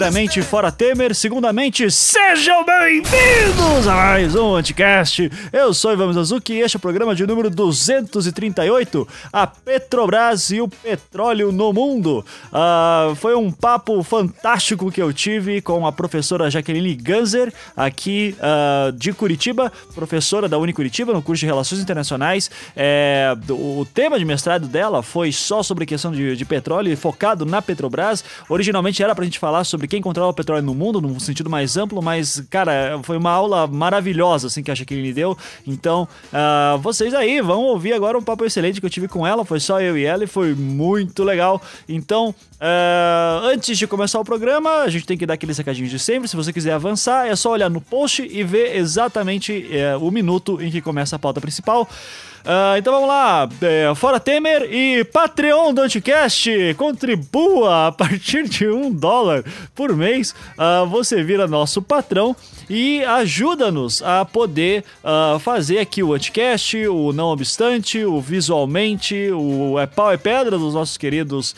Primeiramente, fora Temer. Segundamente, sejam bem-vindos a mais um Anticast. Eu sou Ivan Azuki e este é o programa de número 238, a Petrobras e o petróleo no mundo. Uh, foi um papo fantástico que eu tive com a professora Jaqueline Ganzer, aqui uh, de Curitiba, professora da Unicuritiba no curso de Relações Internacionais. É, o tema de mestrado dela foi só sobre questão de, de petróleo, focado na Petrobras. Originalmente era pra gente falar sobre quem controla o petróleo no mundo, num sentido mais amplo, mas, cara, foi uma aula maravilhosa, assim, que a Jaqueline deu. Então, uh, vocês aí vão ouvir agora um papo excelente que eu tive com ela, foi só eu e ela e foi muito legal. Então, uh, antes de começar o programa, a gente tem que dar aqueles recadinhos de sempre. Se você quiser avançar, é só olhar no post e ver exatamente uh, o minuto em que começa a pauta principal. Uh, então vamos lá, é, fora Temer e Patreon do Anticast, contribua a partir de um dólar por mês, uh, você vira nosso patrão e ajuda-nos a poder uh, fazer aqui o Anticast, o Não Obstante, o Visualmente, o É Pau é Pedra dos nossos queridos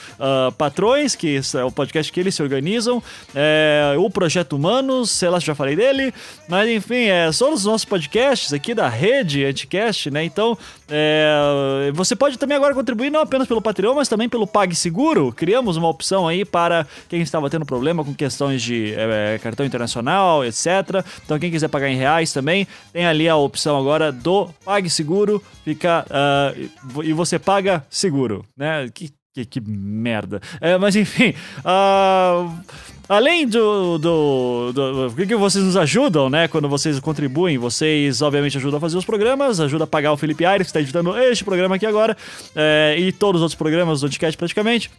patrões, que é o podcast que eles se organizam, é, o Projeto Humanos, sei lá se já falei dele, mas enfim, é, são os nossos podcasts aqui da rede Anticast, né? Então, é, você pode também agora contribuir não apenas pelo Patreon, mas também pelo PagSeguro. Criamos uma opção aí para quem estava tendo problema com questões de é, cartão internacional, etc. Então, quem quiser pagar em reais também, tem ali a opção agora do PagSeguro. Uh, e você paga seguro, né? Que que, que merda. É, mas enfim. Uh, além do, do, do, do. que vocês nos ajudam, né? Quando vocês contribuem, vocês obviamente ajudam a fazer os programas, ajudam a pagar o Felipe Aires, que está editando este programa aqui agora, é, e todos os outros programas do podcast praticamente.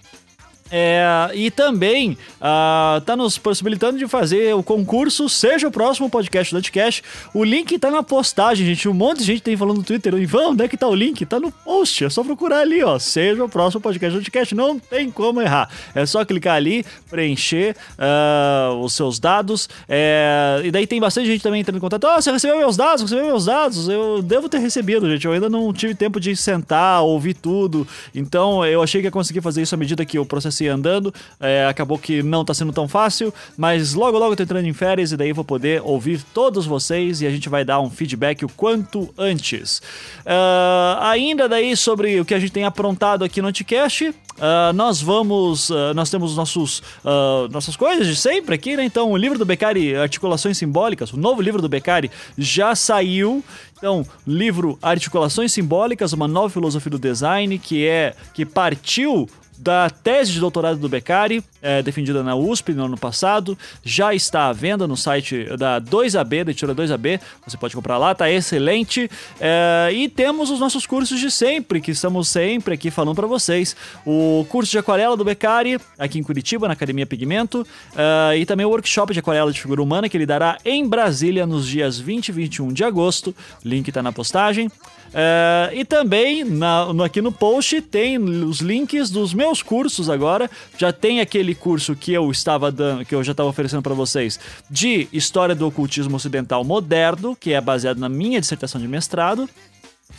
É, e também está ah, nos possibilitando de fazer o concurso Seja o Próximo Podcast do Anticast. O link está na postagem, gente. Um monte de gente tem falando no Twitter. Ivan, onde é que tá o link? Tá no post. É só procurar ali, ó. Seja o Próximo Podcast do Anticast. Não tem como errar. É só clicar ali, preencher uh, os seus dados. É, e daí tem bastante gente também entrando em contato. Oh, você recebeu meus dados? Você recebeu meus dados? Eu devo ter recebido, gente. Eu ainda não tive tempo de sentar, ouvir tudo. Então eu achei que ia conseguir fazer isso à medida que o processo andando. É, acabou que não tá sendo tão fácil, mas logo logo eu tô entrando em férias e daí vou poder ouvir todos vocês e a gente vai dar um feedback o quanto antes. Uh, ainda daí sobre o que a gente tem aprontado aqui no Anticast, uh, nós vamos. Uh, nós temos nossos, nossas coisas de sempre aqui, né? Então, o livro do Beccari, Articulações Simbólicas, o novo livro do Beccari já saiu. Então, livro Articulações Simbólicas, uma nova filosofia do design que é que partiu da tese de doutorado do Beccari, é, defendida na USP no ano passado, já está à venda no site da 2AB, da editora 2AB, você pode comprar lá, tá excelente. É, e temos os nossos cursos de sempre, que estamos sempre aqui falando para vocês. O curso de aquarela do Beccari, aqui em Curitiba, na Academia Pigmento, é, e também o workshop de aquarela de figura humana, que ele dará em Brasília nos dias 20 e 21 de agosto. O link está na postagem. É, e também na, no, aqui no post tem os links dos meus cursos agora. Já tem aquele curso que eu estava dando, que eu já estava oferecendo para vocês, de História do Ocultismo Ocidental Moderno, que é baseado na minha dissertação de mestrado.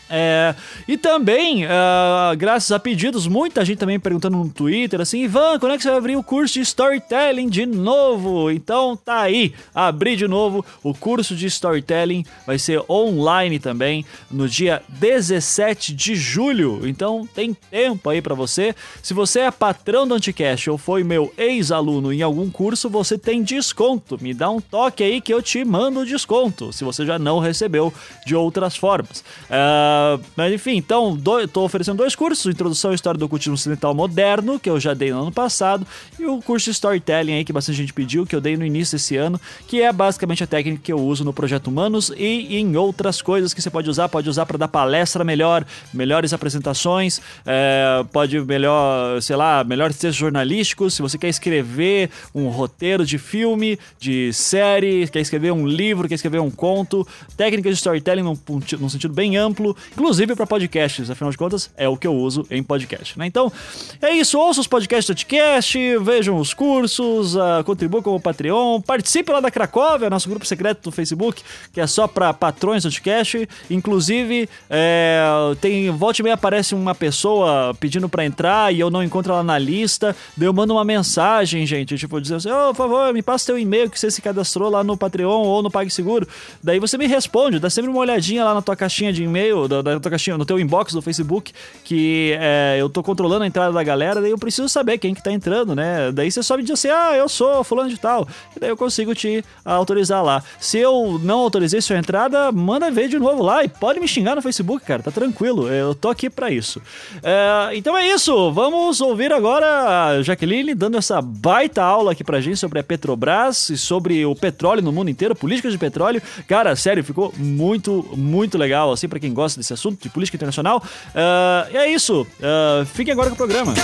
É, e também, uh, graças a pedidos, muita gente também perguntando no Twitter assim: Ivan, quando é que você vai abrir o curso de storytelling de novo? Então tá aí, abri de novo o curso de storytelling, vai ser online também no dia 17 de julho. Então tem tempo aí para você. Se você é patrão do Anticast ou foi meu ex-aluno em algum curso, você tem desconto. Me dá um toque aí que eu te mando o desconto, se você já não recebeu de outras formas. Uh, Uh, mas enfim, então, estou oferecendo dois cursos: Introdução à História do Ocultismo Ocidental Moderno, que eu já dei no ano passado, e o curso de Storytelling aí, que bastante gente pediu, que eu dei no início desse ano, que é basicamente a técnica que eu uso no Projeto Humanos e em outras coisas que você pode usar. Pode usar para dar palestra melhor, melhores apresentações, é, pode melhor, sei lá, melhores textos jornalísticos. Se você quer escrever um roteiro de filme, de série, quer escrever um livro, quer escrever um conto, técnicas de storytelling num, num sentido bem amplo, inclusive para podcasts, afinal de contas, é o que eu uso em podcast. Né? Então, é isso. Ouça os podcasts do Podcast, vejam os cursos, uh, com o Patreon, participe lá da Cracóvia, nosso grupo secreto do Facebook, que é só para patrões do podcast. Inclusive, é, tem volta e meia aparece uma pessoa pedindo para entrar e eu não encontro ela na lista. Daí eu mando uma mensagem, gente, tipo, dizendo assim: oh, por favor, me passa teu e-mail que você se cadastrou lá no Patreon ou no PagSeguro. Daí você me responde, dá sempre uma olhadinha lá na tua caixinha de e-mail, da, da tua caixinha, no teu inbox do Facebook, que é, eu tô controlando a entrada da galera, daí eu preciso saber quem que tá entrando, né? Daí você só me diz assim: ah, eu sou fulano de tal. E daí eu consigo te autorizar lá. Se eu não autorizei sua entrada, manda ver de novo lá e pode me xingar no Facebook, cara, tá tranquilo, eu tô aqui para isso. É, então é isso, vamos ouvir agora a Jaqueline dando essa baita aula aqui pra gente sobre a Petrobras e sobre o petróleo no mundo inteiro, políticas de petróleo. Cara, sério, ficou muito, muito legal, assim, para quem gosta desse assunto de política internacional. Uh, e é isso, uh, fiquem agora com o programa.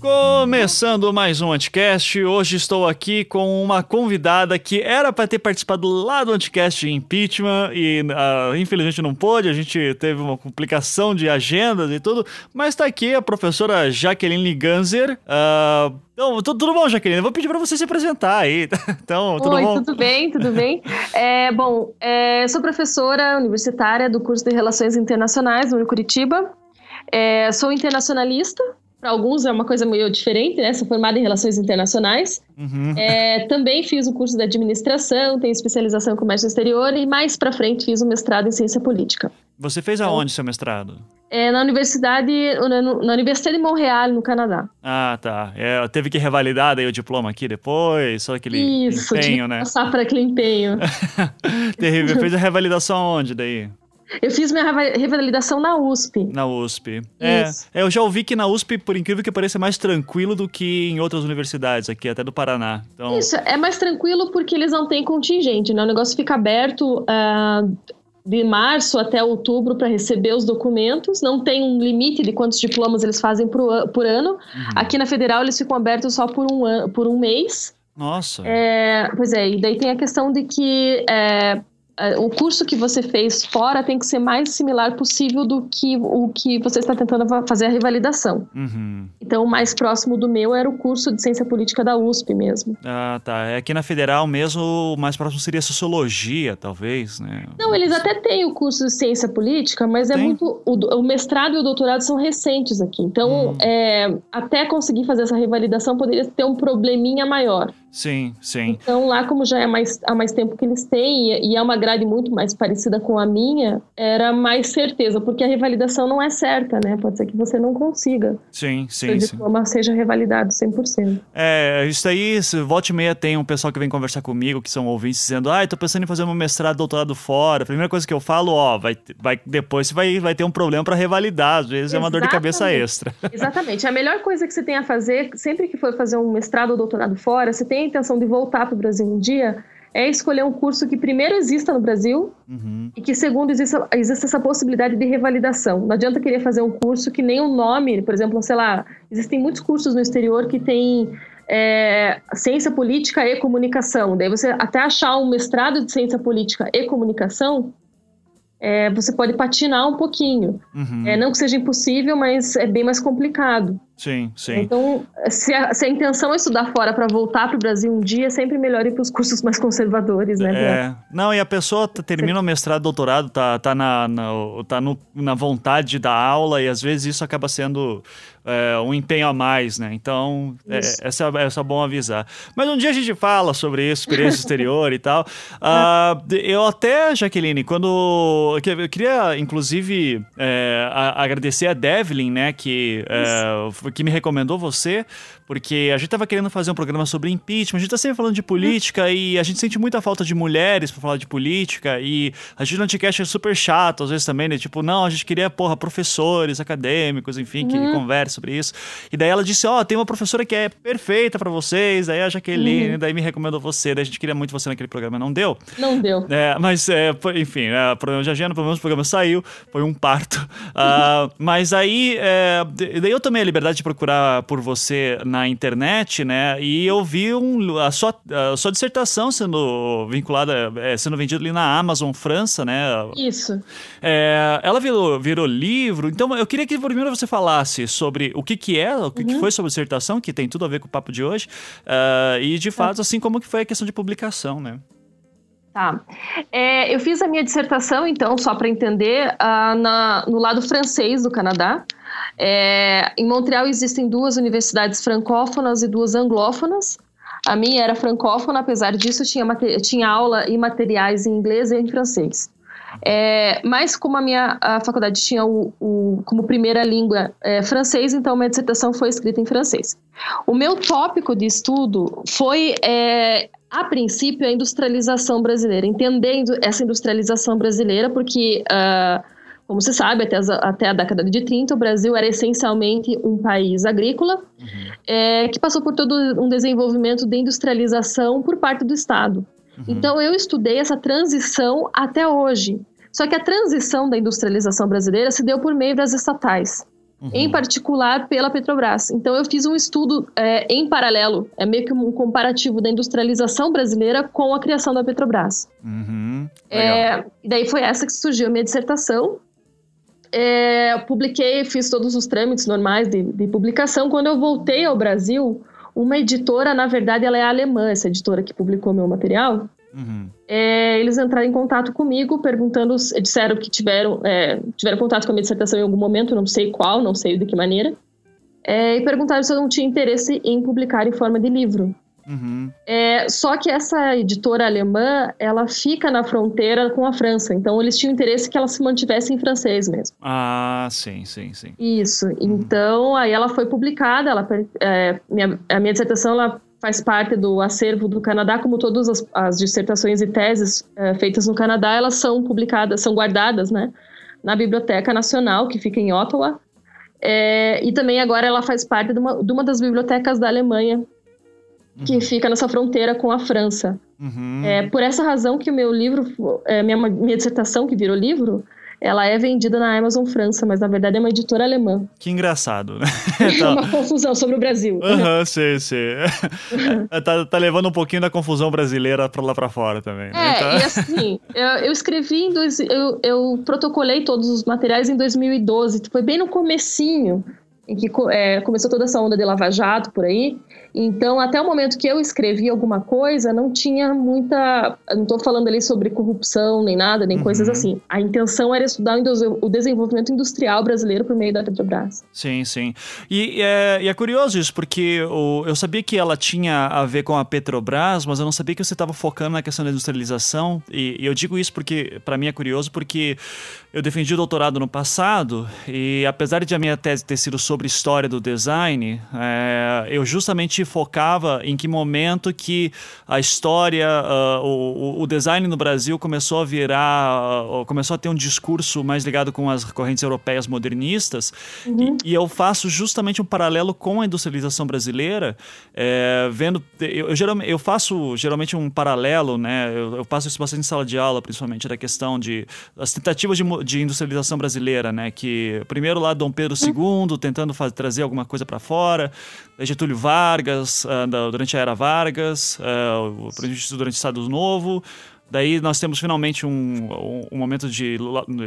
Começando mais um Anticast, hoje estou aqui com uma convidada que era para ter participado lá do Anticast de impeachment e uh, infelizmente não pôde, a gente teve uma complicação de agendas e tudo, mas está aqui a professora Jaqueline Ganzer. Uh, então, tudo, tudo, bom, Jaqueline? Eu vou pedir para você se apresentar aí. Então, tudo Oi, bom? tudo bem, tudo bem. É, bom, é, sou professora universitária do curso de Relações Internacionais no Curitiba. É, sou internacionalista, para alguns é uma coisa meio diferente, né? Sou formada em Relações Internacionais. Uhum. É, também fiz o curso de Administração, tenho especialização em Comércio Exterior e mais para frente fiz o mestrado em Ciência Política. Você fez aonde seu mestrado? É, na Universidade, na, na Universidade de Montreal, no Canadá. Ah, tá. É, teve que revalidar daí o diploma aqui depois, só aquele Isso, empenho, né? passar para aquele empenho. Terrível. Fez a revalidação onde daí? Eu fiz minha revalidação na USP. Na USP. É, é, eu já ouvi que na USP, por incrível que pareça, é mais tranquilo do que em outras universidades aqui, até do Paraná. Então... Isso, é mais tranquilo porque eles não têm contingente, né? O negócio fica aberto uh, de março até outubro para receber os documentos. Não tem um limite de quantos diplomas eles fazem por, por ano. Uhum. Aqui na Federal eles ficam abertos só por um, por um mês. Nossa. É, pois é, e daí tem a questão de que é, é, o curso que você fez fora tem que ser mais similar possível do que o que você está tentando fazer a revalidação. Uhum. Então, o mais próximo do meu era o curso de Ciência Política da USP mesmo. Ah, tá. É aqui na Federal mesmo, o mais próximo seria Sociologia, talvez, né? Não, eles até têm o curso de Ciência Política, mas é tem? é muito... O, o, mestrado e o doutorado são recentes aqui. Então, hum. é, até conseguir fazer essa revalidação, poderia ter um probleminha maior. Sim, sim. Então, lá, como já é mais, há mais tempo que eles têm, e, e é uma grade muito mais parecida com a minha, era mais certeza, porque a revalidação não é certa, né? Pode ser que você não consiga. Sim, sim. Que o diploma sim. seja revalidado 100%. É, isso aí, volta e meia tem um pessoal que vem conversar comigo, que são ouvintes, dizendo, ah, eu tô pensando em fazer um mestrado, doutorado fora. A primeira coisa que eu falo, ó, vai, vai, depois você vai, vai ter um problema para revalidar, às vezes Exatamente. é uma dor de cabeça extra. Exatamente. A melhor coisa que você tem a fazer, sempre que for fazer um mestrado ou doutorado fora, você tem tem a intenção de voltar para o Brasil um dia, é escolher um curso que primeiro exista no Brasil uhum. e que segundo exista, exista essa possibilidade de revalidação. Não adianta querer fazer um curso que nem o nome, por exemplo, sei lá, existem muitos cursos no exterior que tem é, ciência política e comunicação. Daí você até achar um mestrado de ciência política e comunicação, é, você pode patinar um pouquinho. Uhum. É, não que seja impossível, mas é bem mais complicado. Sim, sim. Então, se a, se a intenção é estudar fora para voltar para o Brasil um dia, é sempre melhor ir para os cursos mais conservadores, né? É. Não, e a pessoa termina o mestrado, doutorado, tá, tá, na, na, tá no, na vontade da aula, e às vezes isso acaba sendo é, um empenho a mais, né? Então, é, essa, é bom avisar. Mas um dia a gente fala sobre isso, experiência exterior e tal. Uh, eu até, Jaqueline, quando. Eu queria, inclusive, é, a, agradecer a Devlin, né, que, que me recomendou você, porque a gente tava querendo fazer um programa sobre impeachment, a gente tá sempre falando de política e a gente sente muita falta de mulheres para falar de política e a gente no Anticast é super chato às vezes também, né? Tipo, não, a gente queria, porra, professores, acadêmicos, enfim, que uhum. conversem sobre isso. E daí ela disse, ó, oh, tem uma professora que é perfeita para vocês, aí a Jaqueline, uhum. daí me recomendou você, daí a gente queria muito você naquele programa, não deu? Não deu. É, mas, é, enfim, é, o programa de agenda, pelo menos o programa saiu, foi um parto. uh, mas aí, é, daí eu tomei a liberdade de procurar por você na na internet, né? E eu vi um, a, sua, a sua dissertação sendo vinculada, é, sendo vendida ali na Amazon França, né? Isso. É, ela virou, virou livro. Então eu queria que primeiro você falasse sobre o que, que é, o que, uhum. que foi sobre a dissertação, que tem tudo a ver com o papo de hoje, uh, e de fato, assim, como que foi a questão de publicação, né? Tá. É, eu fiz a minha dissertação, então, só para entender, uh, na, no lado francês do Canadá. É, em Montreal existem duas universidades francófonas e duas anglófonas. A minha era francófona, apesar disso, tinha, tinha aula e materiais em inglês e em francês. É, mas como a minha a faculdade tinha o, o como primeira língua é, francês, então minha dissertação foi escrita em francês. O meu tópico de estudo foi, é, a princípio, a industrialização brasileira, entendendo essa industrialização brasileira, porque uh, como se sabe, até, as, até, a década de 30, o Brasil era essencialmente um país agrícola, uhum. é, que passou por todo um desenvolvimento de industrialização por parte do Estado. Uhum. Então, eu estudei essa transição até hoje. Só que a transição da industrialização brasileira se deu por meio das estatais. Uhum. Em particular pela Petrobras. Então, eu fiz um estudo é, em paralelo, é meio que um comparativo da industrialização brasileira com a criação da Petrobras. Uhum. É, daí foi essa que surgiu a minha dissertação. É, publiquei, fiz todos os trâmites normais de, de, publicação. Quando eu voltei ao Brasil, uma editora, na verdade, ela é alemã, essa editora que publicou meu material. Uhum. É, eles entraram em contato comigo, perguntando, disseram que tiveram, é, tiveram contato com a minha dissertação em algum momento, não sei qual, não sei de que maneira, é, e perguntaram se eu não tinha interesse em publicar em forma de livro. Uhum. É, só que essa editora alemã, ela fica na fronteira com a França, então eles tinham interesse que ela se mantivesse em francês mesmo. Ah, sim, sim, sim. Isso. Uhum. Então, aí ela foi publicada, ela, é, minha, a minha dissertação ela faz parte do acervo do Canadá, como todas as, as dissertações e teses é, feitas no Canadá, elas são publicadas, são guardadas, né, na Biblioteca Nacional, que fica em Ottawa, é, e também agora ela faz parte de uma, de uma das bibliotecas da Alemanha, que uhum. fica nessa fronteira com a França. Uhum. É por essa razão que o meu livro, é, minha, minha dissertação que virou livro, ela é vendida na Amazon França, mas na verdade é uma editora alemã. Que engraçado, né? tá. uma confusão sobre o Brasil. Aham, uhum, sim, sim. Uhum. tá, tá, levando um pouquinho da confusão brasileira pra lá pra fora também. Né? É, tá... e assim, eu, eu escrevi, em dois, eu, eu protocolei todos os materiais em 2012, foi bem no comecinho em que é, começou toda essa onda de Lava Jato por aí. Então, até o momento que eu escrevi alguma coisa, não tinha muita. Não estou falando ali sobre corrupção, nem nada, nem uhum. coisas assim. A intenção era estudar o desenvolvimento industrial brasileiro por meio da Petrobras. Sim, sim. E, é, e é curioso isso, porque o, eu sabia que ela tinha a ver com a Petrobras, mas eu não sabia que você estava focando na questão da industrialização. E, e eu digo isso porque, para mim, é curioso, porque eu defendi o doutorado no passado e, apesar de a minha tese ter sido sobre história do design, é, eu justamente focava em que momento que a história, uh, o, o, design no Brasil começou a virar, uh, começou a ter um discurso mais ligado com as correntes europeias modernistas. Uhum. E, e, eu faço justamente um paralelo com a industrialização brasileira, é, vendo. Eu, eu, geralmente, eu faço geralmente um paralelo, né? Eu, eu passo isso bastante em sala de aula, principalmente, da questão de. as tentativas de de industrialização brasileira, né? Que primeiro lá Dom Pedro II tentando fazer, trazer alguma coisa para fora, Getúlio Vargas uh, durante a era Vargas, uh, durante o Estado Novo, Daí nós temos finalmente um, um, um momento de,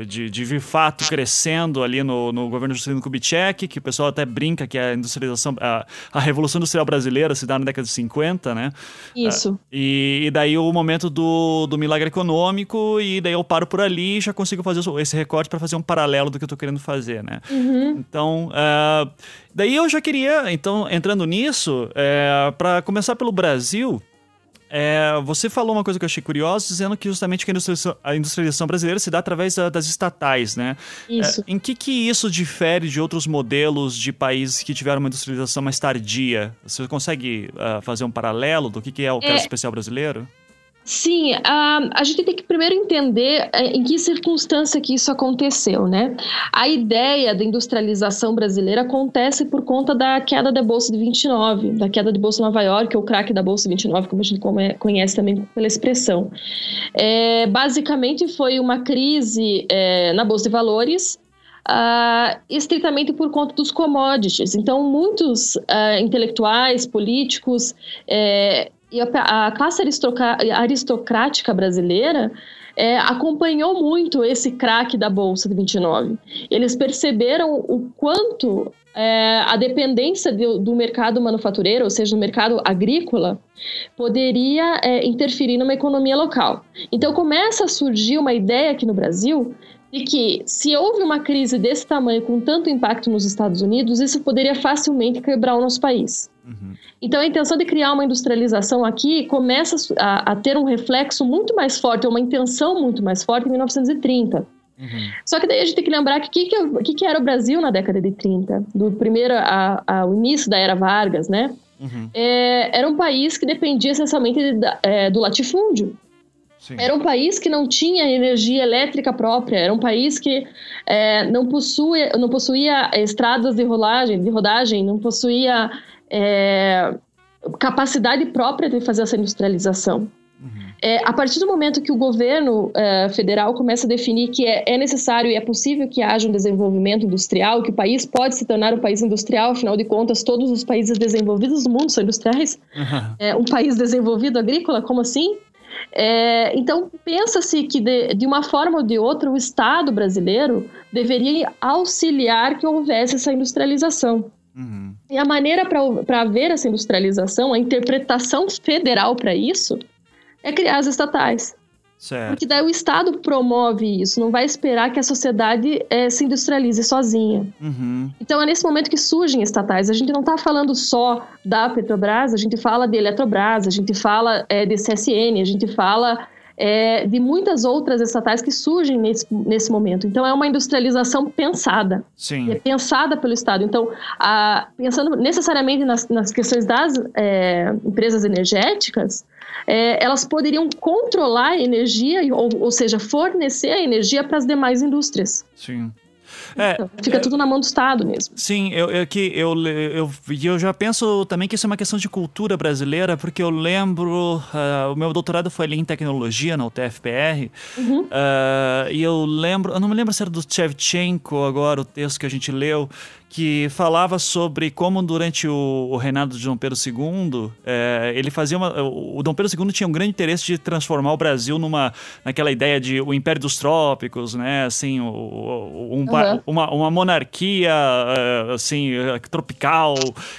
de, de fato crescendo ali no, no governo Juscelino Kubitschek, que o pessoal até brinca que a industrialização, a, a revolução industrial brasileira se dá na década de 50, né? Isso. E, e, daí o momento do, do milagre econômico, e daí eu paro por ali e já consigo fazer esse recorte para fazer um paralelo do que eu estou querendo fazer, né? Uhum. Então, uh, daí eu já queria, então, entrando nisso, é, para começar pelo Brasil, é, você falou uma coisa que eu achei curiosa, dizendo que justamente que a industrialização, a industrialização brasileira se dá através da, das estatais, né? Isso. É, em que, que isso difere de outros modelos de países que tiveram uma industrialização mais tardia? Você consegue uh, fazer um paralelo do que, que é o caso é, especial brasileiro? Sim, a, a gente tem que primeiro entender é, em que circunstância que isso aconteceu, né? A ideia da industrialização brasileira acontece por conta da queda da Bolsa de 29, da queda de Bolsa de Nova York, ou craque da Bolsa de 29, como a gente conhece também pela expressão. É, basicamente foi uma crise é, na Bolsa de Valores, Uh, estritamente por conta dos commodities. Então, muitos uh, intelectuais, políticos, é, e a, a classe aristocrática brasileira é, acompanhou muito esse craque da Bolsa de 29. Eles perceberam o quanto é, a dependência do, do, mercado manufatureiro, ou seja, do mercado agrícola, poderia é, interferir numa economia local. Então começa a surgir uma ideia aqui no Brasil de que se houve uma crise desse tamanho com tanto impacto nos Estados Unidos, isso poderia facilmente quebrar o nosso país. Uhum. Então, a intenção de criar uma industrialização aqui começa a, a, ter um reflexo muito mais forte, uma intenção muito mais forte em 1930. Uhum. Só que daí a gente tem que lembrar que o que, que, que, era o Brasil na década de 30, do primeiro ao início da era Vargas, né? Uhum. É, era um país que dependia essencialmente de, é, do latifúndio. Sim. Era um país que não tinha energia elétrica própria, era um país que é, não, possuía, não possuía estradas de rolagem, de rodagem, não possuía é, capacidade própria de fazer essa industrialização. Uhum. É, a partir do momento que o governo é, federal começa a definir que é, é, necessário e é possível que haja um desenvolvimento industrial, que o país pode se tornar um país industrial, afinal de contas, todos os países desenvolvidos do mundo são industriais. Uhum. um país desenvolvido agrícola, como assim? É, então, pensa-se que, de, de, uma forma ou de outra, o Estado brasileiro deveria auxiliar que houvesse essa industrialização. Uhum. E a maneira para haver essa industrialização, a interpretação federal para isso, é criar as estatais. Certo. Porque daí o Estado promove isso, não vai esperar que a sociedade é, se industrialize sozinha. Uhum. Então é nesse momento que surgem estatais. A gente não está falando só da Petrobras, a gente fala de Eletrobras, a gente fala é, de CSN, a gente fala é, de muitas outras estatais que surgem nesse, nesse momento. Então, é uma industrialização pensada. Sim. É pensada pelo Estado. Então, a, pensando necessariamente nas, nas questões das é, empresas energéticas, é, elas poderiam controlar a energia, ou, ou seja, fornecer a energia para as demais indústrias. Sim. É, Fica é, tudo na mão do Estado mesmo. Sim, eu, eu, que eu, eu, eu já penso também que isso é uma questão de cultura brasileira, porque eu lembro, uh, o meu doutorado foi ali em tecnologia na UTFPR, uhum. uh, e eu lembro, eu não me lembro se era do Shevchenko agora, o texto que a gente leu, que falava sobre como durante o, o reinado de Dom Pedro II, é, ele fazia uma, o Dom Pedro II tinha um grande interesse de transformar o Brasil numa naquela ideia de o Império dos Trópicos, né, assim, o, um, uhum. uma, uma monarquia é, assim tropical,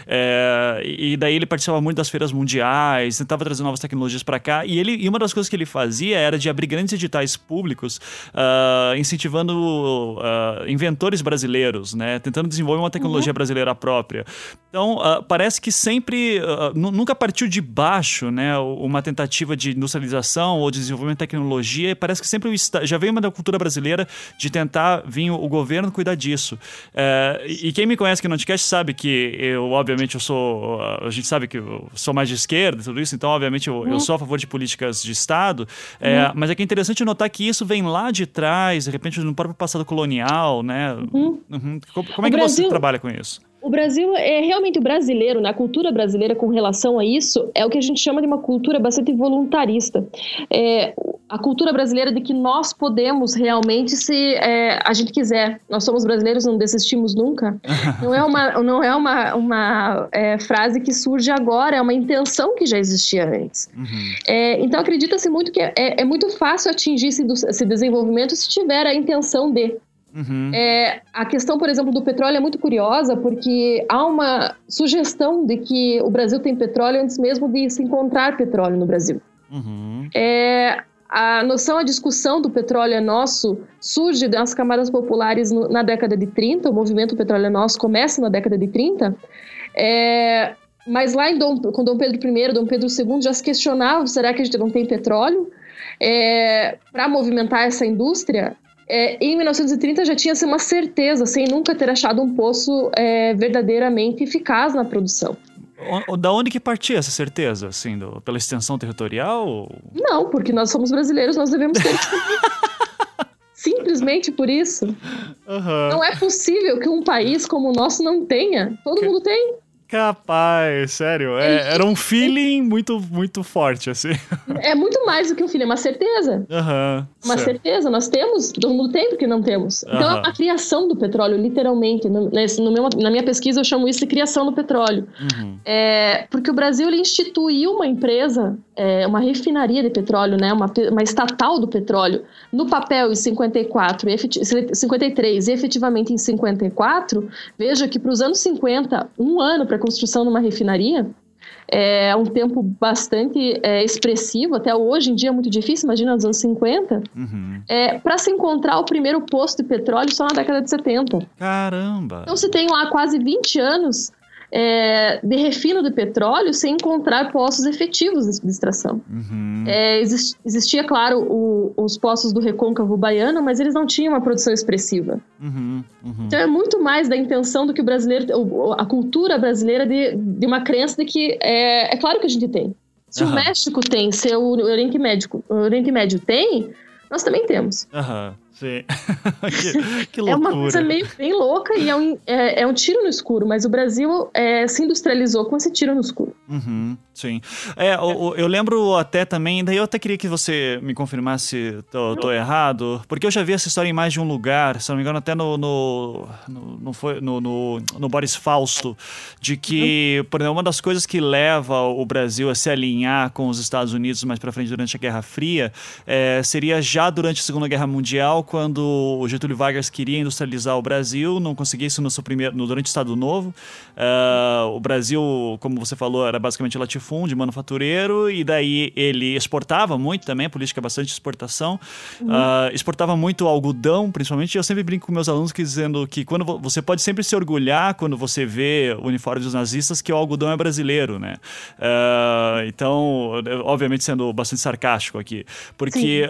é, e daí ele participava muito das feiras mundiais, tentava trazer novas tecnologias para cá, e ele e uma das coisas que ele fazia era de abrir grandes editais públicos, uh, incentivando uh, inventores brasileiros, né, tentando desenvolver uma tecnologia uhum. brasileira própria. Então, uh, parece que sempre, uh, nunca partiu de baixo, né, uma tentativa de industrialização ou desenvolvimento de tecnologia, e parece que sempre o já veio uma da cultura brasileira de tentar vir o, governo cuidar disso. Uh, e quem me conhece aqui no podcast sabe que eu, obviamente, eu sou, a gente sabe que eu sou mais de esquerda e tudo isso, então, obviamente, eu, uhum. eu sou a favor de políticas de Estado, é, uhum. mas é que é interessante notar que isso vem lá de trás, de repente, no próprio passado colonial, né? Uhum. uhum. Como, é que Brasil... trabalha com isso? O Brasil é realmente o brasileiro, na né? cultura brasileira com relação a isso, é o que a gente chama de uma cultura bastante voluntarista. É, a cultura brasileira de que nós podemos realmente, se é, a gente quiser. Nós somos brasileiros, não desistimos nunca. não é uma, não é uma, uma é, frase que surge agora, é uma intenção que já existia antes. Uhum. É, então, acredita-se muito que é, é, muito fácil atingir esse, esse desenvolvimento se tiver a intenção de. Uhum. É, a questão, por exemplo, do petróleo é muito curiosa porque há uma sugestão de que o Brasil tem petróleo antes mesmo de se encontrar petróleo no Brasil. Uhum. É, a noção, a discussão do petróleo é nosso surge das camadas populares no, na década de 30, o movimento Petróleo é Nosso começa na década de 30, é, mas lá em Dom, com Dom Pedro I, Dom Pedro II já se questionava, será que a gente não tem petróleo? É, Para movimentar essa indústria, é, em 1930 já tinha-se uma certeza, sem nunca ter achado um poço é, verdadeiramente eficaz na produção. Da onde que partia essa certeza? Assim, do, pela extensão territorial? Não, porque nós somos brasileiros, nós devemos ter. Simplesmente por isso. Uhum. Não é possível que um país como o nosso não tenha. Todo que... mundo tem. Capaz, sério. É, era um feeling muito, muito forte, assim. É muito mais do que um feeling, é uma certeza. Uhum, uma certo. certeza. Nós temos, todo mundo tem, porque não temos. Então, uhum. a criação do petróleo, literalmente, no, no meu, na minha pesquisa eu chamo isso de criação do petróleo. Uhum. É, porque o Brasil ele instituiu uma empresa, é, uma refinaria de petróleo, né, uma, uma estatal do petróleo, no papel em 54, 53 e efetivamente em 54. Veja que para os anos 50, um ano para construção de uma refinaria é um tempo bastante é, expressivo, até hoje em dia é muito difícil, imagina nos anos 50, uhum. é, para se encontrar o primeiro posto de petróleo só na década de 70. Caramba! Então se tem lá quase 20 anos é, de refino de petróleo sem encontrar poços efetivos de extração. Uhum. É, existia, claro, o, os poços do recôncavo baiano, mas eles não tinham uma produção expressiva. Uhum. Uhum. Então é muito mais da intenção do que o brasileiro, a cultura brasileira de, de uma crença de que é, é claro que a gente tem. Se o México tem, se o Oriente Médio, o Oriente Médio tem, nós também temos. Aham. Sim. que, que, loucura. É uma coisa meio bem louca e é um, é, é um tiro no escuro, mas o Brasil é, se industrializou com esse tiro no escuro. Uhum, sim. É, eu, eu, lembro até também, daí eu até queria que você me confirmasse se tô, tô, errado, porque eu já vi essa história em mais de um lugar, se não me engano, até no. no, no, no, foi, no, no, no Boris Fausto, de que, uhum. por exemplo, uma das coisas que leva o Brasil a se alinhar com os Estados Unidos mais para frente durante a Guerra Fria é, seria já durante a Segunda Guerra Mundial quando o Getúlio Vargas queria industrializar o Brasil, não conseguia isso no seu primeiro, no, durante o Estado Novo. Uh, o Brasil, como você falou, era basicamente latifúndio, manufatureiro, e daí ele exportava muito também, política bastante de exportação. Uhum. Uh, exportava muito algodão, principalmente. Eu sempre brinco com meus alunos que, dizendo que quando você pode sempre se orgulhar quando você vê o uniforme dos nazistas que o algodão é brasileiro, né? Uh, então, obviamente sendo bastante sarcástico aqui, porque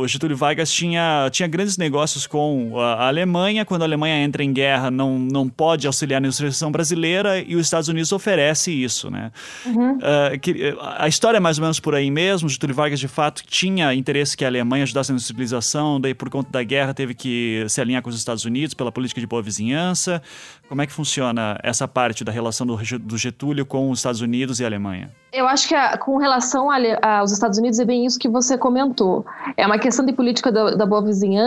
o Getúlio Vargas tinha, tinha grandes negócios com a Alemanha. Quando a Alemanha entra em guerra, não, não pode auxiliar na industrialização brasileira e os Estados Unidos oferece isso, né? Uhum. Uh, que, a história é mais ou menos por aí mesmo. Getúlio Vargas, de fato, tinha interesse que a Alemanha ajudasse na industrialização, daí, por conta da guerra, teve que se alinhar com os Estados Unidos pela política de boa vizinhança. Como é que funciona essa parte da relação do, do Getúlio com os Estados Unidos e a Alemanha? Eu acho que a, com relação a, a, aos Estados Unidos é bem isso que você comentou. É uma questão de política da, da boa vizinhança,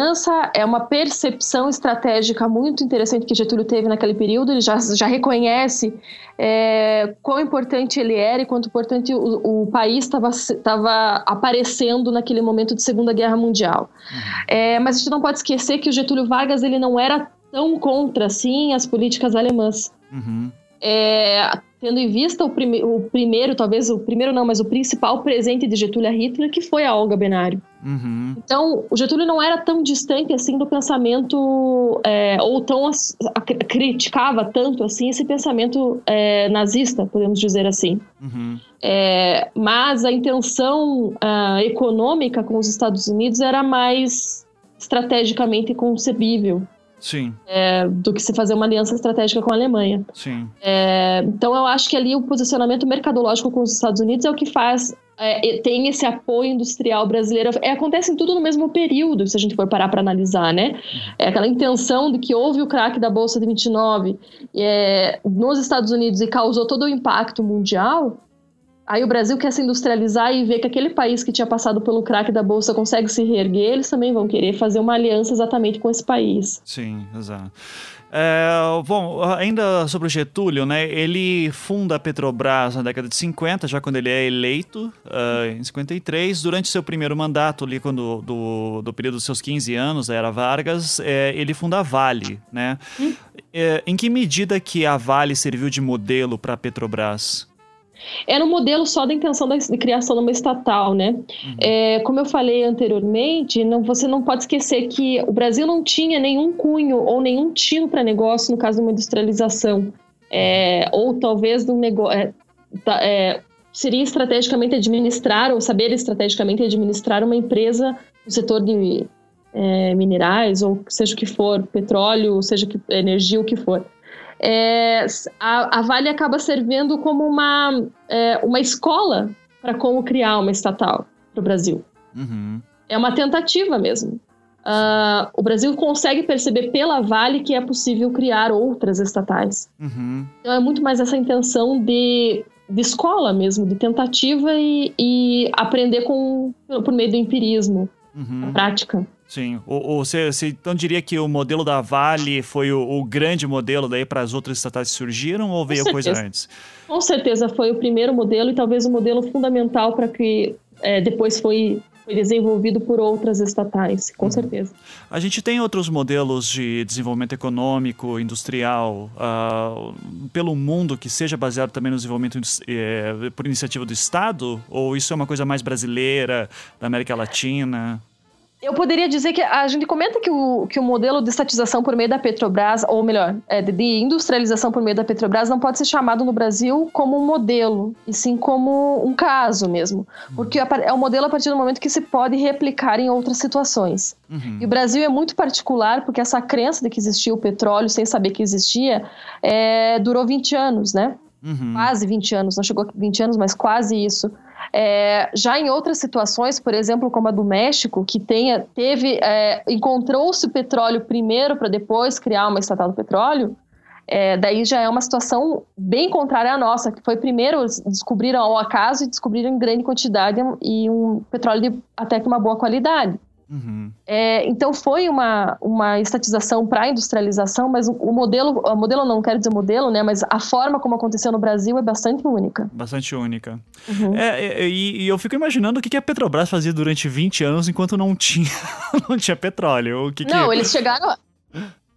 é uma percepção estratégica muito interessante que Getúlio teve naquele período. Ele já, já reconhece é, quão importante ele era e quanto importante o, o país estava aparecendo naquele momento de Segunda Guerra Mundial. Uhum. É, mas a gente não pode esquecer que o Getúlio Vargas ele não era tão contra assim as políticas alemãs. Uhum. É, tendo em vista o, prime o, primeiro, talvez o primeiro não, mas o principal presente de Getúlio a Hitler, que foi a Olga Benário. Uhum. Então, o Getúlio não era tão distante assim do pensamento, é, ou tão criticava tanto assim esse pensamento é, nazista, podemos dizer assim. Uhum. É, mas a intenção uh, econômica com os Estados Unidos era mais estrategicamente concebível. Sim. É, do que se fazer uma aliança estratégica com a Alemanha. Sim. É, então eu acho que ali o posicionamento mercadológico com os Estados Unidos é o que faz é, tem esse apoio industrial brasileiro. É, acontece tudo no mesmo período, se a gente for parar para analisar, né? É aquela intenção de que houve o craque da Bolsa de 29 é, nos Estados Unidos e causou todo o impacto mundial. Aí o Brasil quer se industrializar e ver que aquele país que tinha passado pelo crack da bolsa consegue se reerguer, eles também vão querer fazer uma aliança exatamente com esse país. Sim, exato. É, bom, ainda sobre o Getúlio, né? Ele funda a Petrobras na década de 50, já quando ele é eleito, uh, em 53. Durante seu primeiro mandato, ali quando, do, do período dos seus 15 anos, era Vargas, é, ele funda a Vale, né? Hum. É, em que medida que a Vale serviu de modelo para a Petrobras? Era um modelo só da intenção de criação de uma estatal, né? Uhum. É, como eu falei anteriormente, não, você não pode esquecer que o Brasil não tinha nenhum cunho ou nenhum tino para negócio no caso de uma industrialização. É, ou talvez de um negócio. É, é, seria estrategicamente administrar, ou saber estrategicamente administrar uma empresa no setor de é, minerais, ou seja o que for, petróleo, seja que, energia, o que for é, a, a, Vale acaba servindo como uma, é, uma escola para como criar uma estatal para o Brasil. Uhum. É uma tentativa mesmo. Uh, o Brasil consegue perceber pela Vale que é possível criar outras estatais. Uhum. Então é muito mais essa intenção de, de escola mesmo, de tentativa e, e aprender com, por meio do empirismo, uhum. prática. Sim. Ou, você, então diria que o modelo da Vale foi o, o grande modelo daí para as outras estatais que surgiram ou veio coisa antes? Com certeza foi o primeiro modelo e talvez o modelo fundamental para que é, depois foi, foi desenvolvido por outras estatais, com uhum. certeza. A gente tem outros modelos de desenvolvimento econômico, industrial, uh, pelo mundo que seja baseado também no desenvolvimento uh, por iniciativa do Estado? Ou isso é uma coisa mais brasileira, da América Latina? Eu poderia dizer que a gente comenta que o, que o modelo de estatização por meio da Petrobras, ou melhor, é, de industrialização por meio da Petrobras, não pode ser chamado no Brasil como um modelo, e sim como um caso mesmo. Porque é um modelo a partir do momento que se pode replicar em outras situações. Uhum. E o Brasil é muito particular porque essa crença de que existia o petróleo sem saber que existia é, durou 20 anos, né? Uhum. Quase 20 anos, não chegou a 20 anos, mas quase isso. É, já em outras situações, por exemplo, como a do México, que tenha, teve, é, encontrou-se o petróleo primeiro para depois criar uma estatal do petróleo, é, daí já é uma situação bem contrária à nossa, que foi primeiro descobriram ao acaso e descobriram em grande quantidade e um petróleo de até que uma boa qualidade. Uhum. É, então foi uma, uma estatização para a industrialização, mas o, o, modelo, o modelo não quero dizer modelo, né? Mas a forma como aconteceu no Brasil é bastante única. Bastante única. Uhum. É, é e, e, eu fico imaginando o que, que a Petrobras fazia durante 20 anos enquanto não tinha, não tinha petróleo. O que não, que... eles chegaram.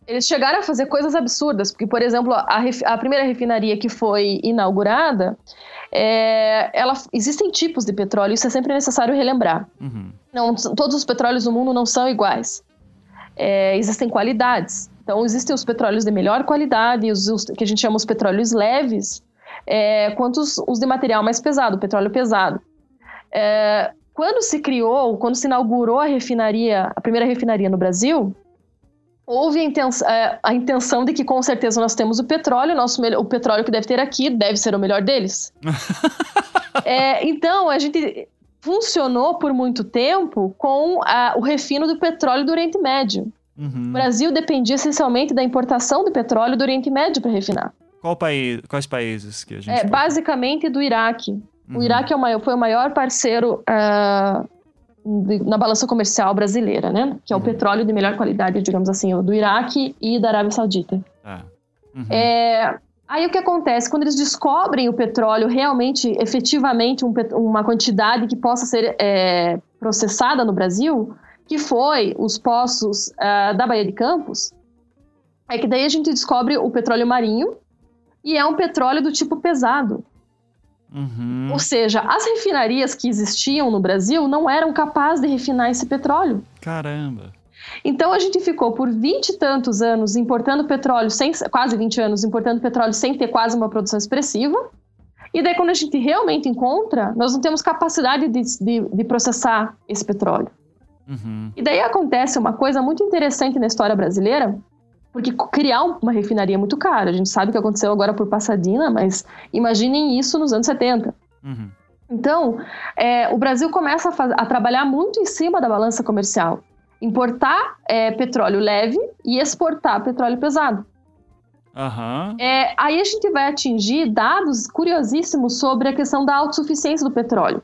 Eles chegaram a fazer coisas absurdas, porque, por exemplo, a, a primeira refinaria que foi inaugurada, é, ela, existem tipos de petróleo, isso é sempre necessário relembrar. Uhum. Não, todos os petróleos do mundo não são iguais. É, existem qualidades. Então, existem os petróleos de melhor qualidade, os, os que a gente chama os petróleos leves, é, quanto os, os, de material mais pesado, o petróleo pesado. É, quando se criou, quando se inaugurou a refinaria, a primeira refinaria no Brasil, houve a intenção, é, a intenção, de que com certeza nós temos o petróleo, nosso, o petróleo que deve ter aqui deve ser o melhor deles. é, então, a gente funcionou por muito tempo com a, o refino do petróleo do Oriente Médio. Uhum. O Brasil dependia essencialmente da importação do petróleo do Oriente Médio para refinar. Qual país, quais países que a gente? É, basicamente do Iraque. Uhum. O Iraque é o maior, foi o maior parceiro uh, na balança comercial brasileira, né? Que é o uhum. petróleo de melhor qualidade, digamos assim, do Iraque e da Arábia Saudita. Ah. Uhum. É, aí o que acontece? Quando eles descobrem o petróleo realmente, efetivamente, um, uma quantidade que possa ser é, processada no Brasil, que foi os poços uh, da Baía de Campos, é que daí a gente descobre o petróleo marinho, e é um petróleo do tipo pesado. Uhum. Ou seja, as refinarias que existiam no Brasil não eram capazes de refinar esse petróleo. Caramba! Então a gente ficou por vinte e tantos anos importando petróleo, sem, quase 20 anos importando petróleo sem ter quase uma produção expressiva. E daí, quando a gente realmente encontra, nós não temos capacidade de, de, de processar esse petróleo. Uhum. E daí acontece uma coisa muito interessante na história brasileira, porque criar uma refinaria é muito caro. A gente sabe o que aconteceu agora por Passadina, mas imaginem isso nos anos 70. Uhum. Então, é, o Brasil começa a, a, trabalhar muito em cima da balança comercial. Importar é, petróleo leve e exportar petróleo pesado. Aham. É, aí a gente vai atingir dados curiosíssimos sobre a questão da autossuficiência do petróleo.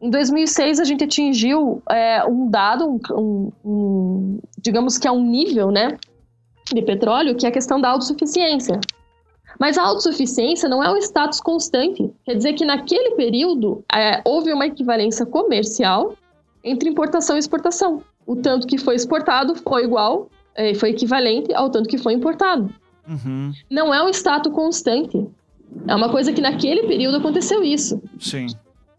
Em 2006, a gente atingiu é, um dado, um, um, um, digamos que é um nível né, de petróleo, que é a questão da autossuficiência. Mas a autossuficiência não é um status constante. Quer dizer que naquele período é, houve uma equivalência comercial entre importação e exportação. O tanto que foi exportado foi igual, é, foi equivalente ao tanto que foi importado. Uhum. Não é um status constante. É uma coisa que naquele período aconteceu isso. Sim.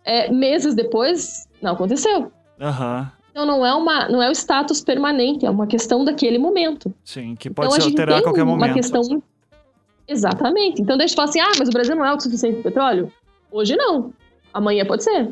É, meses depois, não aconteceu. Aham. Então não é uma, não é um status permanente, é uma questão daquele momento. Sim, que pode então, se alterar a qualquer uma momento. questão Exatamente. Então deixa eu falar assim: "Ah, mas o Brasil não é autossuficiente em petróleo?" Hoje não. Amanhã pode ser.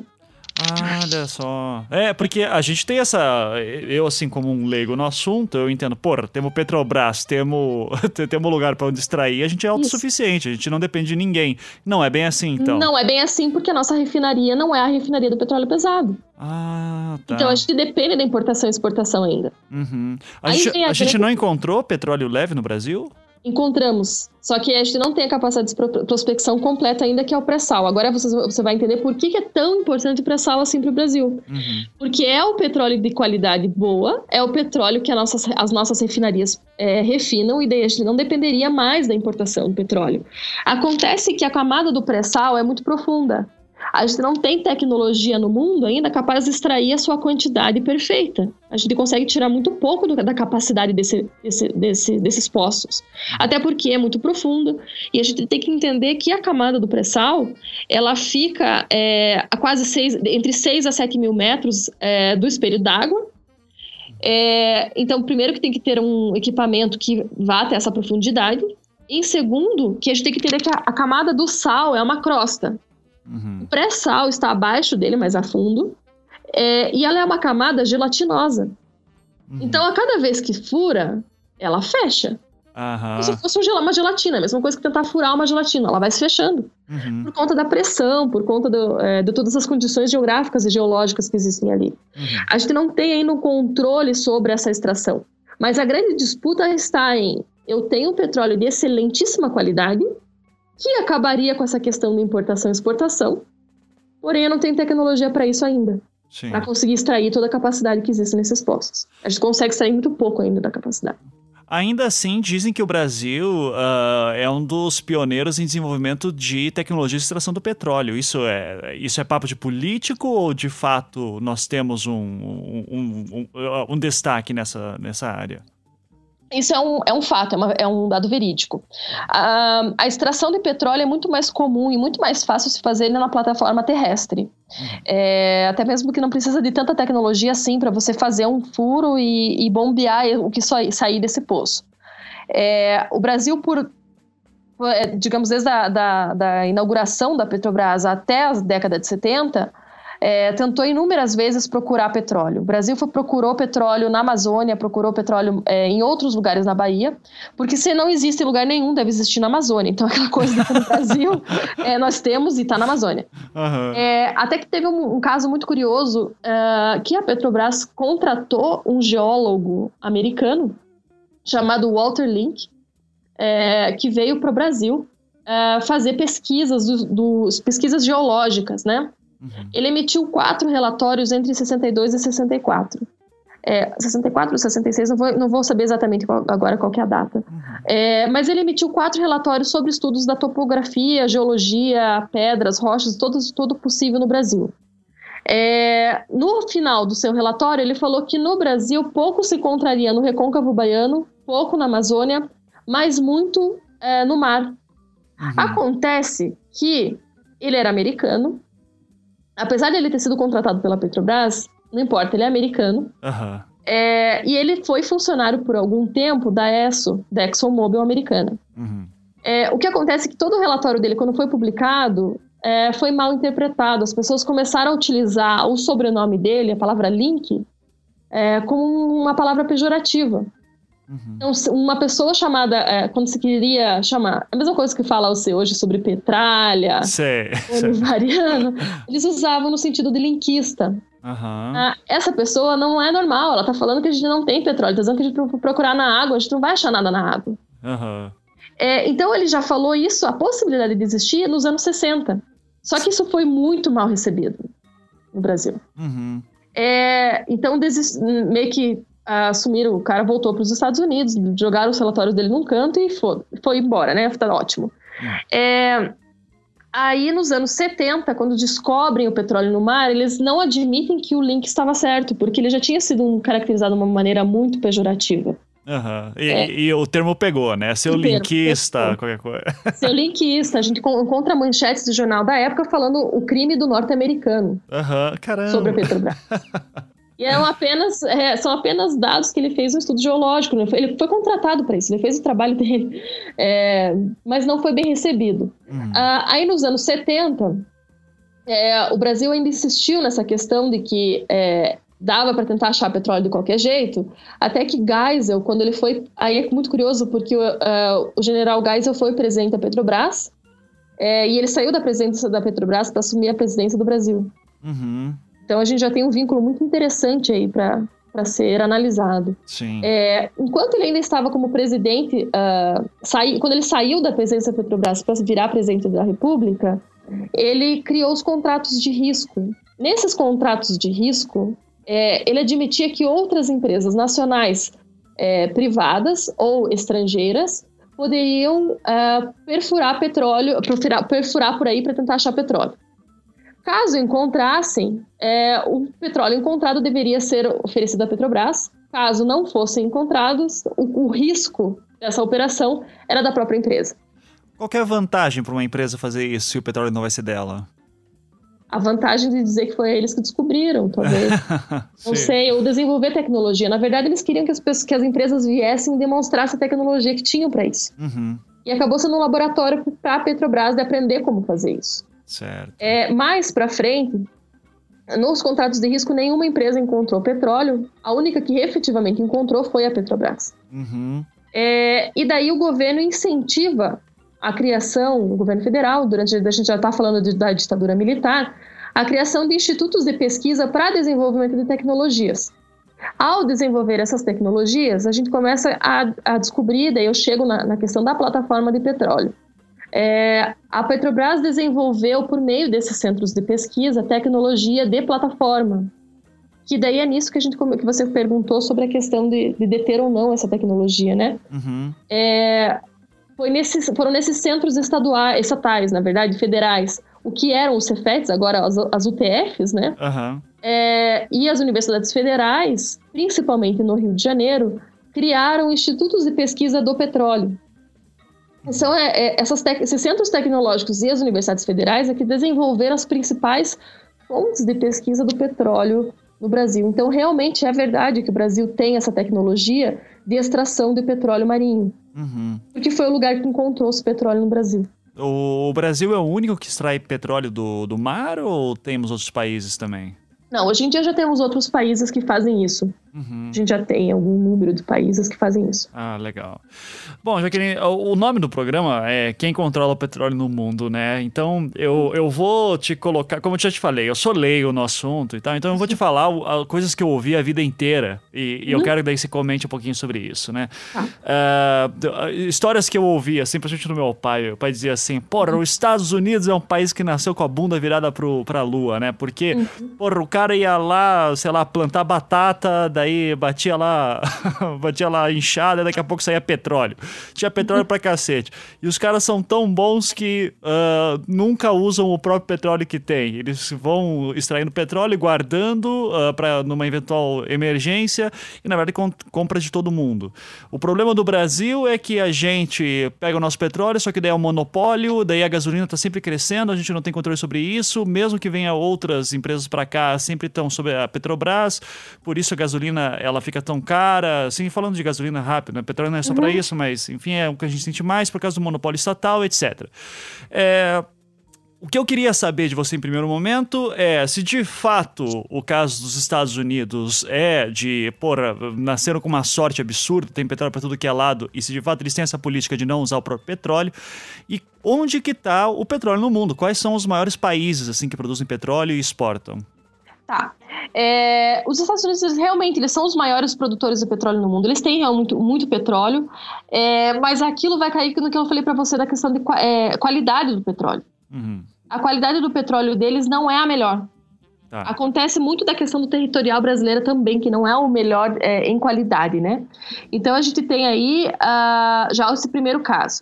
Olha só. É, porque a gente tem essa. Eu, assim, como um leigo no assunto, eu entendo, pô, temos Petrobras, temos, temos lugar para onde extrair, a gente é autossuficiente, a gente não depende de ninguém. Não é bem assim, então. Não é bem assim, porque a nossa refinaria não é a refinaria do petróleo pesado. Ah, tá. Então a gente depende da importação e exportação ainda. Uhum. A, Aí gente, a a gente grande- não encontrou petróleo leve no Brasil? Encontramos. Só que a gente não tem a capacidade de pro- prospecção completa ainda, que é o pré-sal. Agora você, você vai entender por que, que é tão importante o pré-sal assim para o Brasil. Uhum. Porque é o petróleo de qualidade boa, é o petróleo que a nossas- as nossas refinarias é, refinam, e daí a gente não dependeria mais da importação do petróleo. Acontece que a camada do pré-sal é muito profunda. A gente não tem tecnologia no mundo ainda capaz de extrair a sua quantidade perfeita. A gente consegue tirar muito pouco do- da capacidade desse- desse- desse- desses poços. Até porque é muito profundo. E a gente tem que entender que a camada do pré-sal, ela fica é, a quase seis, entre 6 a 7 mil metros é, do espelho d'água. É, então, primeiro que tem que ter um equipamento que vá até essa profundidade. Em segundo, que a gente tem que entender que a, a camada do sal é uma crosta. Uhum. O pré-sal está abaixo dele, mais a fundo. É, e ela é uma camada gelatinosa. Uhum. Então, a cada vez que fura, ela fecha. Como se fosse um uma gelatina, a mesma coisa que tentar furar uma gelatina, ela vai se fechando. Uhum. Por conta da pressão, por conta do, é, de todas as condições geográficas e geológicas que existem ali. Uhum. A gente não tem ainda um controle sobre essa extração. Mas a grande disputa está em: eu tenho petróleo de excelentíssima qualidade, que acabaria com essa questão de importação e exportação, porém eu não tenho tecnologia para isso ainda, para conseguir extrair toda a capacidade que existe nesses poços. A gente consegue extrair muito pouco ainda da capacidade. Ainda assim, dizem que o Brasil ah, é um dos pioneiros em desenvolvimento de tecnologia de extração do petróleo. Isso é, isso é papo de político ou de fato nós temos um, um, um, um- um destaque nessa, nessa área? Isso é um, é um fato, é, uma- é um dado verídico. A, a extração de petróleo é muito mais comum e muito mais fácil se fazer na plataforma terrestre. É, até mesmo que não precisa de tanta tecnologia assim para você fazer um furo e, e bombear o que só sair desse poço. É, o Brasil, por, é, digamos, desde a da, da inauguração da Petrobras até a década de 70, é, tentou inúmeras vezes procurar petróleo. O Brasil foi, procurou petróleo na Amazônia, procurou petróleo é, em outros lugares na Bahia, porque se não existe em lugar nenhum, deve existir na Amazônia. Então, aquela coisa no Brasil é, nós temos e está na Amazônia. É, até que teve um, um caso muito curioso é, que a Petrobras contratou um geólogo americano chamado Walter Link, é, que veio para o Brasil é, fazer pesquisas, dos, dos- pesquisas geológicas, né? Uhum. Ele emitiu quatro relatórios entre 62 e 64. É, 64 ou 66, não vou, não vou saber exatamente qual- agora qual que é a data. É, mas ele emitiu quatro relatórios sobre estudos da topografia, geologia, pedras, rochas, todo, todo possível no Brasil. É, no final do seu relatório, ele falou que no Brasil pouco se encontraria no recôncavo baiano, pouco na Amazônia, mas muito é, no mar. Uhum. Acontece que ele era americano, apesar de ele ter sido contratado pela Petrobras, não importa, ele é americano. Aham. É, e ele foi funcionário por algum tempo da ESSO, da ExxonMobil americana. Uhum. É, o que acontece é que todo o relatório dele, quando foi publicado, é, foi mal interpretado. As pessoas começaram a utilizar o sobrenome dele, a palavra link, é, como uma palavra pejorativa. Uhum. Então, uma pessoa chamada, é, quando se queria chamar, a mesma coisa que fala você hoje sobre petralha, bolivariano, eles usavam no sentido de linkista. Aham. Ah, essa pessoa não é normal, ela tá falando que a gente não tem petróleo, tá dizendo que a gente pro- procurar na água, a gente não vai achar nada na água. Aham. É, então ele já falou isso, a possibilidade de existir nos anos 60. Só que isso foi muito mal recebido no Brasil. Uhum. É, então, meio que assumiram, o cara voltou para os Estados Unidos, jogaram os relatórios dele num canto e foi, foi embora, né? Tá ótimo. Uhum. É, aí, nos anos 70, quando descobrem o petróleo no mar, eles não admitem que o link estava certo, porque ele já tinha sido caracterizado de uma maneira muito pejorativa. Uhum. E, é. e, o termo pegou, né? Seu linkista, qualquer coisa. Seu linkista. A gente encontra manchetes do jornal da época falando o crime do norte-americano. Uhum. Caramba. Sobre a Petrobras. e eram apenas, é, são apenas dados que ele fez um estudo geológico. Né? Ele foi contratado para isso, ele fez o trabalho dele. É, mas não foi bem recebido. Uhum. Ah, aí nos anos 70, é, o Brasil ainda insistiu nessa questão de que é, dava para tentar achar petróleo de qualquer jeito, até que Geisel, quando ele foi, aí é muito curioso porque o, uh, o general Geisel foi presidente da Petrobras é, e ele saiu da presidência da Petrobras para assumir a presidência do Brasil. Uhum. Então a gente já tem um vínculo muito interessante aí para para ser analisado. Sim. É, enquanto ele ainda estava como presidente, uh, quando ele saiu da presidência da Petrobras para virar presidente da República, ele criou os contratos de risco. Nesses contratos de risco, é, ele admitia que outras empresas nacionais é, privadas ou estrangeiras poderiam é, perfurar petróleo, perfurar, perfurar por aí para tentar achar petróleo. Caso encontrassem, é, o petróleo encontrado deveria ser oferecido à Petrobras. Caso não fossem encontrados, o, o risco dessa operação era da própria empresa. Qual é a vantagem para uma empresa fazer isso se o petróleo não vai ser dela? a vantagem de dizer que foi eles que descobriram, talvez. não sei, ou desenvolver tecnologia. Na verdade, eles queriam que as, pessoas, que as empresas viessem demonstrar essa tecnologia que tinham para isso. Uhum. E acabou sendo um laboratório para a Petrobras de aprender como fazer isso. Certo. É, mais para frente, nos contratos de risco, nenhuma empresa encontrou petróleo. A única que efetivamente encontrou foi a Petrobras. Uhum. É, e daí o governo incentiva a criação, no governo federal, durante a gente já está falando de, da ditadura militar, a criação de institutos de pesquisa para desenvolvimento de tecnologias. Ao desenvolver essas tecnologias, a gente começa a, a descobrir, daí eu chego na, na questão da plataforma de petróleo. É, a Petrobras desenvolveu, por meio desses centros de pesquisa, tecnologia de plataforma. Que daí é nisso que, a gente, que você perguntou sobre a questão de, de deter ou não essa tecnologia, né? Uhum. É, foi nesses, foram nesses centros estaduais, estatais, na verdade, federais, o que eram os Cefetes, agora as, as UTFs, né? Uhum. É, e as universidades federais, principalmente no Rio de Janeiro, criaram institutos de pesquisa do petróleo. Então, é, é, essas esses centros tecnológicos e as universidades federais é que desenvolveram as principais fontes de pesquisa do petróleo no Brasil. Então, realmente é verdade que o Brasil tem essa tecnologia de extração de petróleo marinho. Uhum. Porque foi o lugar que encontrou esse petróleo no Brasil. O Brasil é o único que extrai petróleo do, do mar ou temos outros países também? Não, hoje em dia já temos outros países que fazem isso. Uhum. A gente já tem algum número de países que fazem isso. Ah, legal. Bom, Jaqueline, o nome do programa é Quem Controla o Petróleo no Mundo, né? Então, eu, eu vou te colocar, como eu já te falei, eu sou leigo no assunto e tal, então eu vou te falar coisas que eu ouvi a vida inteira e, e eu uhum. quero que daí você comente um pouquinho sobre isso, né? Ah. Uh, histórias que eu ouvia, assim, principalmente do meu pai. Meu pai dizia assim, porra, os Estados Unidos é um país que nasceu com a bunda virada pro, pra lua, né? Porque, uhum. porra, o cara ia lá, sei lá, plantar batata, daí batia lá, batia lá inchada, daqui a pouco saía petróleo. Tinha petróleo pra cacete. E os caras são tão bons que uh, nunca usam o próprio petróleo que tem. Eles vão extraindo petróleo guardando uh, para numa eventual emergência e na verdade com, compra de todo mundo. O problema do Brasil é que a gente pega o nosso petróleo, só que daí é um monopólio, daí a gasolina está sempre crescendo, a gente não tem controle sobre isso, mesmo que venha outras empresas para cá, sempre estão sobre a Petrobras, por isso a gasolina ela fica tão cara. Assim, falando de gasolina rápido, né? Petróleo não é só uhum. para isso, mas enfim, é o que a gente sente mais por causa do monopólio estatal, etc. É, o que eu queria saber de você em primeiro momento é se de fato o caso dos Estados Unidos é de, porra, nasceram com uma sorte absurda, tem petróleo para tudo que é lado, e se de fato eles têm essa política de não usar o próprio petróleo, e onde que está o petróleo no mundo? Quais são os maiores países assim que produzem petróleo e exportam? Tá. É, os Estados Unidos eles, realmente eles são os maiores produtores de petróleo no mundo. Eles têm muito, muito petróleo, é, mas aquilo vai cair no que eu falei para você da questão de é, qualidade do petróleo. Uhum. A qualidade do petróleo deles não é a melhor. Tá. Acontece muito da questão do territorial brasileiro também, que não é o melhor é, em qualidade, né? Então a gente tem aí uh, já esse primeiro caso.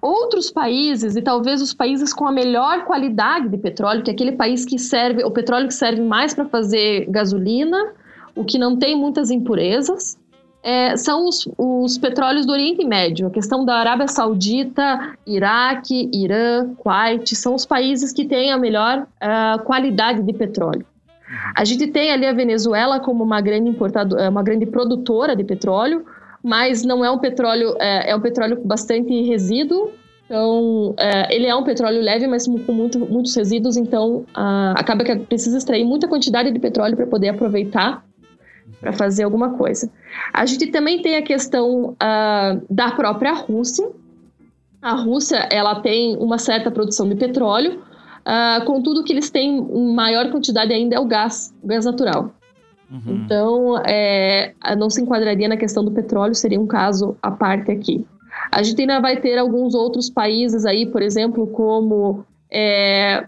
Outros países, e talvez os países com a melhor qualidade de petróleo, que é aquele país que serve, o petróleo que serve mais para fazer gasolina, o que não tem muitas impurezas, é, são os, os, petróleos do Oriente Médio. A questão da Arábia Saudita, Iraque, Irã, Kuwait, são os países que têm a melhor uh, qualidade de petróleo. A gente tem ali a Venezuela como uma grande importadora, uma grande produtora de petróleo, mas não é um petróleo, é, é um petróleo com bastante resíduo. Então, é, ele é um petróleo leve, mas com muito, muitos resíduos, então acaba que precisa extrair muita quantidade de petróleo para poder aproveitar para fazer alguma coisa. A gente também tem a questão ah, da própria Rússia. A Rússia ela tem uma certa produção de petróleo, ah, contudo, o que eles têm em maior quantidade ainda é o gás, o gás natural. Uhum. Então, é, não se enquadraria na questão do petróleo, seria um caso à parte aqui. A gente ainda vai ter alguns outros países aí, por exemplo, como é,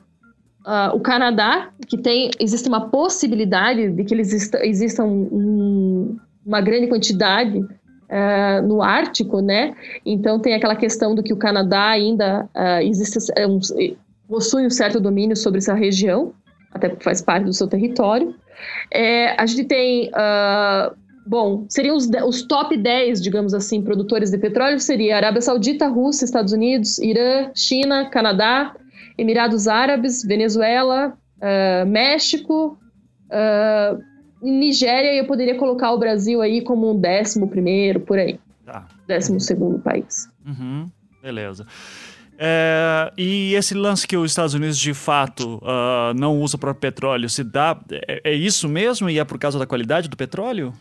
uh, o Canadá, que tem existe uma possibilidade de que eles existam um, uma grande quantidade uh, no Ártico, né? Então tem aquela questão do que o Canadá ainda uh, existe é um, possui um certo domínio sobre essa região, até porque faz parte do seu território. É, a gente tem. Uh, bom, seriam os, os, top 10, digamos assim, produtores de petróleo: seria Arábia Saudita, Rússia, Estados Unidos, Irã, China, Canadá, Emirados Árabes, Venezuela, uh, México. Uh, Nigéria, eu poderia colocar o Brasil aí como um décimo primeiro, por aí. Tá. Décimo segundo país. Uhum. Beleza. É, e esse lance que os Estados Unidos de fato uh, não usa para petróleo, se dá. É, é, isso mesmo e é por causa da qualidade do petróleo?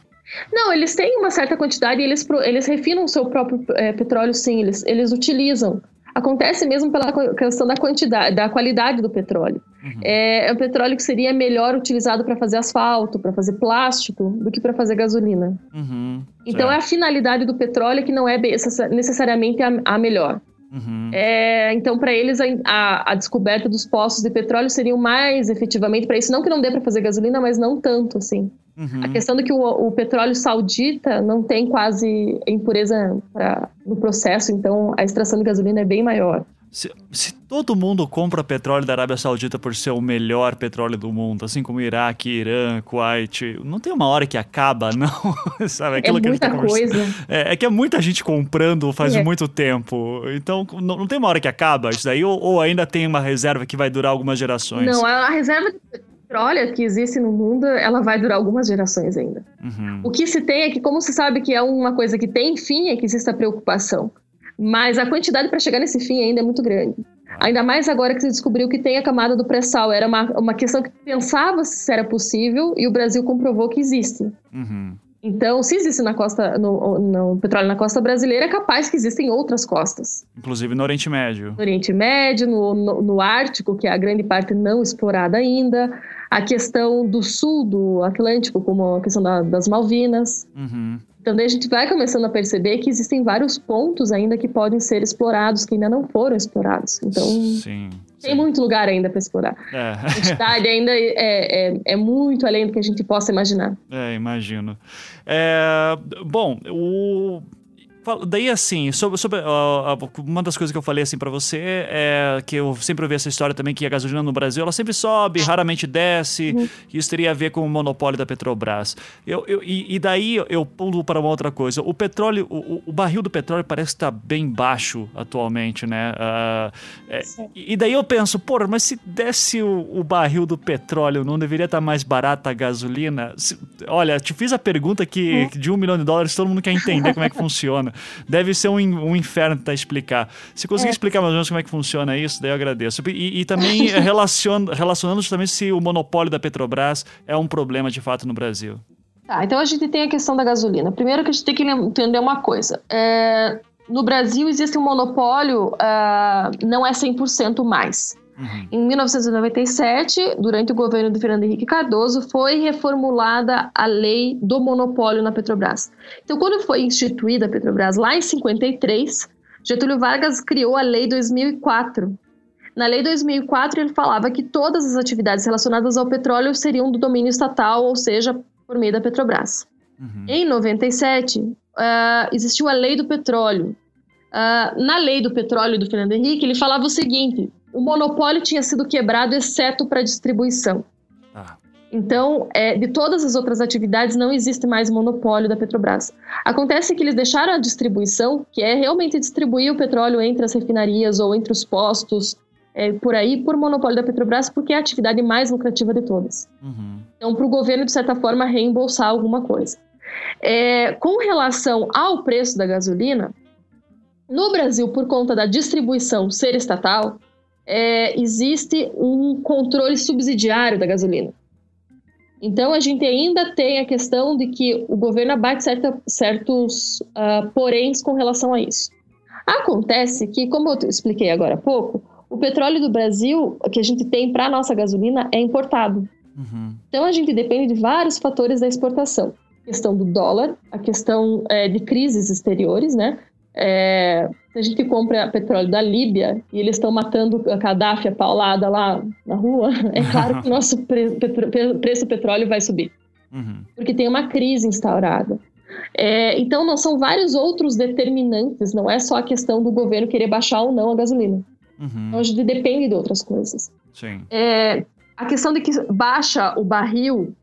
Não, eles têm uma certa quantidade e eles, eles refinam o seu próprio é, petróleo, sim, eles, eles utilizam. Acontece mesmo pela questão da quantidade, da qualidade do petróleo. Uhum. É, é um petróleo que seria melhor utilizado para fazer asfalto, para fazer plástico, do que para fazer gasolina. Uhum. Então é a finalidade do petróleo que não é necessariamente a, a melhor. Uhum. É, então, para eles, a, a, a, descoberta dos poços de petróleo seria mais efetivamente para isso. Não que não dê para fazer gasolina, mas não tanto assim. Uhum. A questão de que o, o, petróleo saudita não tem quase impureza pra, no processo, então a extração de gasolina é bem maior. Se, se, todo mundo compra petróleo da Arábia Saudita por ser o melhor petróleo do mundo, assim como Iraque, Irã, Kuwait, não tem uma hora que acaba, não? Sabe? É Aquilo é muita tá coisa. É, é, que é muita gente comprando faz é. muito tempo. Então, não, não, tem uma hora que acaba isso daí, ou, ou, ainda tem uma reserva que vai durar algumas gerações? Não, a reserva de petróleo que existe no mundo, ela vai durar algumas gerações ainda. Uhum. O que se tem é que, como se sabe que é uma coisa que tem fim, é que existe a preocupação. Mas a quantidade para chegar nesse fim ainda é muito grande. Ainda mais agora que se descobriu que tem a camada do pré-sal. Era uma, uma questão que pensava se era possível e o Brasil comprovou que existe. Uhum. Então, se existe na costa, no, no, petróleo na costa brasileira, é capaz que existem outras costas. Inclusive no Oriente Médio. No Oriente Médio, no, no, no Ártico, que é a grande parte não explorada ainda. A questão do sul do Atlântico, como a questão da, das Malvinas. Uhum. Então, daí a gente vai começando a perceber que existem vários pontos ainda que podem ser explorados, que ainda não foram explorados. Então, sim, tem sim. muito lugar ainda para explorar. É. A quantidade ainda é, é, é, muito além do que a gente possa imaginar. É, imagino. É, bom, o Daí, assim, sobre, sobre uh, uma das coisas que eu falei assim para você é que eu sempre ouvi essa história também que a gasolina no Brasil ela sempre sobe, raramente desce, uhum. isso teria a ver com o monopólio da Petrobras. Eu, eu e, e, daí eu pulo para uma outra coisa. O petróleo, o, o barril do petróleo parece estar tá bem baixo atualmente, né? Uh, é, e daí eu penso, pô, mas se desce o, o, barril do petróleo, não deveria estar tá mais barata a gasolina? Se, olha, te fiz a pergunta que uhum. de um milhão de dólares todo mundo quer entender como é que funciona. Deve ser um, um inferno tentar explicar. Se conseguir é. explicar mais ou menos como é que funciona isso, daí eu agradeço. E, e também relacion, relacionando também se o monopólio da Petrobras é um problema de fato no Brasil. Tá, então a gente tem a questão da gasolina. Primeiro que a gente tem que entender uma coisa. É, no Brasil existe um monopólio, uh, não é 100% mais. Uhum. Em 1997, durante o governo de Fernando Henrique Cardoso, foi reformulada a lei do monopólio na Petrobras. Então, quando foi instituída a Petrobras lá em 53, Getúlio Vargas criou a lei 2004. Na lei 2004, ele falava que todas as atividades relacionadas ao petróleo seriam do domínio estatal, ou seja, por meio da Petrobras. Uhum. Em 97, uh, ah, existiu a lei do petróleo. Uh, na lei do petróleo do Fernando Henrique, ele falava o seguinte: o monopólio tinha sido quebrado, exceto para distribuição. Ah. Então, é, de todas as outras atividades, não existe mais monopólio da Petrobras. Acontece que eles deixaram a distribuição, que é realmente distribuir o petróleo entre as refinarias ou entre os postos, é, por aí, por monopólio da Petrobras, porque é a atividade mais lucrativa de todas. Uhum. Então, para o governo, de certa forma, reembolsar alguma coisa. É, com relação ao preço da gasolina, no Brasil, por conta da distribuição ser estatal, é, existe um controle subsidiário da gasolina. Então, a gente ainda tem a questão de que o governo abate certa, certos uh, poréns com relação a isso. Acontece que, como eu expliquei agora há pouco, o petróleo do Brasil, que a gente tem para a nossa gasolina, é importado. Uhum. Então, a gente depende de vários fatores da exportação. A questão do dólar, a questão é, de crises exteriores, né? É, se a gente compra petróleo da Líbia e eles estão matando a Gaddafi a paulada lá na rua, é claro que o nosso pre preço do petróleo vai subir. Uhum. Porque tem uma crise instaurada. É, então, não são vários outros determinantes, não é só a questão do governo querer baixar ou não a gasolina. Uhum. Então, a gente depende de outras coisas. É, a questão de que baixa o barril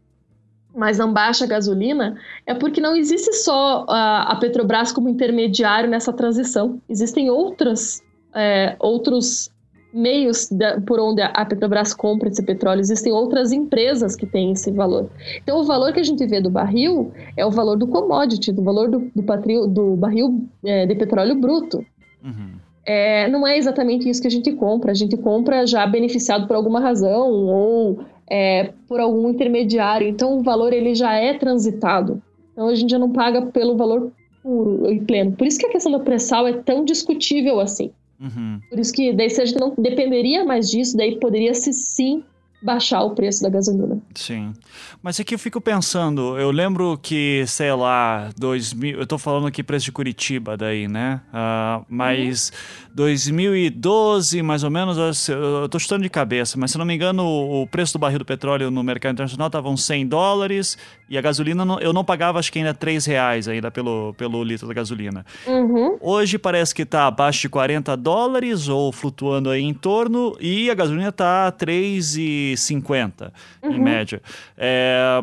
mas não baixa a gasolina, é porque não existe só a, a Petrobras como intermediário nessa transição. Existem outras, é, outros meios da, por onde a Petrobras compra esse petróleo, existem outras empresas que têm esse valor. Então, o valor que a gente vê do barril é o valor do commodity, do valor do, do, patrio, do barril é, de petróleo bruto. Uhum. É, não é exatamente isso que a gente compra. A gente compra já beneficiado por alguma razão ou é, por algum intermediário. Então o valor ele já é transitado. Então a gente já não paga pelo valor puro e pleno. Por isso que a questão do pré-sal é tão discutível assim. Uhum. Por isso que daí se a gente não dependeria mais disso, daí poderia se sim baixar o preço da gasolina. Sim. Mas aqui eu fico pensando, eu lembro que, sei lá, 2000, eu estou falando aqui preço de Curitiba daí, né? Uh, mas uhum. 2012, mais ou menos, eu estou chutando de cabeça, mas se não me engano, o preço do barril do petróleo no mercado internacional estava uns 100 dólares e a gasolina eu não pagava acho que ainda 3 reais ainda pelo, pelo litro da gasolina. Uhum. Hoje parece que está abaixo de 40 dólares ou flutuando aí em torno e a gasolina está 3 e 50 uhum. em média. É,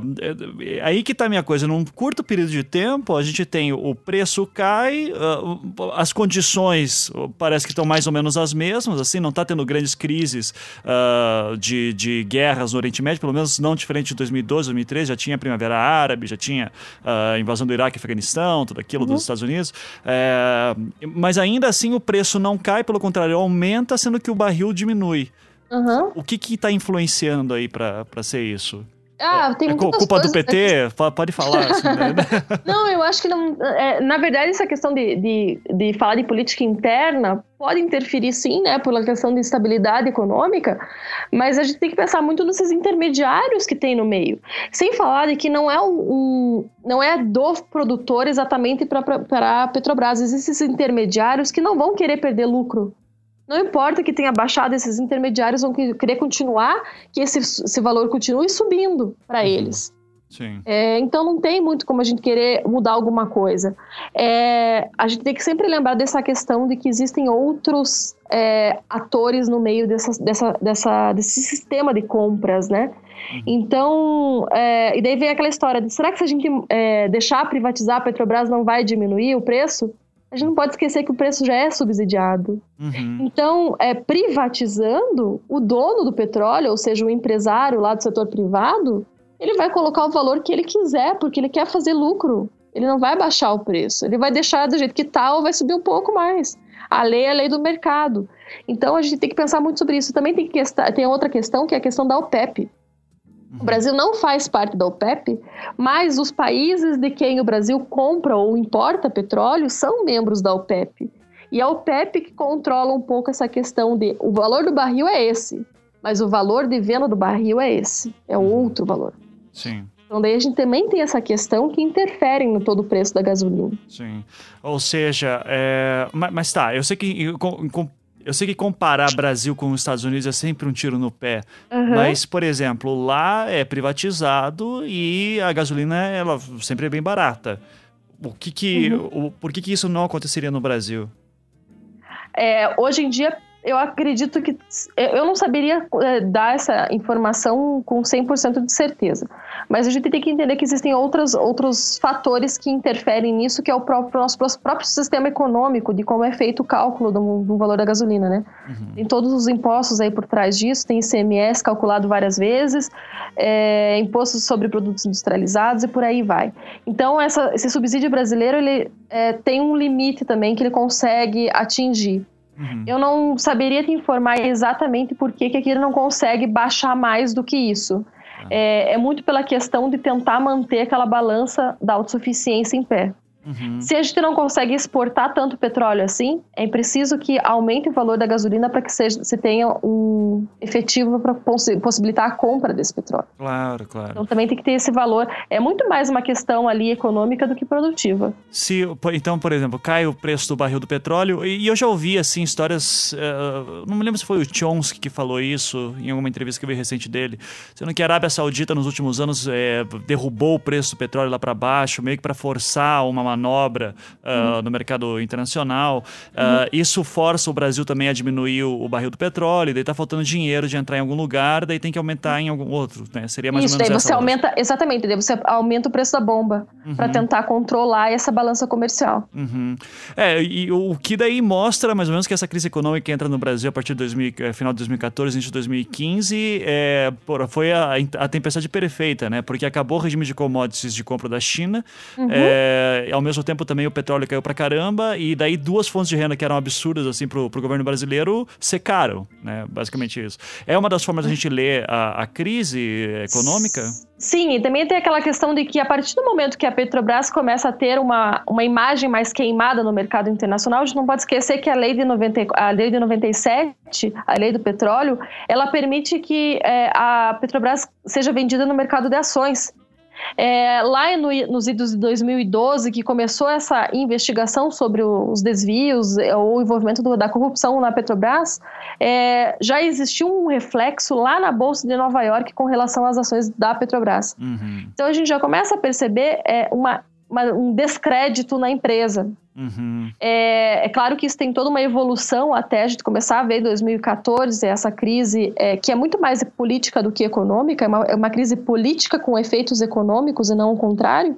é, aí que tá a minha coisa. Num curto período de tempo, a gente tem o preço cai, uh, as condições parece que estão mais ou menos as mesmas, assim, não está tendo grandes crises uh, de, de guerras no Oriente Médio, pelo menos não diferente de 2012, 2013, já tinha a Primavera Árabe, já tinha a uh, invasão do Iraque e Afeganistão, tudo aquilo uhum. dos Estados Unidos. É, mas ainda assim o preço não cai, pelo contrário, aumenta, sendo que o barril diminui. Uhum. O que que tá influenciando aí para ser isso? Ah, tem é culpa do PT? Pode falar. Assim, né? não, eu acho que não. É, na verdade, essa questão de, de, de falar de política interna pode interferir, sim, né, pela questão de estabilidade econômica, mas a gente tem que pensar muito nesses intermediários que tem no meio. Sem falar de que não é um, não é do produtor exatamente para a Petrobras. Existem esses intermediários que não vão querer perder lucro não importa que tenha baixado, esses intermediários vão querer continuar, que esse, esse valor continue subindo para uhum. eles. É, então não tem muito como a gente querer mudar alguma coisa. É, a gente tem que sempre lembrar dessa questão de que existem outros é, atores no meio dessa, dessa, dessa, desse sistema de compras, né? Uhum. Então, é, e daí vem aquela história de será que se a gente é, deixar privatizar a Petrobras não vai diminuir o preço? A gente não pode esquecer que o preço já é subsidiado. Uhum. Então, é, privatizando, o dono do petróleo, ou seja, o empresário lá do setor privado, ele vai colocar o valor que ele quiser, porque ele quer fazer lucro. Ele não vai baixar o preço. Ele vai deixar do jeito que está ou vai subir um pouco mais. A lei é a lei do mercado. Então, a gente tem que pensar muito sobre isso. Também tem, que, tem outra questão, que é a questão da OPEP. O Brasil não faz parte da OPEP, mas os países de quem o Brasil compra ou importa petróleo são membros da OPEP. E a OPEP que controla um pouco essa questão de o valor do barril é esse, mas o valor de venda do barril é esse, é Uhum. outro valor. Sim. Então daí a gente também tem essa questão que interfere no todo o preço da gasolina. Sim. Ou seja, é... mas, mas tá, eu sei que eu, sei que comparar Brasil com os Estados Unidos é sempre um tiro no pé. Uhum. Mas, por exemplo, lá é privatizado e a gasolina ela sempre é bem barata. O que que, Uhum. o, por que, que isso não aconteceria no Brasil? É, hoje em dia, eu acredito que. Eu não saberia é, dar essa informação com 100% de certeza. Mas a gente tem que entender que existem outras, outros fatores que interferem nisso, que é o próprio, nosso próprio sistema econômico, de como é feito o cálculo do, do valor da gasolina, né? Tem todos os impostos aí por trás disso, tem ICMS calculado várias vezes, é, impostos sobre produtos industrializados e por aí vai. Então, essa, esse subsídio brasileiro, ele é, tem um limite também que ele consegue atingir. Uhum. Eu não saberia te informar exatamente por que, que aqui ele não consegue baixar mais do que isso. É, é muito pela questão de tentar manter aquela balança da autossuficiência em pé. Uhum. Se a gente não consegue exportar tanto petróleo assim, é preciso que aumente o valor da gasolina para que seja, se tenha um efetivo para possibilitar a compra desse petróleo. Claro, claro. Então também tem que ter esse valor. É muito mais uma questão ali econômica do que produtiva. Se, então, por exemplo, cai o preço do barril do petróleo, e, eu já ouvi, assim, histórias. eh, não me lembro se foi o Chomsky que falou isso em alguma entrevista que eu vi recente dele, sendo que a Arábia Saudita, nos últimos anos, eh, derrubou o preço do petróleo lá para baixo, meio que para forçar uma manobra ah, no mercado internacional. Ah, Isso força o Brasil também a diminuir o, o barril do petróleo, daí tá faltando dinheiro de entrar em algum lugar, daí tem que aumentar em algum outro, né? Seria mais Isso, ou menos daí você aumenta, exatamente, daí você aumenta o preço da bomba para tentar controlar essa balança comercial. Uhum. É, e o que daí mostra mais ou menos que essa crise econômica que entra no Brasil a partir do 2000, eh, final de 2014, início de 2015, é, porra, foi a, a tempestade perfeita, né? Porque acabou o regime de commodities de compra da China, é, mesmo tempo também o petróleo caiu pra caramba, e daí duas fontes de renda que eram absurdas assim pro, pro governo brasileiro secaram, né? Basicamente isso. É uma das formas da gente ler a, a crise econômica? Sim, e também tem aquela questão de que a partir do momento que a Petrobras começa a ter uma, uma imagem mais queimada no mercado internacional, a gente não pode esquecer que a lei de, 90, a lei de 97, a lei do petróleo, ela permite que é, a Petrobras seja vendida no mercado de ações. É, lá no, nos idos de 2012, que começou essa investigação sobre os desvios é, ou o envolvimento do, da corrupção na Petrobras, é, já existiu um reflexo lá na Bolsa de Nova York com relação às ações da Petrobras. Uhum, Então a gente já começa a perceber é, uma, uma- um descrédito na empresa. Uhum, É, é claro que isso tem toda uma evolução até a gente começar a ver em 2014 essa crise, é, que é muito mais política do que econômica, é uma, é uma crise política com efeitos econômicos e não o contrário.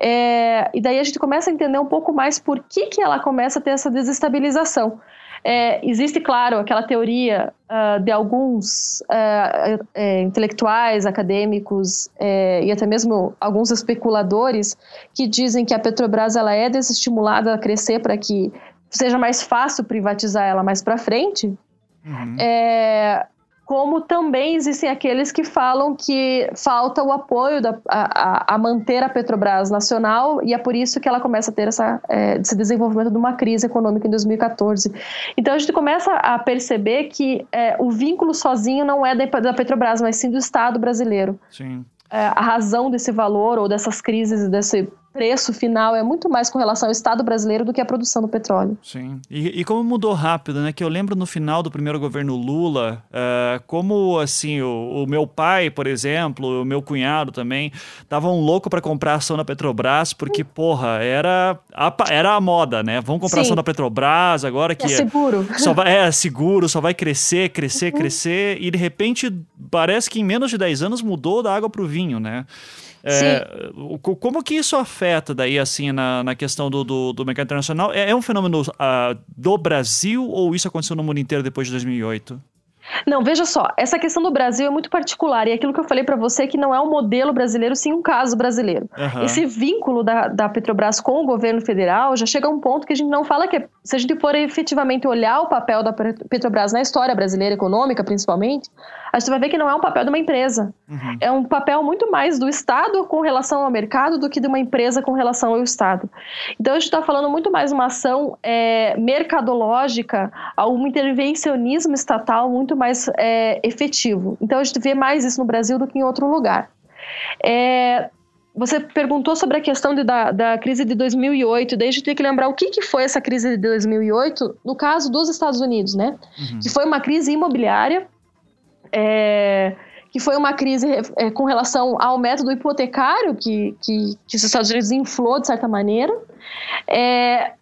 É, e daí a gente começa a entender um pouco mais por que, que ela começa a ter essa desestabilização. É, existe, claro, aquela teoria ah, de alguns ah, eh, intelectuais, acadêmicos eh, e até mesmo alguns especuladores que dizem que a Petrobras ela é desestimulada a crescer para que seja mais fácil privatizar ela mais para frente. uhum. É, como também existem aqueles que falam que falta o apoio da, a, a- manter a Petrobras nacional e é por isso que ela começa a ter essa, é, esse desenvolvimento de uma crise econômica em 2014. Então a gente começa a perceber que é, o vínculo sozinho não é da, da Petrobras, mas sim do Estado brasileiro. Sim. É, a razão desse valor ou dessas crises, desse preço final é muito mais com relação ao Estado brasileiro do que a produção do petróleo. Sim. E, e como mudou rápido, né? Que eu lembro no final do primeiro governo Lula, eh, como assim, o, o meu pai, por exemplo, o meu cunhado também, estavam louco para comprar ação da Petrobras, porque, porra, era a, era a moda, né? Vamos comprar Sim. ação da Petrobras agora que É seguro. só vai, é seguro, só vai crescer, crescer, crescer, e de repente parece que em menos de 10 anos mudou da água pro vinho, né? É, como que isso afeta daí, assim, na, na questão do, do, do mercado internacional? É, é um fenômeno ah, do Brasil ou isso aconteceu no mundo inteiro depois de 2008? Não, veja só, essa questão do Brasil é muito particular e aquilo que eu falei para você que não é um modelo brasileiro, sim um caso brasileiro. Aham. Esse vínculo da, da Petrobras com o governo federal já chega a um ponto que a gente não fala que é se a gente for efetivamente olhar o papel da Petrobras na história brasileira econômica, principalmente, a gente vai ver que não é um papel de uma empresa. Uhum. É um papel muito mais do Estado com relação ao mercado do que de uma empresa com relação ao Estado. Então a gente está falando muito mais uma ação é, mercadológica, um intervencionismo estatal muito mais é, efetivo. Então a gente vê mais isso no Brasil do que em outro lugar. É, você perguntou sobre a questão de, da, da, crise de 2008, daí a gente tem que lembrar o que, que foi essa crise de 2008 no caso dos Estados Unidos, né? Uhum. Que foi uma crise imobiliária, é, que foi uma crise é, com relação ao método hipotecário que, que, que, os Estados Unidos inflou de certa maneira, é,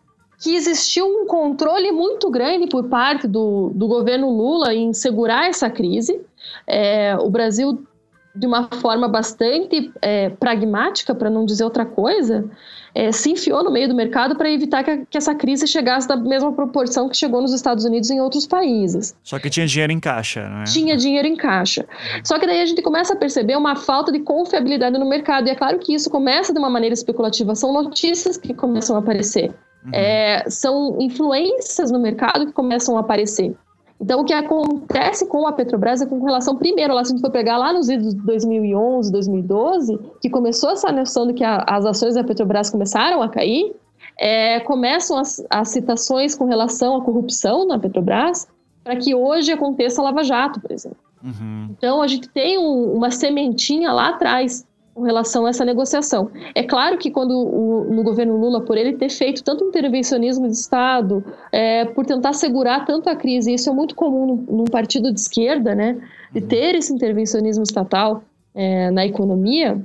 que existiu um controle muito grande por parte do, do governo Lula em segurar essa crise. É, o Brasil de uma forma bastante é, pragmática, para não dizer outra coisa, é, se enfiou no meio do mercado para evitar que, que, essa crise chegasse da mesma proporção que chegou nos Estados Unidos e em outros países. Só que tinha dinheiro em caixa, né? Tinha dinheiro em caixa. Só que daí a gente começa a perceber uma falta de confiabilidade no mercado. E é claro que isso começa de uma maneira especulativa. São notícias que começam a aparecer. Uhum. É, são influências no mercado que começam a aparecer. Então, o que acontece com a Petrobras é com relação, primeiro, lá, se a gente for pegar lá nos idos de 2011, 2012, que começou essa noção de que a, as ações da Petrobras começaram a cair, é, começam as, as, citações com relação à corrupção na Petrobras, para que hoje aconteça a Lava Jato, por exemplo. Uhum. Então, a gente tem um, uma sementinha lá atrás com relação a essa negociação. É claro que quando o, no governo Lula, por ele ter feito tanto intervencionismo de Estado, é, por tentar segurar tanto a crise, isso é muito comum num, num partido de esquerda, né, de uhum. ter esse intervencionismo estatal é, na economia,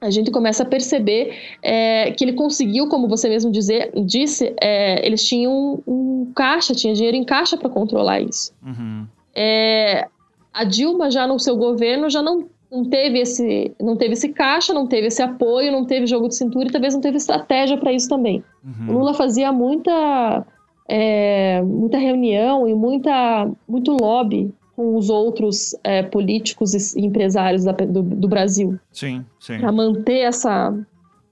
a gente começa a perceber é, que ele conseguiu, como você mesmo dizer, disse, é, eles tinham um, um, caixa, tinha dinheiro em caixa para controlar isso. Uhum. É, a Dilma já no seu governo já não não teve esse não teve esse caixa, não teve esse apoio, não teve jogo de cintura e talvez não teve estratégia para isso também. Uhum. O Lula fazia muita é, muita reunião e muita muito lobby com os outros é, políticos e empresários da, do, do, Brasil. Sim, sim. Para manter essa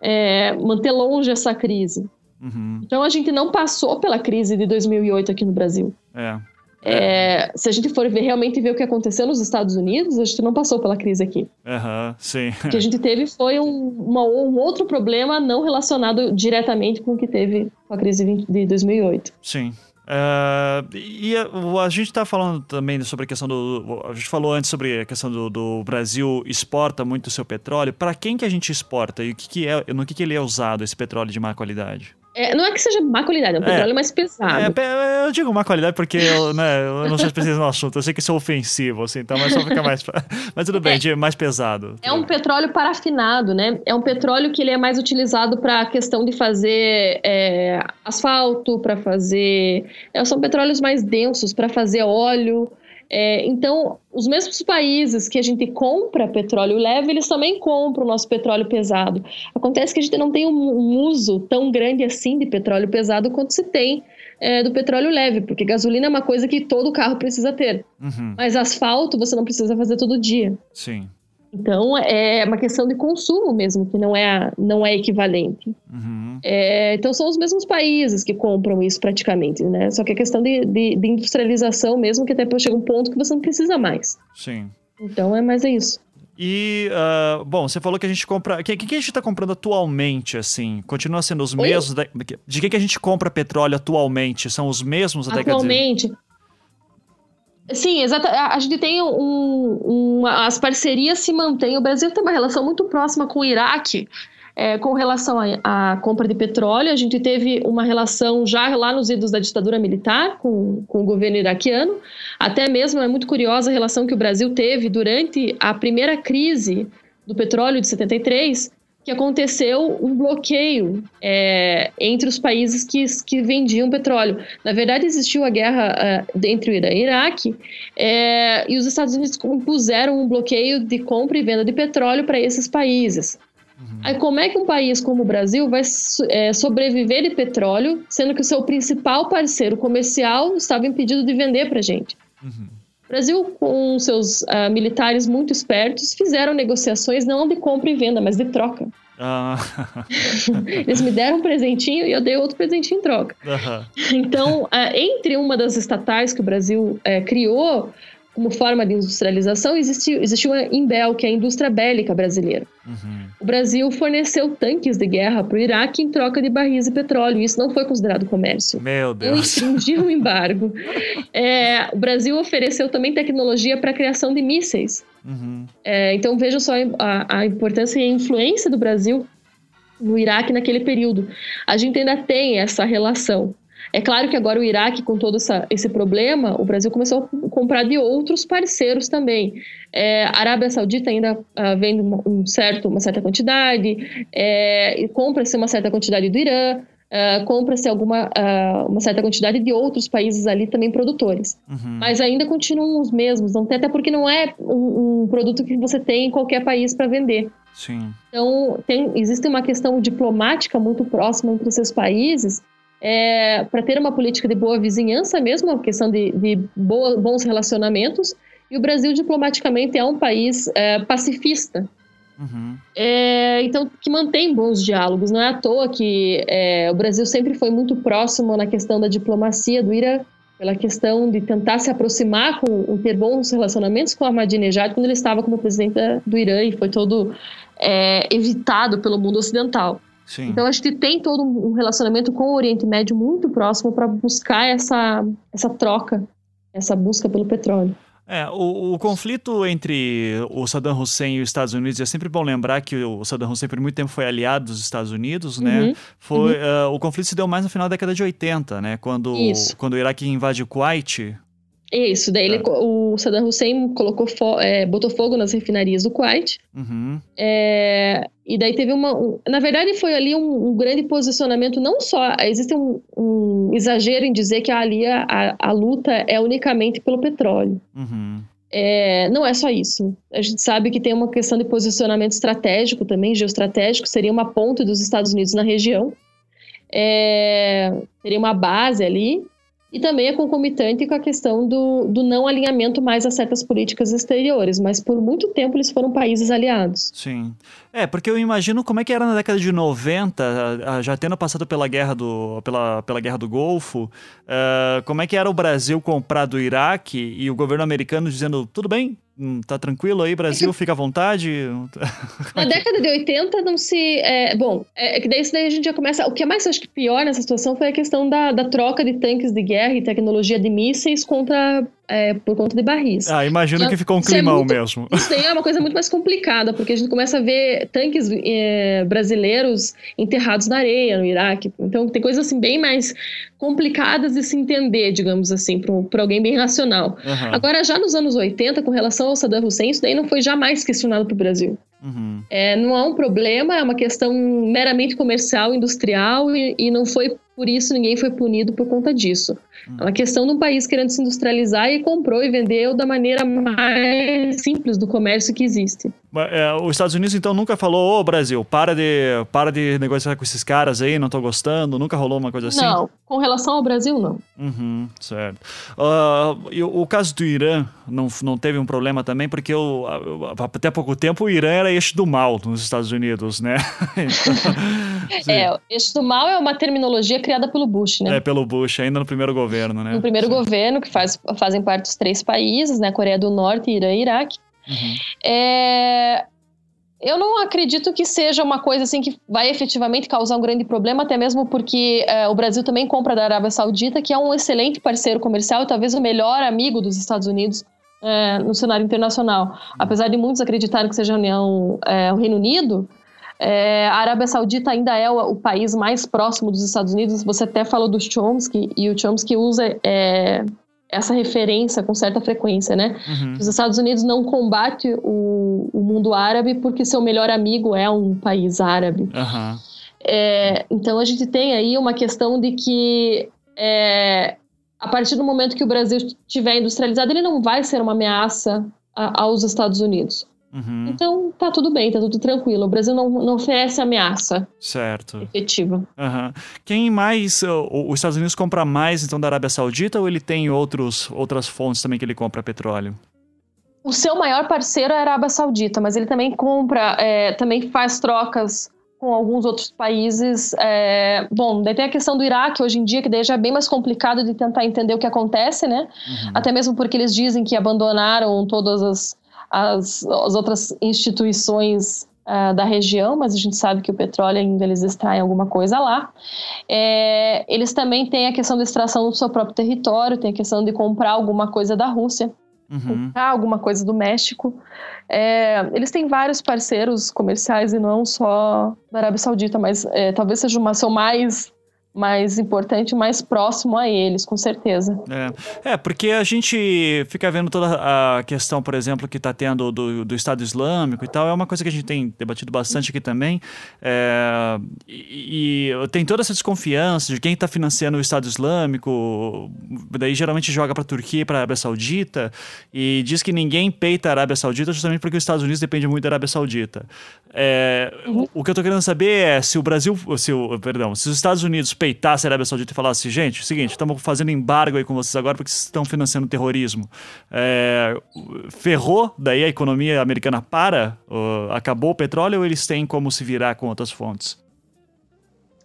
é, manter longe essa crise. Uhum. Então a gente não passou pela crise de 2008 aqui no Brasil. É. É, se a gente for ver, realmente ver o que aconteceu nos Estados Unidos, a gente não passou pela crise aqui. Uhum, sim. O que a gente teve foi um, uma, um outro problema não relacionado diretamente com o que teve com a crise de 2008. Sim. Uh, e a, a gente está falando também sobre a questão do. A gente falou antes sobre a questão do, do Brasil exporta muito o seu petróleo. Para quem que a gente exporta e o que, que é, no que, que ele é usado, esse petróleo de má qualidade? É, não é que seja má qualidade, é um é. petróleo é, mais pesado. É, eu digo má qualidade porque eu, né, eu não sou especialista no assunto. Eu sei que isso é ofensivo, assim, então mas só fica mais. Mas tudo bem, é, mais pesado. É um petróleo parafinado, né? É um petróleo que ele é mais utilizado para a questão de fazer é, asfalto, para fazer. É, são petróleos mais densos para fazer óleo. É, então, os mesmos países que a gente compra petróleo leve, eles também compram o nosso petróleo pesado. Acontece que a gente não tem um, uso tão grande assim de petróleo pesado quanto se tem é, do petróleo leve, porque gasolina é uma coisa que todo carro precisa ter. Uhum. Mas asfalto você não precisa fazer todo dia. Sim. Então, é uma questão de consumo mesmo, que não é, não é equivalente. Uhum. É, então, são os mesmos países que compram isso praticamente, né? Só que é questão de, de, de industrialização mesmo, que até chega um ponto que você não precisa mais. Sim. Então, é mais é isso. E, uh, bom, você falou que a gente compra. O que, que, a gente está comprando atualmente, assim? Continua sendo os Oi? mesmos. De, de que, que a gente compra petróleo atualmente? São os mesmos da Atualmente. Sim, exato. A gente tem um, um, as parcerias se mantêm. O Brasil tem uma relação muito próxima com o Iraque. É, com relação à compra de petróleo, a gente teve uma relação já lá nos idos da ditadura militar com, com o governo iraquiano. Até mesmo é muito curiosa a relação que o Brasil teve durante a primeira crise do petróleo de 73, que aconteceu um bloqueio é, entre os países que, que vendiam petróleo. Na verdade, existiu a guerra uh, entre o Irã e o Iraque, é, e os Estados Unidos impuseram um bloqueio de compra e venda de petróleo para esses países. Uhum. Aí, como é que um país como o Brasil vai é, sobreviver de petróleo, sendo que o seu principal parceiro comercial estava impedido de vender para a gente? Uhum. O Brasil, com seus uh, militares muito espertos, fizeram negociações não de compra e venda, mas de troca. Ah. Eles me deram um presentinho e eu dei outro presentinho em troca. Então, é, entre uma das estatais que o Brasil é, criou como forma de industrialização, existiu, existiu a Imbel, que é a indústria bélica brasileira. Uhum. O Brasil forneceu tanques de guerra para o Iraque em troca de barris de petróleo. Isso não foi considerado comércio. Meu Não Deus. infringiu o embargo. É, o Brasil ofereceu também tecnologia para a criação de mísseis. Uhum. É, então vejam só a, a importância e a influência do Brasil no Iraque naquele período. A gente ainda tem essa relação. É claro que agora o Iraque, com todo essa, esse problema, o Brasil começou a comprar de outros parceiros também. É, a Arábia Saudita ainda ah, vende uma, um certo, uma certa quantidade, é, e compra-se uma certa quantidade do Irã, ah, compra-se alguma ah, uma certa quantidade de outros países ali também produtores. Uhum. Mas ainda continuam os mesmos, não tem, até porque não é um, um produto que você tem em qualquer país para vender. Sim. Então, tem, existe uma questão diplomática muito próxima entre esses países é, para ter uma política de boa vizinhança mesmo, uma questão de, de boa, bons relacionamentos. E o Brasil, diplomaticamente, é um país é, pacifista. Uhum. É, então, que mantém bons diálogos. Não é à toa que é, o Brasil sempre foi muito próximo na questão da diplomacia do Irã, pela questão de tentar se aproximar com ter bons relacionamentos com Ahmadinejad quando ele estava como presidente do Irã e foi todo é, evitado pelo mundo ocidental. Sim. Então a gente tem todo um relacionamento com o Oriente Médio muito próximo para buscar essa, essa troca, essa busca pelo petróleo. É, o, o conflito entre o Saddam Hussein e os Estados Unidos é sempre bom lembrar que o Saddam Hussein por muito tempo foi aliado dos Estados Unidos, né? Uhum, Foi, ah, o conflito se deu mais no final da década de 80, né? Quando, Isso. quando o Iraque invade o Kuwait. Isso, daí ele, o Saddam Hussein colocou fo- é, botou fogo nas refinarias do Kuwait. Uhum, É, e daí teve uma. um- na verdade, foi ali um, um grande posicionamento, não só. Existe um, um exagero em dizer que ali a, a, a luta é unicamente pelo petróleo. uhum, É, não é só isso. A gente sabe que tem uma questão de posicionamento estratégico também, geoestratégico, seria uma ponte dos Estados Unidos na região. É, teria uma base ali. E também é concomitante com a questão do, do não alinhamento mais a certas políticas exteriores, mas por muito tempo eles foram países aliados. sim. É, porque eu imagino como é que era na década de 90, ah, ah, já tendo passado pela guerra do, pela, pela guerra do Golfo, ah, como é que era o Brasil comprar do Iraque e o governo americano dizendo, tudo bem, tá tranquilo aí, Brasil, fica à vontade. Na década de 80 não se. É, bom, é, é que daí isso daí a gente já começa. O que é mais acho que pior nessa situação foi a questão da, da troca de tanques de guerra e tecnologia de mísseis contra. É, por conta de barris. Ah, imagino que ficou um é climão muito- mesmo. Isso daí é uma coisa muito mais complicada, porque a gente começa a ver tanques é, brasileiros enterrados na areia no Iraque. Então tem coisas assim bem mais complicadas de se entender, digamos assim, para alguém bem racional. Aham, Agora, já nos anos 80, com relação ao Saddam Hussein, isso daí não foi jamais questionado para o Brasil. uhum, É, não há um problema, é uma questão meramente comercial, industrial, e, e não foi por isso ninguém foi punido por conta disso. É uma questão de um país querendo se industrializar e comprou e vendeu da maneira mais simples do comércio que existe. É, os Estados Unidos então nunca falou, ô Brasil, para de, para de negociar com esses caras aí, não tô gostando, nunca rolou uma coisa assim? Não, com relação ao Brasil, não. Uhum, certo. Ah, e o, o caso do Irã não, não teve um problema também, porque a- até pouco tempo o Irã era eixo do mal nos Estados Unidos, né? Então. É, eixo do mal é uma terminologia criada pelo Bush, né? É, pelo Bush, ainda no primeiro governo, né? no primeiro Sim. governo, que faz, fazem parte dos três países, né? Coreia do Norte, Irã e Iraque. Uhum. É, Eu não acredito que seja uma coisa assim que vai efetivamente causar um grande problema, até mesmo porque é, o Brasil também compra da Arábia Saudita, que é um excelente parceiro comercial e talvez o melhor amigo dos Estados Unidos é, no cenário internacional. Apesar de muitos acreditarem que seja a União, é, o Reino Unido, é, a Arábia Saudita ainda é o, o país mais próximo dos Estados Unidos. Você até falou do Chomsky, e o Chomsky usa é, essa referência com certa frequência, né? Uhum. Os Estados Unidos não combate o, o mundo árabe porque seu melhor amigo é um país árabe. Aham. É, então a gente tem aí uma questão de que é, a partir do momento que o Brasil estiver industrializado, ele não vai ser uma ameaça a- aos Estados Unidos. Uhum. Então tá tudo bem, tá tudo tranquilo. O Brasil não, não oferece ameaça Certo. efetiva. Aham. Quem mais. Os Estados Unidos compra mais então da Arábia Saudita ou ele tem outros, outras fontes também que ele compra petróleo? O seu maior parceiro é a Arábia Saudita, mas ele também compra, é, também faz trocas com alguns outros países. É, bom, daí tem a questão do Iraque hoje em dia, que daí já é bem mais complicado de tentar entender o que acontece, né? Uhum. Até mesmo porque eles dizem que abandonaram todas as, as, as outras instituições uh, da região, mas a gente sabe que o petróleo ainda eles extraem alguma coisa lá. É, eles também têm a questão da extração do seu próprio território, tem a questão de comprar alguma coisa da Rússia. Uhum. comprar alguma coisa do México. É, eles têm vários parceiros comerciais e não só da Arábia Saudita, mas é, talvez seja uma seu mais mais importante, mais próximo a eles, com certeza. É, é porque a gente fica vendo toda a questão, por exemplo, que está tendo do, do Estado Islâmico e tal, é uma coisa que a gente tem debatido bastante aqui também, é, e, e, tem toda essa desconfiança de quem está financiando o Estado Islâmico, daí geralmente joga para a Turquia e para a Arábia Saudita, e diz que ninguém peita a Arábia Saudita justamente porque os Estados Unidos depende muito da Arábia Saudita. É, uhum. O que eu estou querendo saber é se o Brasil, se o, perdão, se os Estados Unidos peitasse a Arábia Saudita e falasse: gente, é o seguinte, estamos fazendo embargo aí com vocês agora porque vocês estão financiando terrorismo. É, ferrou, daí a economia americana para? Uh, acabou o petróleo ou eles têm como se virar com outras fontes?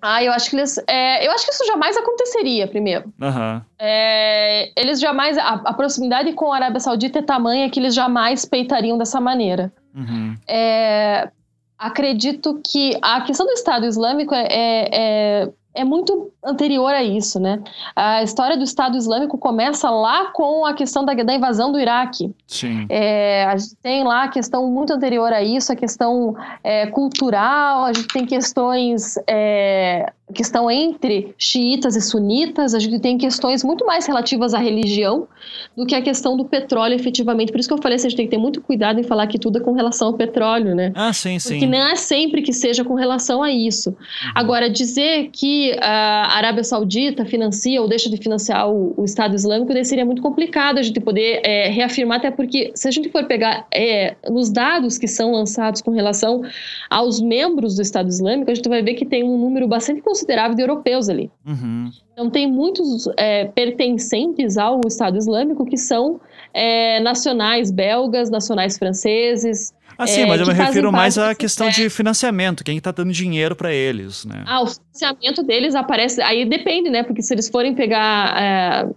Ah, eu acho que eles. É, eu acho que isso jamais aconteceria, primeiro. Uhum. É, eles jamais. A, a, proximidade com a Arábia Saudita é tamanha que eles jamais peitariam dessa maneira. Uhum. É, acredito que a questão do Estado Islâmico é, é, muito anterior a isso, né? A história do Estado Islâmico começa lá com a questão da, da invasão do Iraque. Sim. É, a gente tem lá a questão muito anterior a isso, a questão é, cultural, a gente tem questões é, questão entre xiitas e sunitas, a gente tem questões muito mais relativas à religião do que a questão do petróleo efetivamente. Por isso que eu falei, assim, a gente tem que ter muito cuidado em falar que tudo é com relação ao petróleo, né? Ah, sim, sim. Porque não é sempre que seja com relação a isso. Uhum. Agora, dizer que a Arábia Saudita financia ou deixa de financiar o, o Estado Islâmico, daí seria muito complicado a gente poder é, reafirmar, até porque se a gente for pegar é, os dados que são lançados com relação aos membros do Estado Islâmico, a gente vai ver que tem um número bastante considerável de europeus ali. Uhum. Então, tem muitos é, pertencentes ao Estado Islâmico que são é, nacionais belgas, nacionais franceses. Ah, sim, é, mas eu me refiro mais à questão de financiamento, quem está dando dinheiro para eles, né? Ah, o financiamento deles aparece. Aí depende, né? Porque se eles forem pegar. É,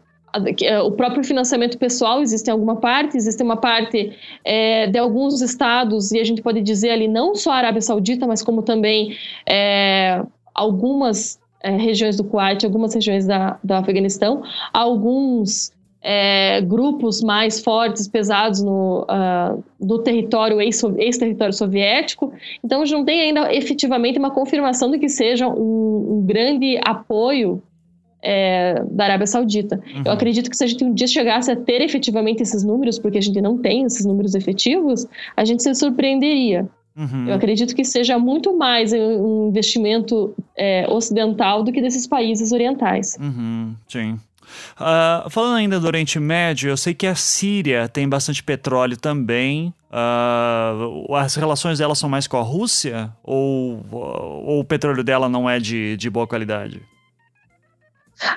é, o próprio financiamento pessoal existe em alguma parte, existe uma parte é, de alguns estados, e a gente pode dizer ali não só a Arábia Saudita, mas como também é, algumas é, regiões do Kuwait, algumas regiões da, do Afeganistão, alguns é, grupos mais fortes, pesados no, uh, do território, ex-território soviético. Então, a gente não tem ainda efetivamente uma confirmação de que seja um, um grande apoio é, da Arábia Saudita. Uhum. Eu acredito que se a gente um dia chegasse a ter efetivamente esses números, porque a gente não tem esses números efetivos, a gente se surpreenderia. Uhum. Eu acredito que seja muito mais um investimento é, ocidental do que desses países orientais. Uhum, sim. Uh, falando ainda do Oriente Médio, eu sei que a Síria tem bastante petróleo também. Uh, as relações dela são mais com a Rússia? Ou, ou o petróleo dela não é de, de boa qualidade?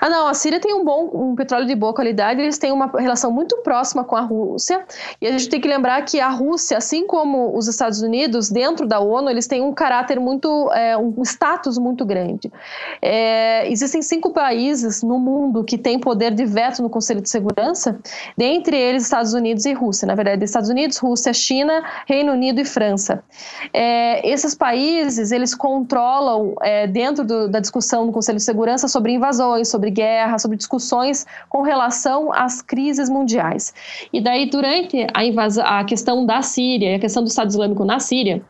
Ah, não, a Síria tem um bom um petróleo de boa qualidade, eles têm uma relação muito próxima com a Rússia, e a gente tem que lembrar que a Rússia, assim como os Estados Unidos, dentro da ONU, eles têm um caráter muito, é, um status muito grande. É, existem cinco países no mundo que têm poder de veto no Conselho de Segurança, dentre eles Estados Unidos e Rússia, na verdade, Estados Unidos, Rússia, China, Reino Unido e França. É, esses países, eles controlam, é, dentro do, da discussão no Conselho de Segurança sobre invasões, sobre guerra, sobre discussões com relação às crises mundiais. E daí, durante a, invasão, a questão da Síria, a questão do Estado Islâmico na Síria,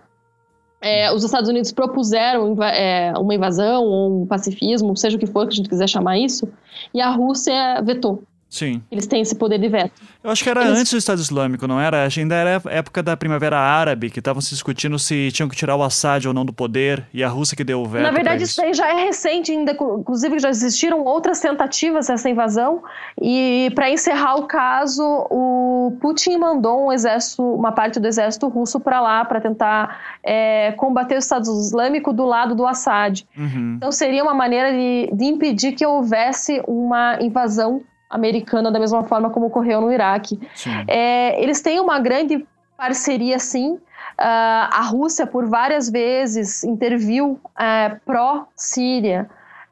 é, os Estados Unidos propuseram é, uma invasão ou um pacifismo, seja o que for que a gente quiser chamar isso, e a Rússia vetou. Sim. Eles têm esse poder de veto. Eu acho que era Eles... antes do Estado Islâmico, não era? Ainda era época da Primavera Árabe, que estavam se discutindo se tinham que tirar o Assad ou não do poder, e a Rússia que deu o veto. Na verdade, isso aí já é recente, ainda, inclusive já existiram outras tentativas dessa invasão, e para encerrar o caso, o Putin mandou um exército, uma parte do exército russo para lá para tentar é, combater o Estado Islâmico do lado do Assad. Uhum. Então seria uma maneira de, de impedir que houvesse uma invasão americana da mesma forma como ocorreu no Iraque. É, eles têm uma grande parceria, sim. a Rússia, por várias vezes, interviu é, pró-Síria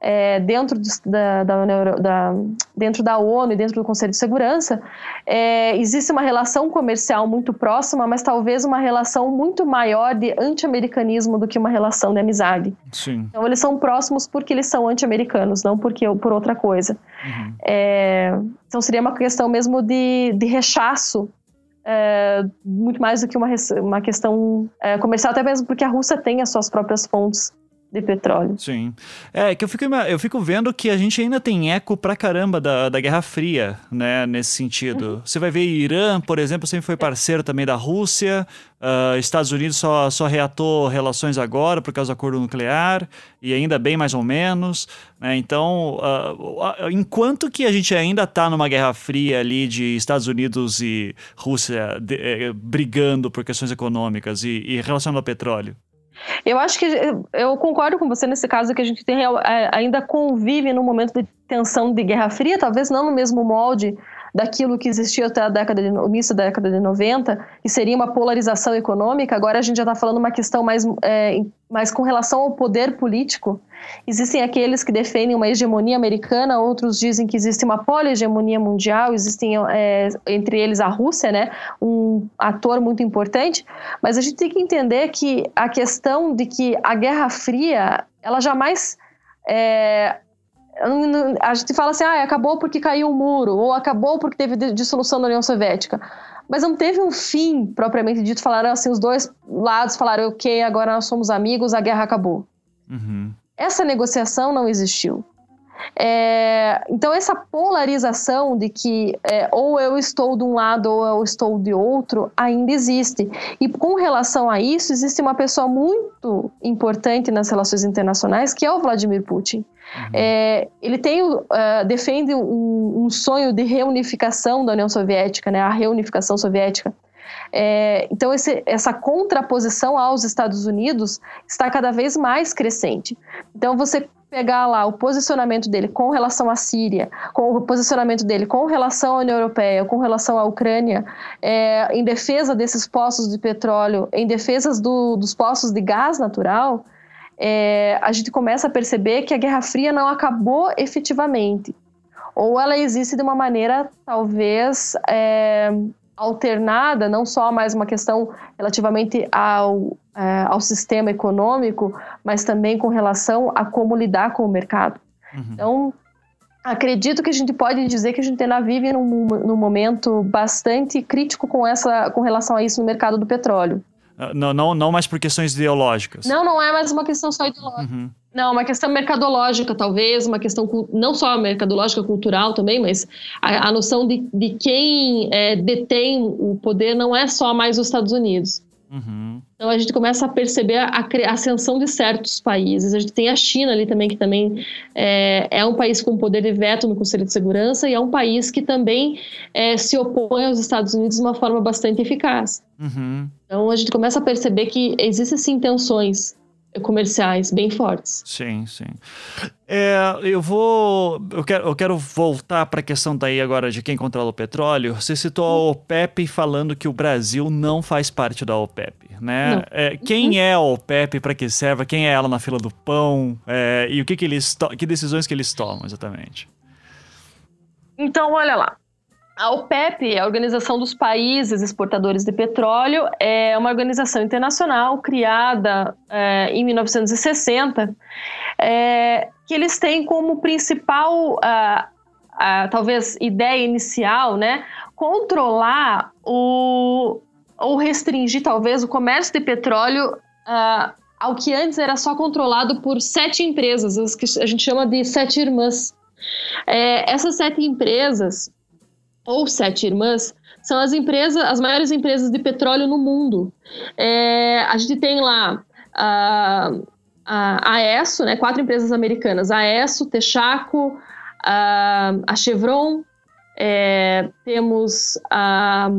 é, dentro, da, da, da, dentro da ONU e dentro do Conselho de Segurança, é, existe uma relação comercial muito próxima, mas talvez uma relação muito maior de anti-americanismo do que uma relação de amizade. Sim. Então eles são próximos porque eles são anti-americanos, não porque por outra coisa. Uhum. É, então seria uma questão mesmo de, de rechaço é, muito mais do que uma, uma questão é, comercial, até mesmo porque a Rússia tem as suas próprias fontes de petróleo. Sim. É que eu fico, eu fico vendo que a gente ainda tem eco pra caramba da, da Guerra Fria, né? Nesse sentido. Uhum. Você vai ver Irã, por exemplo, sempre foi parceiro também da Rússia. Uh, Estados Unidos só, só reatou relações agora por causa do acordo nuclear, e ainda bem mais ou menos. Né? Então, uh, enquanto que a gente ainda está numa Guerra Fria ali de Estados Unidos e Rússia de, eh, brigando por questões econômicas e, e relacionado ao petróleo, eu acho que eu concordo com você nesse caso que a gente tem, é, ainda convive num momento de tensão de Guerra Fria, talvez não no mesmo molde daquilo que existia até a década de, início da década de 90, que seria uma polarização econômica, agora a gente já está falando uma questão mais, é, mais com relação ao poder político. Existem aqueles que defendem uma hegemonia americana, outros dizem que existe uma polihegemonia mundial, existem é, entre eles a Rússia, né, um ator muito importante, mas a gente tem que entender que a questão de que a Guerra Fria, ela jamais é, a gente fala assim, ah, acabou porque caiu um muro, ou acabou porque teve dissolução da União Soviética. Mas não teve um fim propriamente dito. Falaram assim, os dois lados falaram, ok, agora nós somos amigos, a guerra acabou. Uhum. Essa negociação não existiu. É, então, essa polarização de que é, ou eu estou de um lado ou eu estou de outro ainda existe. E com relação a isso, existe uma pessoa muito importante nas relações internacionais, que é o Vladimir Putin. Uhum. É, ele tem, uh, defende um, um, sonho de reunificação da União Soviética, né, a reunificação soviética. É, então, esse, essa contraposição aos Estados Unidos está cada vez mais crescente. Então, você pegar lá o posicionamento dele com relação à Síria, com o posicionamento dele com relação à União Europeia, com relação à Ucrânia, é, em defesa desses poços de petróleo, em defesa do, dos poços de gás natural, é, a gente começa a perceber que a Guerra Fria não acabou efetivamente. Ou ela existe de uma maneira, talvez, é, alternada, não só mais uma questão relativamente ao, é, ao sistema econômico, mas também com relação a como lidar com o mercado. Uhum. Então, acredito que a gente pode dizer que a gente ainda vive num, num momento bastante crítico com, essa, com relação a isso no mercado do petróleo. Uh, não, não, não mais por questões ideológicas. Não, não é mais uma questão só ideológica. Uhum. Não, uma questão mercadológica, talvez, uma questão não só mercadológica, cultural também, mas a, a noção de, de quem é, detém o poder não é só mais os Estados Unidos. Uhum. Então a gente começa a perceber a, a, ascensão de certos países. A gente tem a China ali também, que também é, é, um país com poder de veto no Conselho de Segurança e é um país que também é, se opõe aos Estados Unidos de uma forma bastante eficaz. Uhum. Então a gente começa a perceber que existem sim tensões comerciais bem fortes. Sim, sim. É, eu vou. Eu quero, eu quero voltar para a questão daí agora de quem controla o petróleo. Você citou a OPEP falando que o Brasil não faz parte da OPEP, né? É, quem uhum. é a OPEP, para que serve? Quem é ela na fila do pão? É, e o que, que eles que decisões que eles tomam exatamente? Então, olha lá. A OPEP, a Organização dos Países Exportadores de Petróleo, é uma organização internacional criada é, em 1960, é, que eles têm como principal, a, a, talvez, ideia inicial, né, controlar o, ou restringir, talvez, o comércio de petróleo a, ao que antes era só controlado por sete empresas, as que a gente chama de sete irmãs. É, essas sete empresas ou sete irmãs, são as empresas, as maiores empresas de petróleo no mundo. É, a gente tem lá a, a, a ESSO, né, quatro empresas americanas, a ESSO, Texaco, a, a Chevron, é, temos a,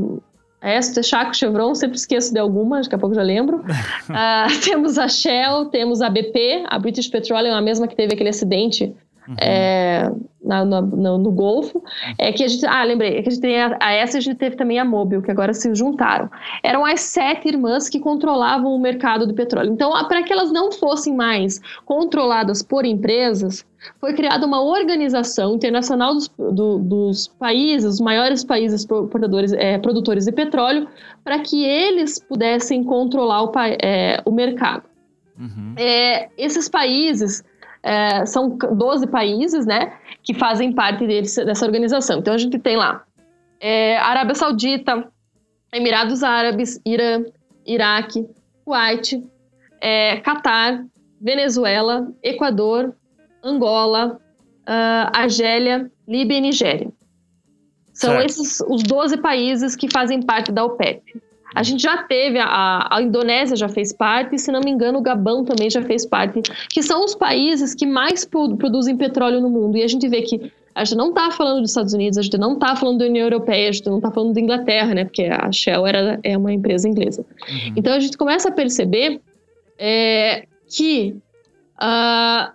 a ESSO, Texaco, Chevron, sempre esqueço de alguma, daqui a pouco já lembro. uh, temos a Shell, temos a BP, a British Petroleum, a mesma que teve aquele acidente uhum. é, na, no, no, no, Golfo, é que a gente, ah, lembrei, é que a gente tem a, a essa a gente teve também a Mobil, que agora se juntaram. Eram as sete irmãs que controlavam o mercado do petróleo. Então, para que elas não fossem mais controladas por empresas, foi criada uma organização internacional dos, do, dos países, os maiores países produtores, é, produtores de petróleo, para que eles pudessem controlar o, é, o mercado. Uhum. É, esses países é, são 12 países, né, que fazem parte deles, dessa organização. Então a gente tem lá é, Arábia Saudita, Emirados Árabes, Irã, Iraque, Kuwait, é, Catar, Venezuela, Equador, Angola, uh, Argélia, Líbia e Nigéria. São certo. esses os 12 países que fazem parte da OPEP. A gente já teve, a, a Indonésia já fez parte, e se não me engano, o Gabão também já fez parte, que são os países que mais produzem petróleo no mundo. E a gente vê que a gente não está falando dos Estados Unidos, a gente não está falando da União Europeia, a gente não está falando da Inglaterra, né? Porque a Shell era, é uma empresa inglesa. Uhum. Então a gente começa a perceber é, que uh,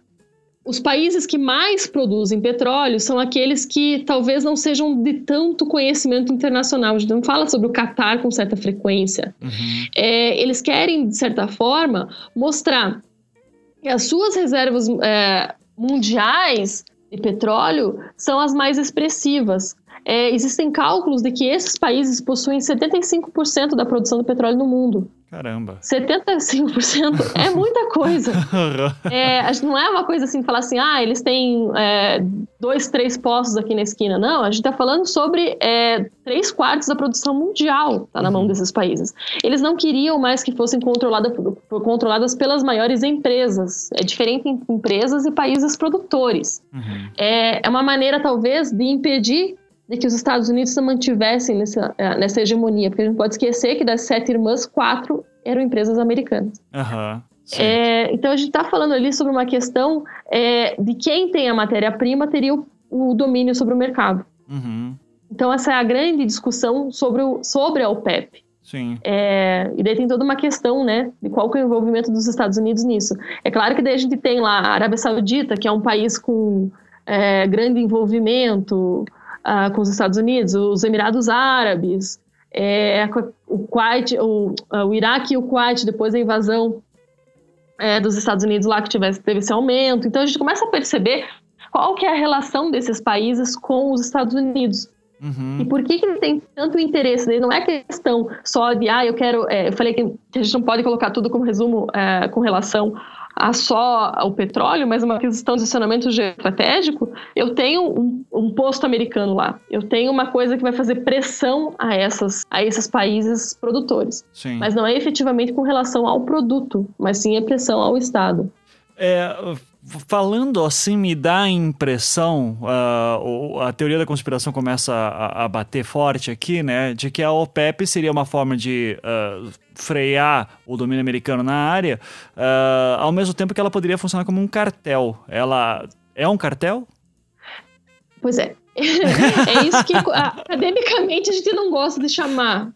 os países que mais produzem petróleo são aqueles que talvez não sejam de tanto conhecimento internacional. A gente não fala sobre o Catar com certa frequência. Uhum. É, eles querem, de certa forma, mostrar que as suas reservas é, mundiais de petróleo são as mais expressivas. É, existem cálculos de que esses países possuem 75% da produção de petróleo no mundo. Caramba. 75% é muita coisa. é, não é uma coisa assim, falar assim, ah, eles têm é, dois, três postos aqui na esquina. Não, a gente está falando sobre é, três quartos da produção mundial tá na uhum. mão desses países. Eles não queriam mais que fossem controlada, controladas pelas maiores empresas. É diferente em empresas e países produtores. Uhum. É, é uma maneira, talvez, de impedir de que os Estados Unidos se mantivessem nessa, é, nessa hegemonia, porque a gente pode esquecer que das sete irmãs, quatro eram empresas americanas. Uhum, é, então a gente está falando ali sobre uma questão é, de quem tem a matéria-prima teria o, o, domínio sobre o mercado. Uhum. Então essa é a grande discussão sobre, o, sobre a OPEP. Sim. É, e daí tem toda uma questão, né, de qual é o envolvimento dos Estados Unidos nisso. É claro que daí a gente tem lá a Arábia Saudita, que é um país com é, grande envolvimento, uh, com os Estados Unidos, os Emirados Árabes, é, o, Kuwait, o, uh, o Iraque e o Kuwait, depois da invasão é, dos Estados Unidos lá que tivesse, teve esse aumento. Então a gente começa a perceber qual que é a relação desses países com os Estados Unidos. Uhum. E por que, que tem tanto interesse? Não é questão só de, ah, eu quero. É, eu falei que a gente não pode colocar tudo como resumo é, com relação a só o petróleo, mas uma questão de posicionamento estratégico, eu tenho um, um, posto americano lá. Eu tenho uma coisa que vai fazer pressão a, essas, a esses países produtores. Sim. Mas não é efetivamente com relação ao produto, mas sim é pressão ao Estado. É, falando assim, me dá a impressão, uh, a teoria da conspiração começa a, a, bater forte aqui, né? De que a OPEP seria uma forma de uh, frear o domínio americano na área, uh, ao mesmo tempo que ela poderia funcionar como um cartel. Ela é um cartel? Pois é. é isso que academicamente a gente não gosta de chamar.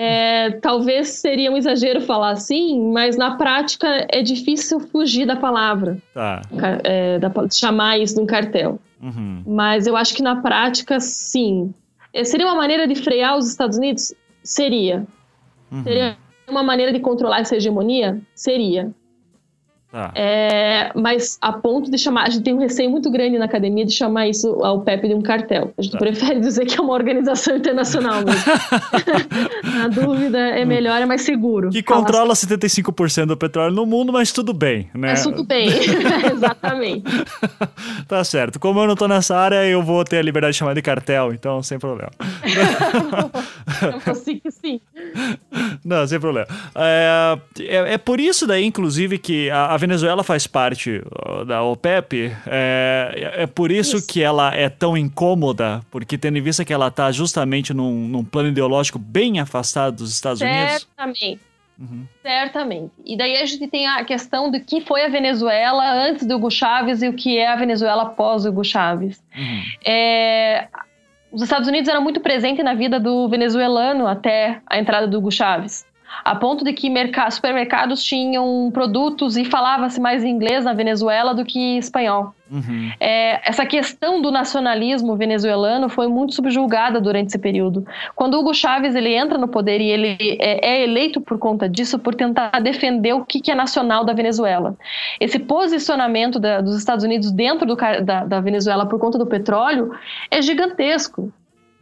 É, talvez seria um exagero falar assim, mas na prática é difícil fugir da palavra. Tá. É, da, chamar isso de um cartel. Uhum. Mas eu acho que na prática, sim. É, seria uma maneira de frear os Estados Unidos? Seria. Uhum. Seria uma maneira de controlar essa hegemonia? Seria. Tá. É, mas a ponto de chamar, a gente tem um receio muito grande na academia de chamar isso ao PEP de um cartel. A gente tá. prefere dizer que é uma organização internacional a dúvida é melhor, é mais seguro. Que controla assim. 75% do petróleo no mundo, mas tudo bem, né? Mas tudo bem, exatamente. tá certo. Como eu não tô nessa área, eu vou ter a liberdade de chamar de cartel, então sem problema. eu assim que sim. Não, sem problema. É, é, é, por isso daí, inclusive, que a, a Venezuela faz parte da OPEP. É, é por isso, isso, que ela é tão incômoda, porque tendo em vista que ela está justamente num, num, plano ideológico bem afastado dos Estados Certamente. Unidos. Certamente. Uhum. Certamente. E daí a gente tem a questão do que foi a Venezuela antes do Hugo Chávez e o que é a Venezuela após o Hugo Chávez. Uhum. É, os Estados Unidos eram muito presentes na vida do venezuelano até a entrada do Hugo Chávez. A ponto de que supermercados tinham produtos e falava-se mais inglês na Venezuela do que espanhol. Uhum. É, essa questão do nacionalismo venezuelano foi muito subjulgada durante esse período. Quando Hugo Chávez ele entra no poder e ele é, é eleito por conta disso, por tentar defender o que, que é nacional da Venezuela. Esse posicionamento da, dos Estados Unidos dentro do, da, da Venezuela por conta do petróleo é gigantesco.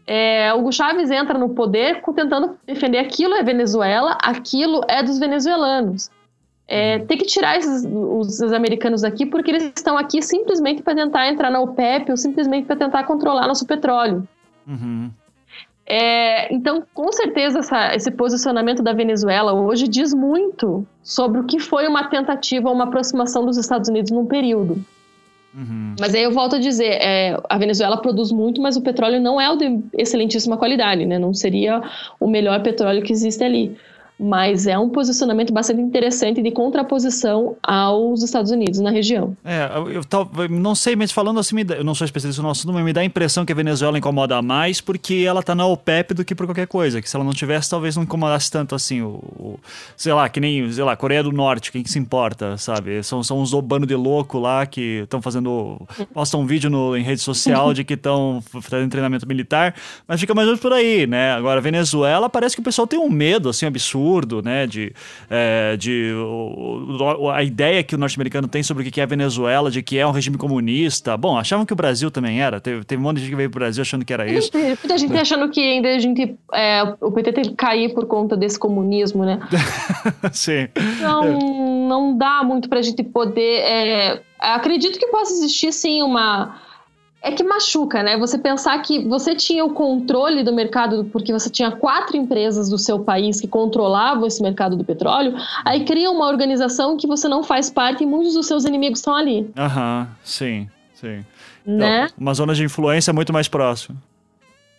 É, Hugo Chávez entra no poder tentando defender aquilo é Venezuela, aquilo é dos venezuelanos. É, uhum. tem que tirar esses, os, os, americanos aqui porque eles estão aqui simplesmente para tentar entrar na OPEP ou simplesmente para tentar controlar nosso petróleo. Uhum. É, então, com certeza, essa, esse posicionamento da Venezuela hoje diz muito sobre o que foi uma tentativa ou uma aproximação dos Estados Unidos num período. Uhum. Mas aí eu volto a dizer, é, a Venezuela produz muito, mas o petróleo não é de excelentíssima qualidade, né? Não seria o melhor petróleo que existe ali mas é um posicionamento bastante interessante de contraposição aos Estados Unidos na região. É, eu, eu não sei, mas falando assim, eu não sou especialista no assunto, mas me dá a impressão que a Venezuela incomoda mais porque ela está na OPEP do que por qualquer coisa, que se ela não tivesse, talvez não incomodasse tanto assim, o, o sei lá, que nem, sei lá, Coreia do Norte, quem que se importa, sabe? São, são uns obando de louco lá que estão fazendo, postam um vídeo no, em rede social de que estão fazendo treinamento militar, mas fica mais ou menos por aí, né? Agora, Venezuela parece que o pessoal tem um medo, assim, absurdo absurdo, né? De, é, de o, a ideia que o norte-americano tem sobre o que é a Venezuela, de que é um regime comunista. Bom, achavam que o Brasil também era. Teve, teve um monte de gente que veio pro Brasil achando que era isso. Muita gente achando que ainda a gente. É, o PT teve que cair por conta desse comunismo, né? Sim. Então, não dá muito pra gente poder. É, acredito que possa existir, sim, uma é que machuca, né? Você pensar que você tinha o controle do mercado, porque você tinha quatro empresas do seu país que controlavam esse mercado do petróleo, aí cria uma organização que você não faz parte e muitos dos seus inimigos estão ali. Aham, sim, sim. Né? Então, uma zona de influência muito mais próxima.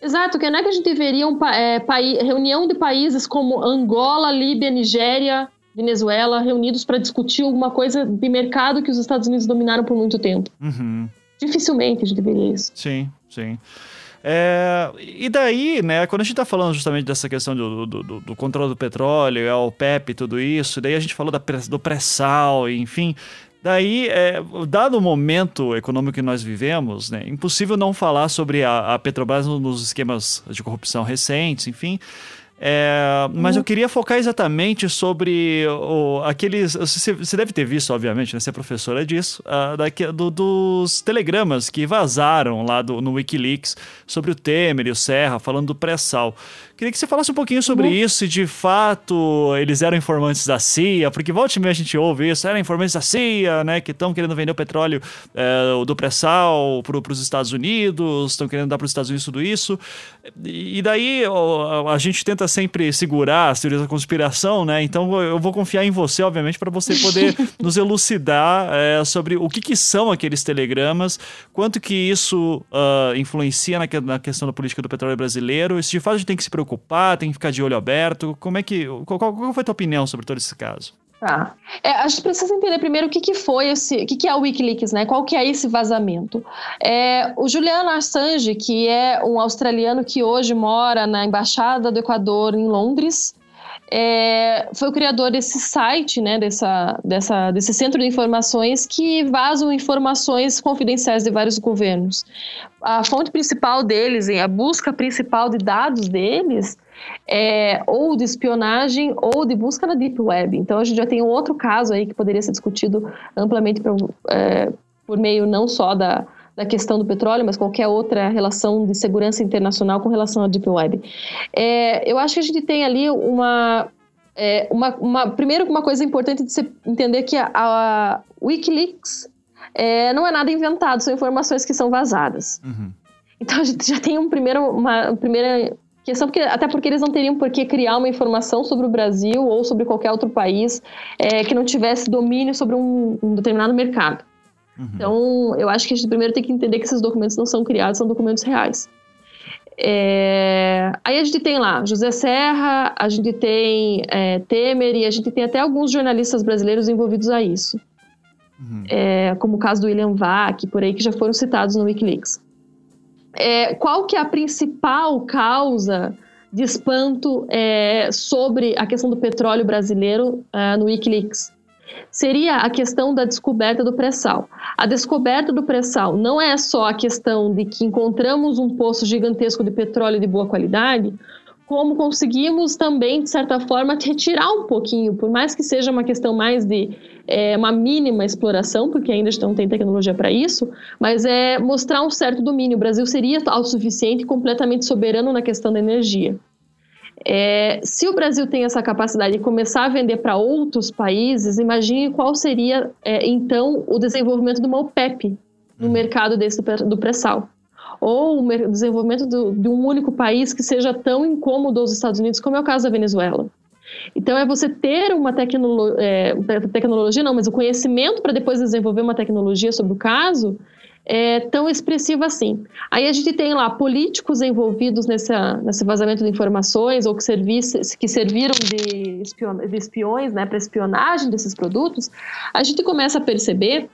Exato, que não é que a gente veria um é, reunião de países como Angola, Líbia, Nigéria, Venezuela, reunidos para discutir alguma coisa de mercado que os Estados Unidos dominaram por muito tempo. Uhum. Dificilmente a gente veria isso. Sim, sim. É, e daí, né, quando a gente está falando justamente dessa questão do, do, do, do controle do petróleo, a OPEP e tudo isso, daí a gente falou da, do pré-sal, enfim, Daí, é, dado o momento econômico que nós vivemos, né, impossível não falar sobre a, a Petrobras nos esquemas de corrupção recentes, enfim. É, mas eu queria focar exatamente sobre o, aqueles. Você, você, deve ter visto, obviamente, né? Você é professora disso, uh, daqui, do, dos telegramas que vazaram lá do, no Wikileaks sobre o Temer e o Serra, falando do pré-sal. Queria que você falasse um pouquinho sobre uhum. isso, se de fato eles eram informantes da CIA, porque volta e meia a gente ouve isso, eram informantes da CIA, né, que estão querendo vender o petróleo é, do pré-sal para os Estados Unidos, estão querendo dar para os Estados Unidos tudo isso. E daí ó, a gente tenta sempre segurar as teorias da conspiração, né, então eu vou confiar em você, obviamente, para você poder nos elucidar é, sobre o que, que, são aqueles telegramas, quanto que isso uh, influencia na, na questão da política do petróleo brasileiro, e se de fato a gente tem que se preocupar preocupar, tem que ficar de olho aberto? Como é que. Qual, qual foi a tua opinião sobre todo esse caso? Tá. É, a gente precisa entender primeiro o que, que foi esse, o que, que é o WikiLeaks, né? Qual que é esse vazamento? É, o Julian Assange, que é um australiano que hoje mora na embaixada do Equador em Londres, é, foi o criador desse site, né, dessa, dessa, desse centro de informações que vazam informações confidenciais de vários governos. A fonte principal deles, a busca principal de dados deles, é ou de espionagem ou de busca na Deep Web. Então a gente já tem um outro caso aí que poderia ser discutido amplamente é, por meio não só da, da questão do petróleo, mas qualquer outra relação de segurança internacional com relação à Deep Web. É, eu acho que a gente tem ali uma, é, uma, uma, primeiro uma coisa importante de você entender que a, a Wikileaks é, não é nada inventado, são informações que são vazadas. Uhum. Então a gente já tem um primeiro, uma, uma primeira questão, porque, até porque eles não teriam por que criar uma informação sobre o Brasil ou sobre qualquer outro país é, que não tivesse domínio sobre um, um determinado mercado. Uhum. Então, eu acho que a gente primeiro tem que entender que esses documentos não são criados, são documentos reais. É... Aí a gente tem lá José Serra, a gente tem é, Temer e a gente tem até alguns jornalistas brasileiros envolvidos a isso. Uhum. É, como o caso do William Vac, por aí, que já foram citados no Wikileaks. É, qual que é a principal causa de espanto é, sobre a questão do petróleo brasileiro uh, no Wikileaks seria a questão da descoberta do pré-sal. A descoberta do pré-sal não é só a questão de que encontramos um poço gigantesco de petróleo de boa qualidade, como conseguimos também, de certa forma, retirar um pouquinho, por mais que seja uma questão mais de é, uma mínima exploração, porque ainda não tem tecnologia para isso, mas é mostrar um certo domínio. O Brasil seria autossuficiente e completamente soberano na questão da energia. É, se o Brasil tem essa capacidade de começar a vender para outros países, imagine qual seria, é, então, o desenvolvimento de uma OPEP no uhum. mercado desse do pré-sal. Ou o desenvolvimento do, de um único país que seja tão incômodo aos Estados Unidos, como é o caso da Venezuela. Então, é você ter uma tecnolo é, tecnologia, não, mas o conhecimento para depois desenvolver uma tecnologia sobre o caso, é, tão expressiva assim. Aí a gente tem lá políticos envolvidos nessa, nesse vazamento de informações ou que, serviços, que serviram de, espion, de espiões né, para espionagem desses produtos. A gente começa a perceber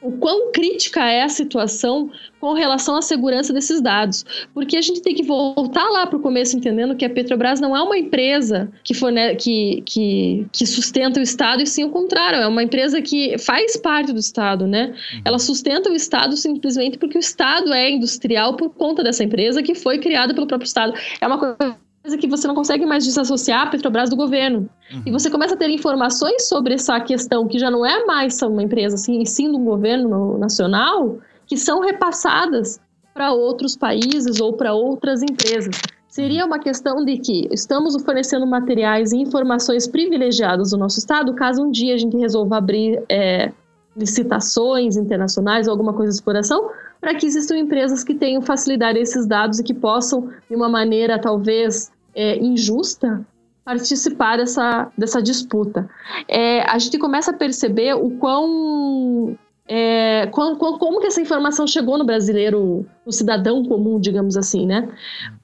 o quão crítica é a situação com relação à segurança desses dados. Porque a gente tem que voltar lá para o começo entendendo que a Petrobras não é uma empresa que, forne que, que, que, sustenta o Estado, e sim o contrário, é uma empresa que faz parte do Estado, né? Uhum. Ela sustenta o Estado simplesmente porque o Estado é industrial por conta dessa empresa que foi criada pelo próprio Estado. É uma coisa que você não consegue mais desassociar a Petrobras do governo. Uhum. E você começa a ter informações sobre essa questão, que já não é mais uma empresa, assim, sim do governo nacional, que são repassadas para outros países ou para outras empresas. Seria uma questão de que estamos fornecendo materiais e informações privilegiadas do nosso Estado, caso um dia a gente resolva abrir é, licitações internacionais ou alguma coisa de exploração, para que existam empresas que tenham facilidade esses dados e que possam, de uma maneira talvez é, injusta, participar dessa, dessa disputa. É, a gente começa a perceber o quão, é, quão, como que essa informação chegou no brasileiro, no cidadão comum, digamos assim, né?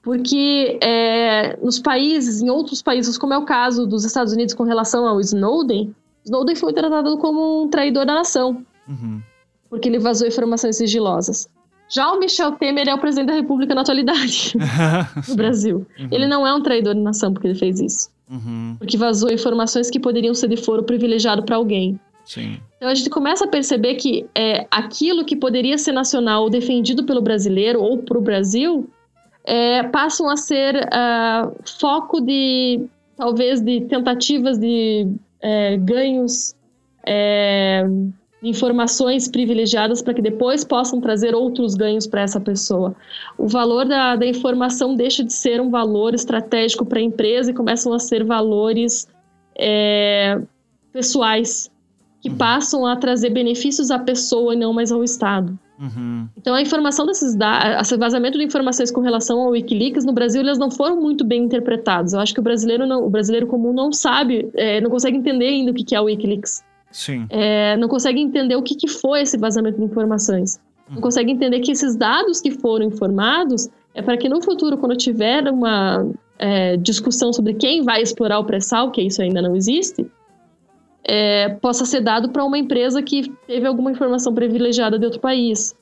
Porque é, nos países, em outros países, como é o caso dos Estados Unidos com relação ao Snowden, Snowden foi tratado como um traidor da nação. Uhum porque ele vazou informações sigilosas. Já o Michel Temer é o presidente da República na atualidade no Brasil. Uhum. Ele não é um traidor de nação porque ele fez isso. Uhum. Porque vazou informações que poderiam ser de foro privilegiado para alguém. Sim. Então a gente começa a perceber que é, aquilo que poderia ser nacional defendido pelo brasileiro ou para o Brasil é, passam a ser uh, foco de talvez de tentativas de é, ganhos é, informações privilegiadas para que depois possam trazer outros ganhos para essa pessoa. O valor da, da informação deixa de ser um valor estratégico para a empresa e começam a ser valores é, pessoais que uhum. passam a trazer benefícios à pessoa e não mais ao Estado. Uhum. Então a informação desses dados, esse vazamento de informações com relação ao WikiLeaks no Brasil, eles não foram muito bem interpretados. Eu acho que o brasileiro, não, o brasileiro comum não sabe, é, não consegue entender ainda o que é o WikiLeaks. Sim. É, não consegue entender o que, que foi esse vazamento de informações. Não consegue entender que esses dados que foram informados é para que no futuro, quando tiver uma é, discussão sobre quem vai explorar o pré-sal, que isso ainda não existe, é, possa ser dado para uma empresa que teve alguma informação privilegiada de outro país.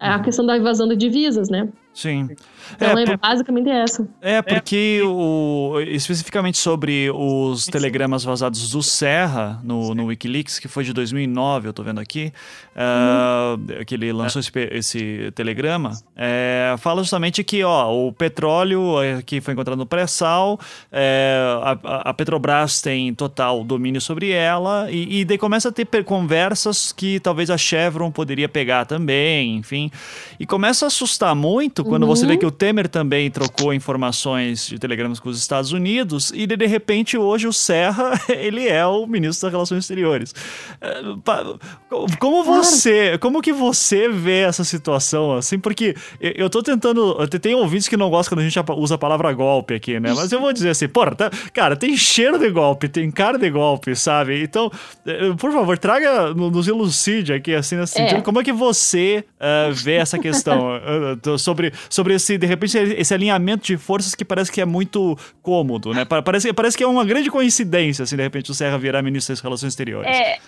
É a uhum. questão da invasão de divisas, né? Sim. Então, é, é basicamente essa. É, porque o, especificamente sobre os telegramas vazados do Serra no, no Wikileaks, que foi de 2009, eu tô vendo aqui, uh, que ele lançou esse, esse telegrama, é, fala justamente que ó, o petróleo que foi encontrado no pré-sal, é, a, a, Petrobras tem total domínio sobre ela, e, e daí começa a ter conversas que talvez a Chevron poderia pegar também, enfim, e começa a assustar muito muito quando uhum. você vê uhum. que o Temer também trocou informações de telegramas com os Estados Unidos e de, repente hoje o Serra ele é o ministro das Relações Exteriores. É, como você, como que você vê essa situação assim? Porque eu tô tentando, tem ouvintes que não gostam quando a gente usa a palavra golpe aqui, né? Mas eu vou dizer assim, porra, tá, cara, tem cheiro de golpe, tem cara de golpe, sabe? Então, é, por favor, traga, nos elucide aqui assim nesse é. sentido, como é que você uh, vê essa questão uh, sobre esse, de repente, esse alinhamento de forças que parece que é muito cômodo, né? Parece, parece que é uma grande coincidência, assim, de repente, o Serra virar ministro das Relações Exteriores. É.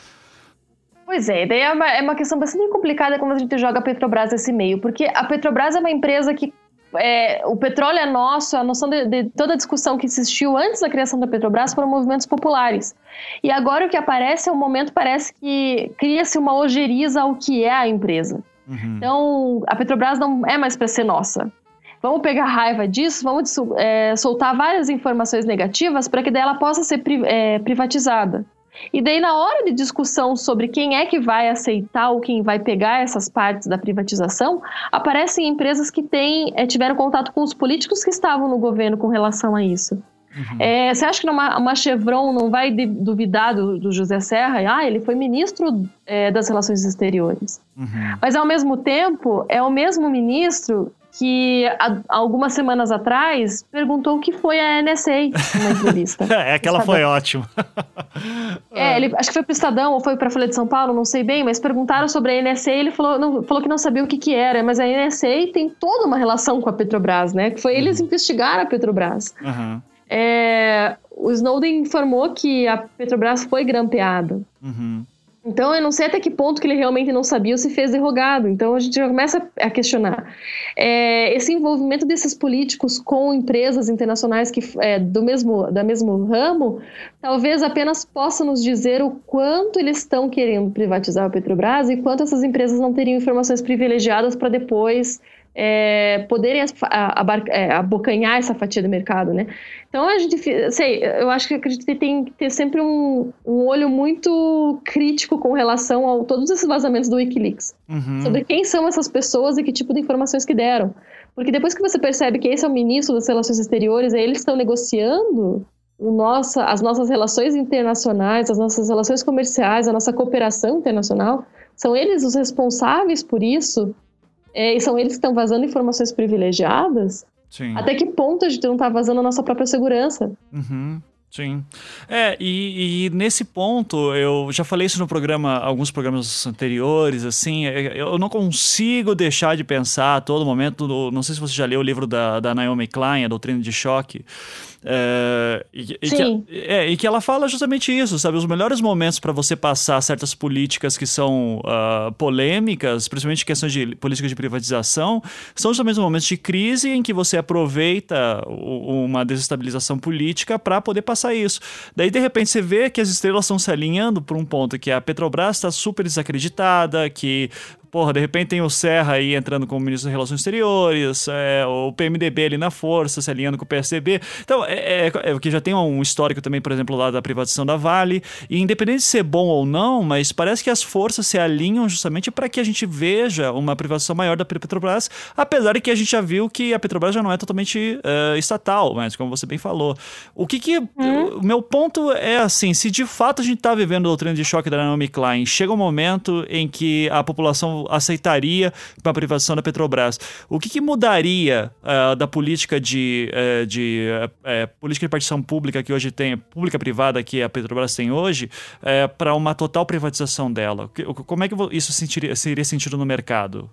Pois é, daí é uma, é uma questão bastante complicada quando a gente joga a Petrobras nesse meio, porque a Petrobras é uma empresa que é, o petróleo é nosso, a noção de, de, toda a discussão que existiu antes da criação da Petrobras foram movimentos populares. E agora o que aparece é um momento, parece que cria-se uma ojeriza ao que é a empresa. Uhum. Então, a Petrobras não é mais para ser nossa. Vamos pegar raiva disso, vamos é, soltar várias informações negativas para que daí ela possa ser pri, é, privatizada. E daí, na hora de discussão sobre quem é que vai aceitar ou quem vai pegar essas partes da privatização, aparecem empresas que têm, é, tiveram contato com os políticos que estavam no governo com relação a isso. Uhum. É, você acha que uma, uma Chevron não vai de, duvidar do, do, José Serra? Ah, ele foi ministro é, das Relações Exteriores. Uhum. Mas, ao mesmo tempo, é o mesmo ministro que há algumas semanas atrás perguntou o que foi a NSA numa entrevista. é, aquela foi ótima. é, ele acho que foi para o Estadão ou foi para a Folha de São Paulo, não sei bem, mas perguntaram sobre a NSA e ele falou, não, falou que não sabia o que, que era, mas a NSA tem toda uma relação com a Petrobras, né? Que foi eles uhum. investigar a Petrobras. Uhum. É, o Snowden informou que a Petrobras foi grampeada. Uhum. Então, eu não sei até que ponto que ele realmente não sabia ou se fez derrogado. Então, a gente já começa a questionar. É, esse envolvimento desses políticos com empresas internacionais que é, do mesmo, da mesmo ramo, talvez apenas possa nos dizer o quanto eles estão querendo privatizar a Petrobras e quanto essas empresas não teriam informações privilegiadas para depois é, poderem é, abocanhar essa fatia do mercado, né? Então a gente, sei, eu acho que acredito que tem que ter sempre um, um olho muito crítico com relação a todos esses vazamentos do WikiLeaks, uhum. sobre quem são essas pessoas e que tipo de informações que deram, porque depois que você percebe que esse é o ministro das Relações Exteriores, eles estão negociando nossa, as nossas relações internacionais, as nossas relações comerciais, a nossa cooperação internacional, são eles os responsáveis por isso é, e são eles que estão vazando informações privilegiadas, Sim. até que ponto a gente não está vazando a nossa própria segurança? Uhum. Sim. É, e, e, nesse ponto, eu já falei isso no programa, alguns programas anteriores, assim, é, eu não consigo deixar de pensar a todo momento, não sei se você já leu o livro da, da Naomi Klein, A Doutrina de Choque, é, e, e, que, é, e, que, ela fala justamente isso, sabe? Os melhores momentos para você passar certas políticas que são uh, polêmicas, principalmente questões de políticas de privatização, são justamente os momentos de crise em que você aproveita uma desestabilização política para poder passar isso. Daí, de repente, você vê que as estrelas estão se alinhando por um ponto que a Petrobras está super desacreditada, que porra, de repente tem o Serra aí entrando como ministro das Relações Exteriores, é, o PMDB ali na força, se alinhando com o PSDB. Então, é, é, é, que já tem um histórico também, por exemplo, lá da privatização da Vale. E independente de ser bom ou não, mas parece que as forças se alinham justamente para que a gente veja uma privatização maior da Petrobras, apesar de que a gente já viu que a Petrobras já não é totalmente uh, estatal, mas como você bem falou. O que que. Hum? O meu ponto é assim: se de fato a gente está vivendo o doutrina de choque da Naomi Klein, chega um momento em que a população aceitaria para a privatização da Petrobras. O que, que mudaria uh, da política de, uh, de uh, política de partição pública que hoje tem, pública privada que a Petrobras tem hoje, para uma total privatização dela? Como é que isso sentiria, seria sentido no mercado?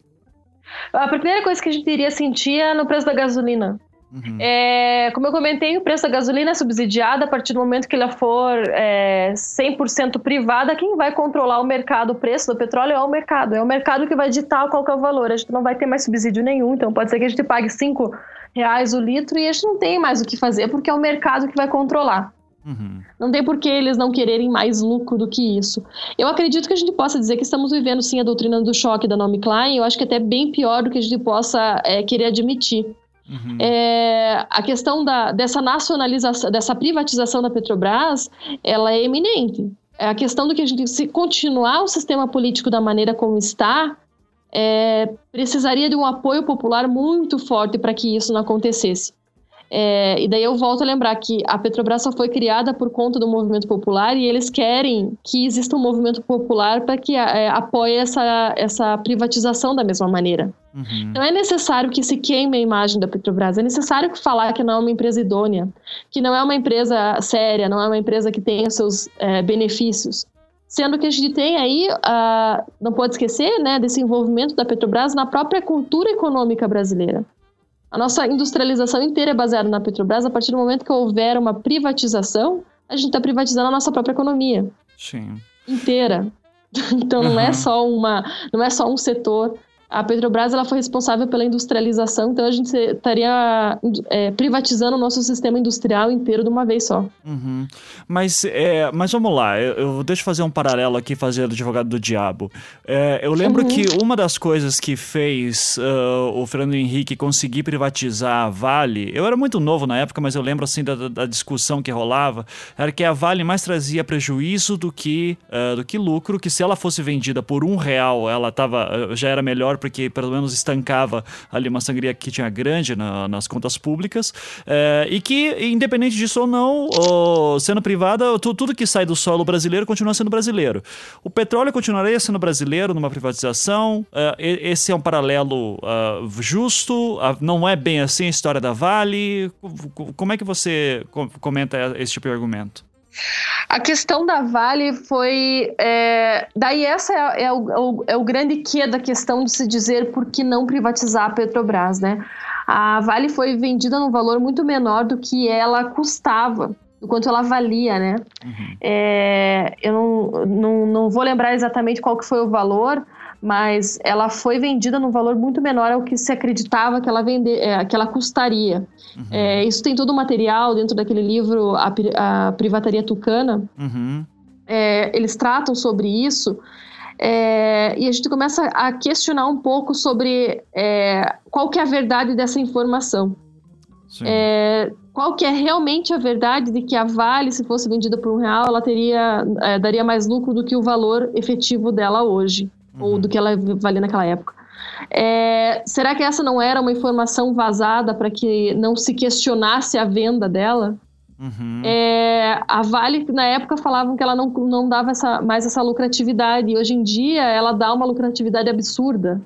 A primeira coisa que a gente iria sentir é no preço da gasolina. Uhum. É, como eu comentei, o preço da gasolina é subsidiado a partir do momento que ela for é, 100% privada. Quem vai controlar o mercado, o preço do petróleo é o mercado. É o mercado que vai ditar qual é o valor. A gente não vai ter mais subsídio nenhum. Então pode ser que a gente pague 5 reais o litro e a gente não tem mais o que fazer porque é o mercado que vai controlar. Uhum. Não tem por que eles não quererem mais lucro do que isso. Eu acredito que a gente possa dizer que estamos vivendo sim a doutrina do choque da Naomi Klein. Eu acho que é até bem pior do que a gente possa é, querer admitir. Uhum. É, a questão da, dessa nacionalização, dessa privatização da Petrobras, ela é eminente. É a questão do que a gente, se continuar o sistema político da maneira como está, é, precisaria de um apoio popular muito forte para que isso não acontecesse. É, e daí eu volto a lembrar que a Petrobras só foi criada por conta do movimento popular e eles querem que exista um movimento popular para que é, apoie essa, essa privatização da mesma maneira. Uhum. Não é necessário que se queime a imagem da Petrobras, é necessário falar que não é uma empresa idônea, que não é uma empresa séria, não é uma empresa que tenha seus é, benefícios. Sendo que a gente tem aí, uh, não pode esquecer, né, desse envolvimento da Petrobras na própria cultura econômica brasileira. A nossa industrialização inteira é baseada na Petrobras. A partir do momento que houver uma privatização, a gente está privatizando a nossa própria economia. Sim. Inteira. Então não uhum. é só uma, não é só um setor. A Petrobras ela foi responsável pela industrialização, então a gente estaria é, privatizando o nosso sistema industrial inteiro de uma vez só. Uhum. Mas, é, mas vamos lá, eu, eu deixa eu fazer um paralelo aqui, fazer do advogado do diabo. É, eu lembro uhum. que uma das coisas que fez uh, o Fernando Henrique conseguir privatizar a Vale, eu era muito novo na época, mas eu lembro assim da, da discussão que rolava, era que a Vale mais trazia prejuízo do que, uh, do que lucro, que se ela fosse vendida por um real, ela tava, já era melhor porque pelo menos estancava ali uma sangria que tinha grande na, nas contas públicas, é, e que, independente disso ou não, sendo privada, tu, tudo que sai do solo brasileiro continua sendo brasileiro. O petróleo continuaria sendo brasileiro numa privatização, é, esse é um paralelo uh, justo, não é bem assim a história da Vale. Como é que você comenta esse tipo de argumento? A questão da Vale foi. É, daí, essa é, é, o, é, o, grande que da questão de se dizer por que não privatizar a Petrobras, né? A Vale foi vendida num valor muito menor do que ela custava, do quanto ela valia, né? Uhum. É, eu não, não, não vou lembrar exatamente qual que foi o valor, mas ela foi vendida num valor muito menor ao que se acreditava que ela, vender, é, que ela custaria. Uhum. É, isso tem todo o material dentro daquele livro, A, a Privataria Tucana. Uhum. É, eles tratam sobre isso. É, e a gente começa a questionar um pouco sobre é, qual que é a verdade dessa informação. É, qual que é realmente a verdade de que a Vale, se fosse vendida por um real, ela teria, daria mais lucro do que o valor efetivo dela hoje uhum. ou do que ela valia naquela época. É, será que essa não era uma informação vazada para que não se questionasse a venda dela? Uhum. É, a Vale, na época, falavam que ela não, não dava essa, mais essa lucratividade, e hoje em dia ela dá uma lucratividade absurda.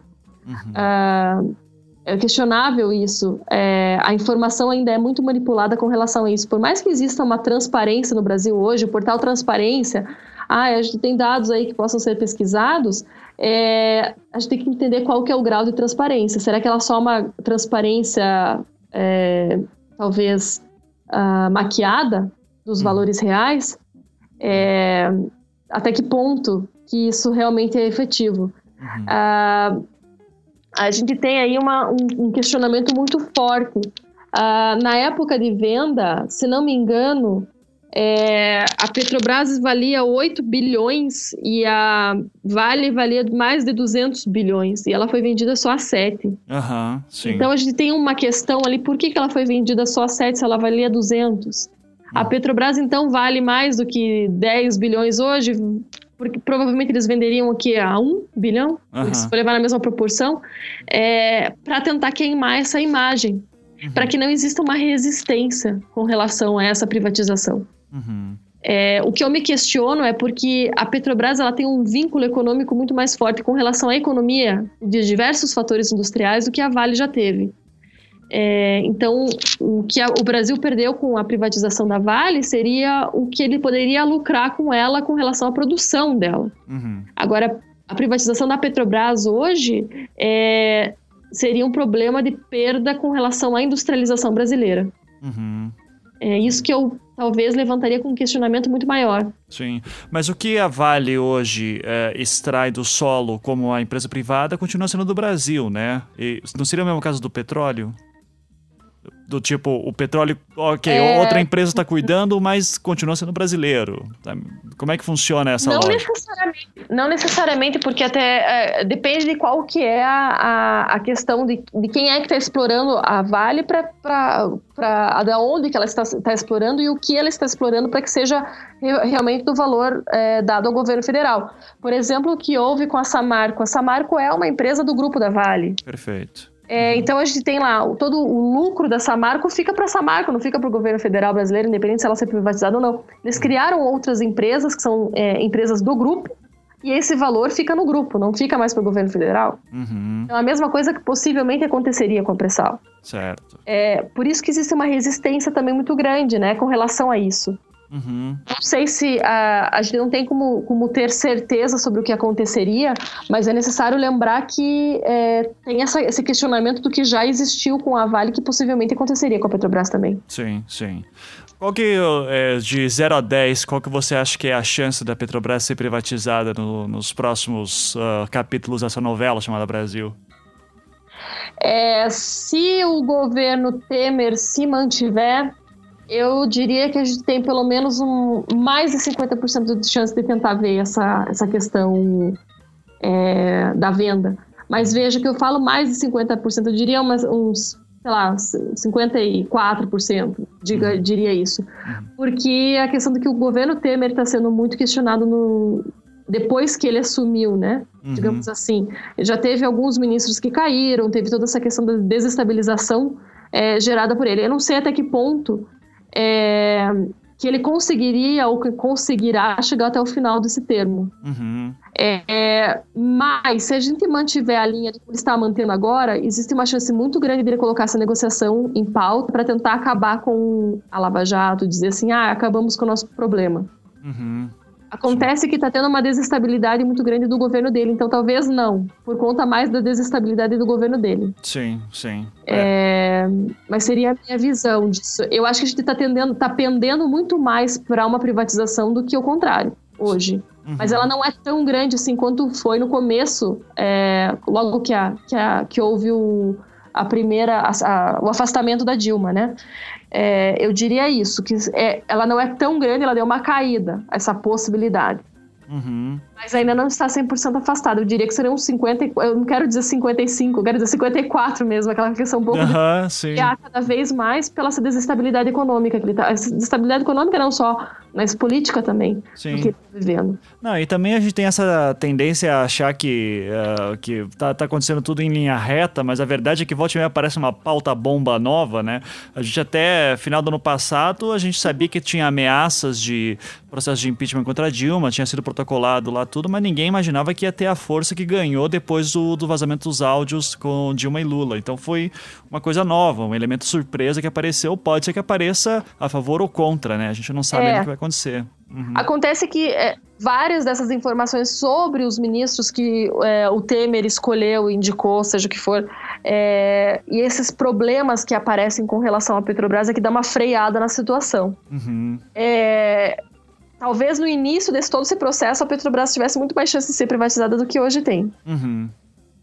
Uhum. É, é questionável isso. É, a informação ainda é muito manipulada com relação a isso. Por mais que exista uma transparência no Brasil hoje, o portal Transparência, ah, a gente tem dados aí que possam ser pesquisados, é, a gente tem que entender qual que é o grau de transparência. Será que ela é só uma transparência, é, talvez, uh, maquiada dos hum. valores reais? É, até que ponto que isso realmente é efetivo? Uhum. Uh, a gente tem aí uma, um, um questionamento muito forte. Uh, na época de venda, se não me engano, é, a Petrobras valia 8 bilhões e a Vale valia mais de 200 bilhões. E ela foi vendida só a 7. Uhum, então a gente tem uma questão ali: por que, que ela foi vendida só a 7 se ela valia 200? Uhum. A Petrobras então vale mais do que 10 bilhões hoje, porque provavelmente eles venderiam aqui a 1 bilhão, uhum. se for levar na mesma proporção, é, para tentar queimar essa imagem, uhum. para que não exista uma resistência com relação a essa privatização. Uhum. É, o que eu me questiono é porque a Petrobras ela tem um vínculo econômico muito mais forte com relação à economia de diversos fatores industriais do que a Vale já teve. É, então, o que a, o Brasil perdeu com a privatização da Vale seria o que ele poderia lucrar com ela com relação à produção dela. Uhum. Agora, a privatização da Petrobras hoje é, seria um problema de perda com relação à industrialização brasileira. Uhum. É isso que eu talvez levantaria com um questionamento muito maior. Sim, mas o que a Vale hoje é, extrai do solo como a empresa privada continua sendo do Brasil, né? E não seria o mesmo caso do petróleo? Do tipo, o petróleo, ok, é... outra empresa está cuidando, mas continua sendo brasileiro. Tá? Como é que funciona essa não lógica? Necessariamente, não necessariamente, porque até é, depende de qual que é a, a, a questão de, de quem é que está explorando a Vale para da onde que ela está, está explorando e o que ela está explorando para que seja realmente do valor é, dado ao governo federal. Por exemplo, o que houve com a Samarco. A Samarco é uma empresa do grupo da Vale. Perfeito. É, uhum. então a gente tem lá todo o lucro da Samarco fica para a Samarco, não fica para o governo federal brasileiro, independente se ela ser privatizada ou não. Eles criaram outras empresas que são é, empresas do grupo e esse valor fica no grupo, não fica mais para o governo federal. Uhum. Então a mesma coisa que possivelmente aconteceria com a Pressal. Certo. É, por isso que existe uma resistência também muito grande, né, com relação a isso. Uhum. Não sei se a, a gente não tem como, como ter certeza sobre o que aconteceria, mas é necessário lembrar que é, tem essa, esse questionamento do que já existiu com a Vale, que possivelmente aconteceria com a Petrobras também. Sim, sim. Qual que, é, de 0 a 10, qual que você acha que é a chance da Petrobras ser privatizada no, nos próximos uh, capítulos dessa novela chamada Brasil? É, se o governo Temer se mantiver, eu diria que a gente tem pelo menos um, mais de 50% de chance de tentar ver essa, essa questão é, da venda. Mas veja que eu falo mais de 50%, eu diria umas, uns, sei lá, 54%, diga, uhum. diria isso. Uhum. Porque a questão de que o governo Temer está sendo muito questionado no, depois que ele assumiu, né? Uhum. Digamos assim. Já teve alguns ministros que caíram, teve toda essa questão da desestabilização é, gerada por ele. Eu não sei até que ponto é, que ele conseguiria ou que conseguirá chegar até o final desse termo. Uhum. É, mas, se a gente mantiver a linha que ele está mantendo agora, existe uma chance muito grande de ele colocar essa negociação em pauta para tentar acabar com a Lava Jato, dizer assim, ah, acabamos com o nosso problema. Uhum. Acontece Sim. que está tendo uma desestabilidade muito grande do governo dele, então talvez não, por conta mais da desestabilidade do governo dele. Sim, sim. É. É, mas seria a minha visão disso. Eu acho que a gente está tá pendendo muito mais para uma privatização do que o contrário, hoje. Uhum. Mas ela não é tão grande assim quanto foi no começo, é, logo que, a, que, a, que houve o, a primeira, a, a, o afastamento da Dilma, né? É, eu diria isso, que é, ela não é tão grande, ela deu uma caída, essa possibilidade. Uhum. Mas ainda não está 100% afastado. Eu diria que seriam uns 50. Eu não quero dizer 55, eu quero dizer 54 mesmo, aquela questão um pouco. Uhum, de, sim. cada vez mais pela essa desestabilidade econômica que ele está. Essa desestabilidade econômica não só, mas política também. Sim. Que ele está vivendo. Não, e também a gente tem essa tendência a achar que, uh, que tá, tá acontecendo tudo em linha reta, mas a verdade é que volta e meia aparece uma pauta bomba nova, né? A gente até final do ano passado, a gente sabia que tinha ameaças de processo de impeachment contra a Dilma, tinha sido protocolado lá tudo, mas ninguém imaginava que ia ter a força que ganhou depois do, do vazamento dos áudios com Dilma e Lula. Então foi uma coisa nova, um elemento surpresa que apareceu. Pode ser que apareça a favor ou contra, né? A gente não sabe é. o que vai acontecer. Uhum. Acontece que é, várias dessas informações sobre os ministros que é, o Temer escolheu, indicou, seja o que for, é, e esses problemas que aparecem com relação à Petrobras é que dá uma freada na situação. Uhum. É, talvez no início desse todo esse processo a Petrobras tivesse muito mais chance de ser privatizada do que hoje tem. Uhum.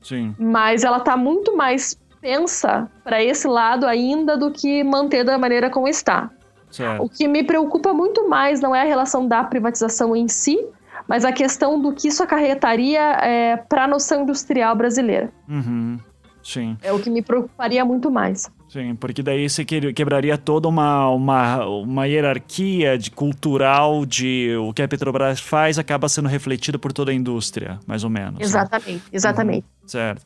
Sim. Mas ela está muito mais pensa para esse lado ainda do que manter da maneira como está. Certo. O que me preocupa muito mais não é a relação da privatização em si, mas a questão do que isso acarretaria é, para a noção industrial brasileira. Uhum. Sim. É o que me preocuparia muito mais. Sim, porque daí você quebraria toda uma, uma, uma hierarquia de cultural de o que a Petrobras faz acaba sendo refletido por toda a indústria, mais ou menos. Exatamente, né? exatamente. Uhum. Certo.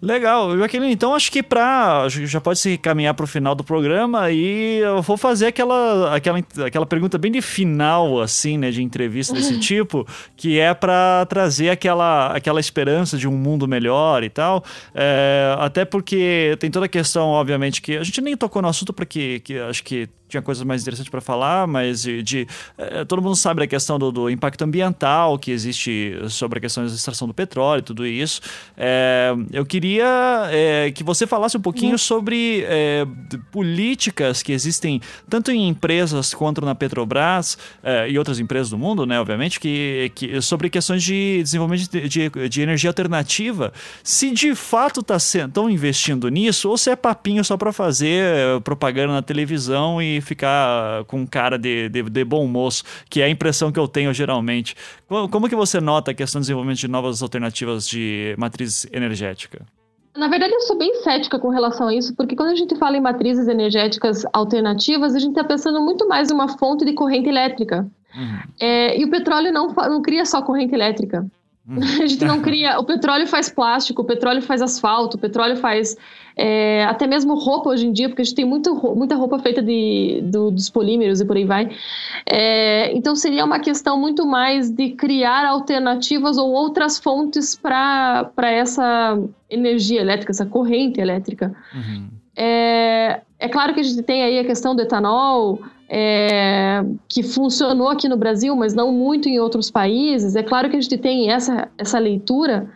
Legal, Joaquim, então acho que para já pode se caminhar para o final do programa e eu vou fazer aquela, aquela, aquela pergunta bem de final, assim, né, de entrevista desse tipo, que é para trazer aquela, aquela esperança de um mundo melhor e tal. É, até porque tem toda a questão, obviamente, que a gente nem tocou no assunto porque que acho que tinha coisas mais interessantes para falar, mas de, de é, todo mundo sabe da questão do, do, impacto ambiental que existe sobre a questão da extração do petróleo, tudo isso. É, eu queria é, que você falasse um pouquinho uhum. sobre políticas que existem tanto em empresas quanto na Petrobras e outras empresas do mundo, né, obviamente, que, que sobre questões de desenvolvimento de, de, de energia alternativa. Se de fato estão tá investindo nisso ou se é papinho só para fazer propaganda na televisão e ficar com cara de, de, de, bom moço, que é a impressão que eu tenho geralmente. Como, como que você nota a questão do desenvolvimento de novas alternativas de matriz energética? Na verdade, eu sou bem cética com relação a isso, porque quando a gente fala em matrizes energéticas alternativas, a gente está pensando muito mais em uma fonte de corrente elétrica. Uhum. É, e o petróleo não, não cria só corrente elétrica. A gente não cria. O petróleo faz plástico, o petróleo faz asfalto, o petróleo faz é, até mesmo roupa hoje em dia, porque a gente tem muito, muita roupa feita de, do, dos polímeros e por aí vai. É, então seria uma questão muito mais de criar alternativas ou outras fontes para essa energia elétrica, essa corrente elétrica. Uhum. É, é claro que a gente tem aí a questão do etanol é, que funcionou aqui no Brasil, mas não muito em outros países. É claro que a gente tem essa, essa leitura.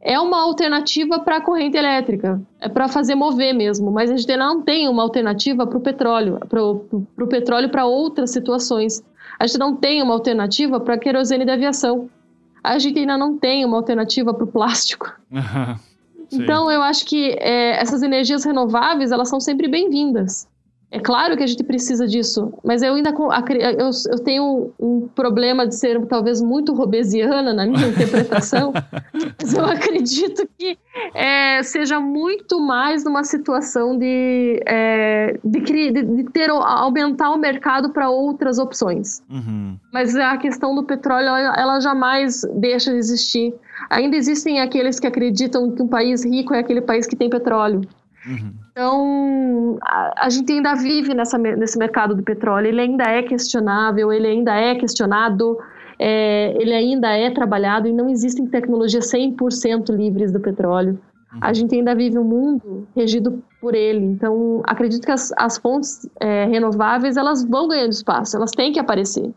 É uma alternativa para a corrente elétrica, é para fazer mover mesmo, mas a gente não tem uma alternativa para o petróleo, para o petróleo para outras situações. A gente não tem uma alternativa para a querosene da aviação. A gente ainda não tem uma alternativa para o plástico. Então, eu acho que é, essas energias renováveis, elas são sempre bem-vindas. É claro que a gente precisa disso, mas eu ainda eu, eu tenho um problema de ser talvez muito robesiana na minha interpretação, mas eu acredito que é, seja muito mais numa situação de, é, de, de, de, ter aumentar o mercado para outras opções. Uhum. Mas a questão do petróleo ela, ela jamais deixa de existir. Ainda existem aqueles que acreditam que um país rico é aquele país que tem petróleo. Uhum. Então, a, a, gente ainda vive nessa, nesse mercado do petróleo, ele ainda é questionável, ele ainda é questionado, é, ele ainda é trabalhado e não existem tecnologias 100% livres do petróleo. Uhum. A gente ainda vive um mundo regido por ele. Então, acredito que as, as fontes é, renováveis elas vão ganhando espaço, elas têm que aparecer.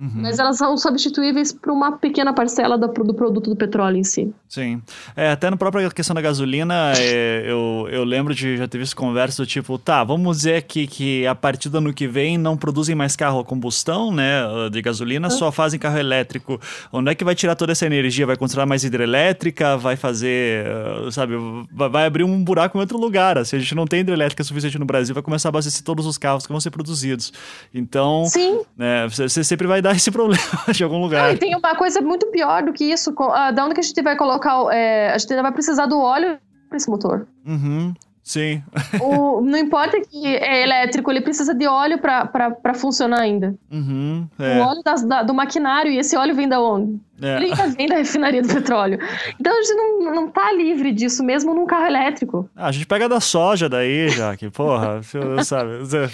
Uhum. Mas elas são substituíveis por uma pequena parcela do, do, produto do petróleo em si. Sim. É, até na própria questão da gasolina, é, eu, eu lembro de já ter visto conversas do tipo, tá, vamos dizer aqui que a partir do ano que vem não produzem mais carro a combustão, né, de gasolina, só fazem carro elétrico. Onde é que vai tirar toda essa energia? Vai construir mais hidrelétrica? Vai fazer, sabe, vai abrir um buraco em outro lugar. Se a gente não tem hidrelétrica suficiente no Brasil, vai começar a abastecer todos os carros que vão ser produzidos. Então, Sim. Né, você, você sempre vai dar dar esse problema de algum lugar. Não, e tem uma coisa muito pior do que isso. Uh, da onde que a gente vai colocar. É, a gente ainda vai precisar do óleo para esse motor. Uhum. Sim. O, não importa que é elétrico, ele precisa de óleo para funcionar ainda. Uhum, é. O óleo das, da, do maquinário, e esse óleo vem da onde? É. Ele ainda vem da refinaria do petróleo. Então a gente não, não tá livre disso, mesmo num carro elétrico. Ah, a gente pega da soja daí, já que, porra, sabe?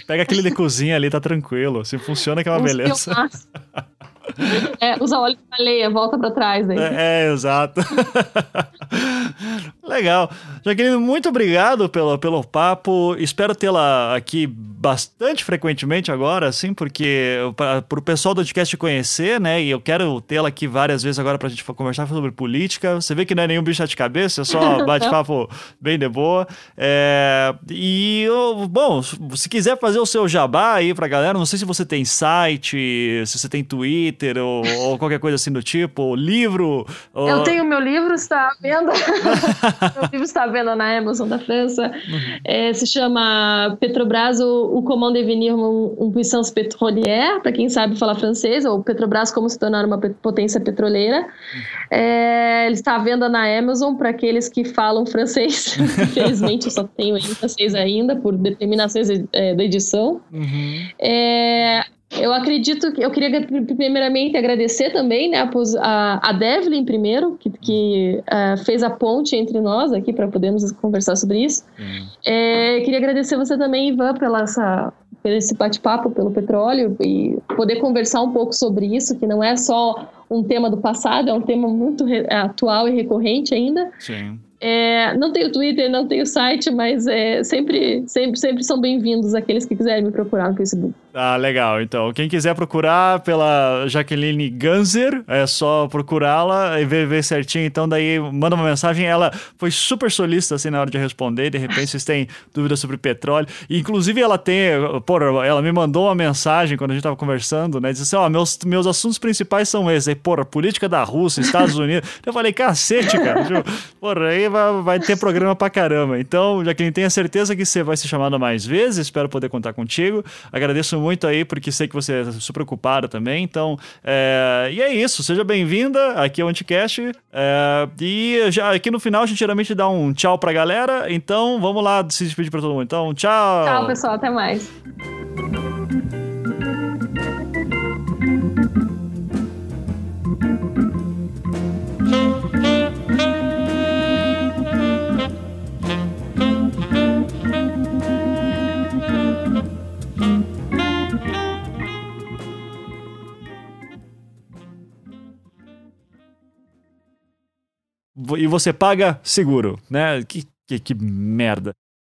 Pega aquele de cozinha ali, tá tranquilo. Se funciona que é uma beleza. É, usa óleo de baleia, volta para trás aí. É, é exato. Legal. Jaqueline, muito obrigado pelo, pelo papo. Espero tê-la aqui bastante frequentemente agora, assim, porque para o pessoal do podcast conhecer, né? E eu quero tê-la aqui várias vezes agora para a gente conversar sobre política. Você vê que não é nenhum bicho de cabeça, é só bate-papo bem de boa. É, e, bom, se quiser fazer o seu jabá aí pra galera, não sei se você tem site, se você tem Twitter ou, ou qualquer coisa assim do tipo, livro. Ou... Eu tenho meu livro, está à venda. Meu livro está à venda na Amazon da França. É, se chama Petrobras, o, o Comment devenir uma, puissance pétrolière, para quem sabe falar francês, ou Petrobras, como se tornar uma potência petroleira. É, ele está à venda na Amazon para aqueles que falam francês. Infelizmente, eu só tenho em francês ainda, por determinações é, da edição. Uhum. É, eu acredito que eu queria primeiramente agradecer também né, a, a Devlin primeiro, que, que uh, fez a ponte entre nós aqui para podermos conversar sobre isso. Uhum. É, queria agradecer você também, Ivan, pela essa, pelo esse bate-papo pelo petróleo e poder conversar um pouco sobre isso, que não é só um tema do passado, é um tema muito atual e recorrente ainda. Sim. É, não tenho Twitter, não tenho site, mas é, sempre, sempre, sempre são bem-vindos aqueles que quiserem me procurar no Facebook. Ah, legal. Então, quem quiser procurar pela Jaqueline Ganzer, é só procurá-la e ver, ver certinho. Então, daí manda uma mensagem. Ela foi super solista assim na hora de responder. De repente, vocês têm dúvidas sobre petróleo. E, inclusive, ela tem. Pô, ela me mandou uma mensagem quando a gente tava conversando, né? Disse assim: ó, meus, meus assuntos principais são esses. Aí, porra, política da Rússia, Estados Unidos. Eu falei, cacete, cara. Tipo, porra, aí vai, vai ter programa pra caramba. Então, Jaqueline, tenha certeza que você vai ser chamada mais vezes. Espero poder contar contigo. Agradeço muito aí, porque sei que você é super ocupada também. Então, é... e é isso. Seja bem-vinda aqui ao Anticast. É... E já aqui no final a gente geralmente dá um tchau pra galera. Então, vamos lá se despedir pra todo mundo. Então, tchau. Tchau, pessoal. Até mais. E você paga seguro, né? Que, que, que merda.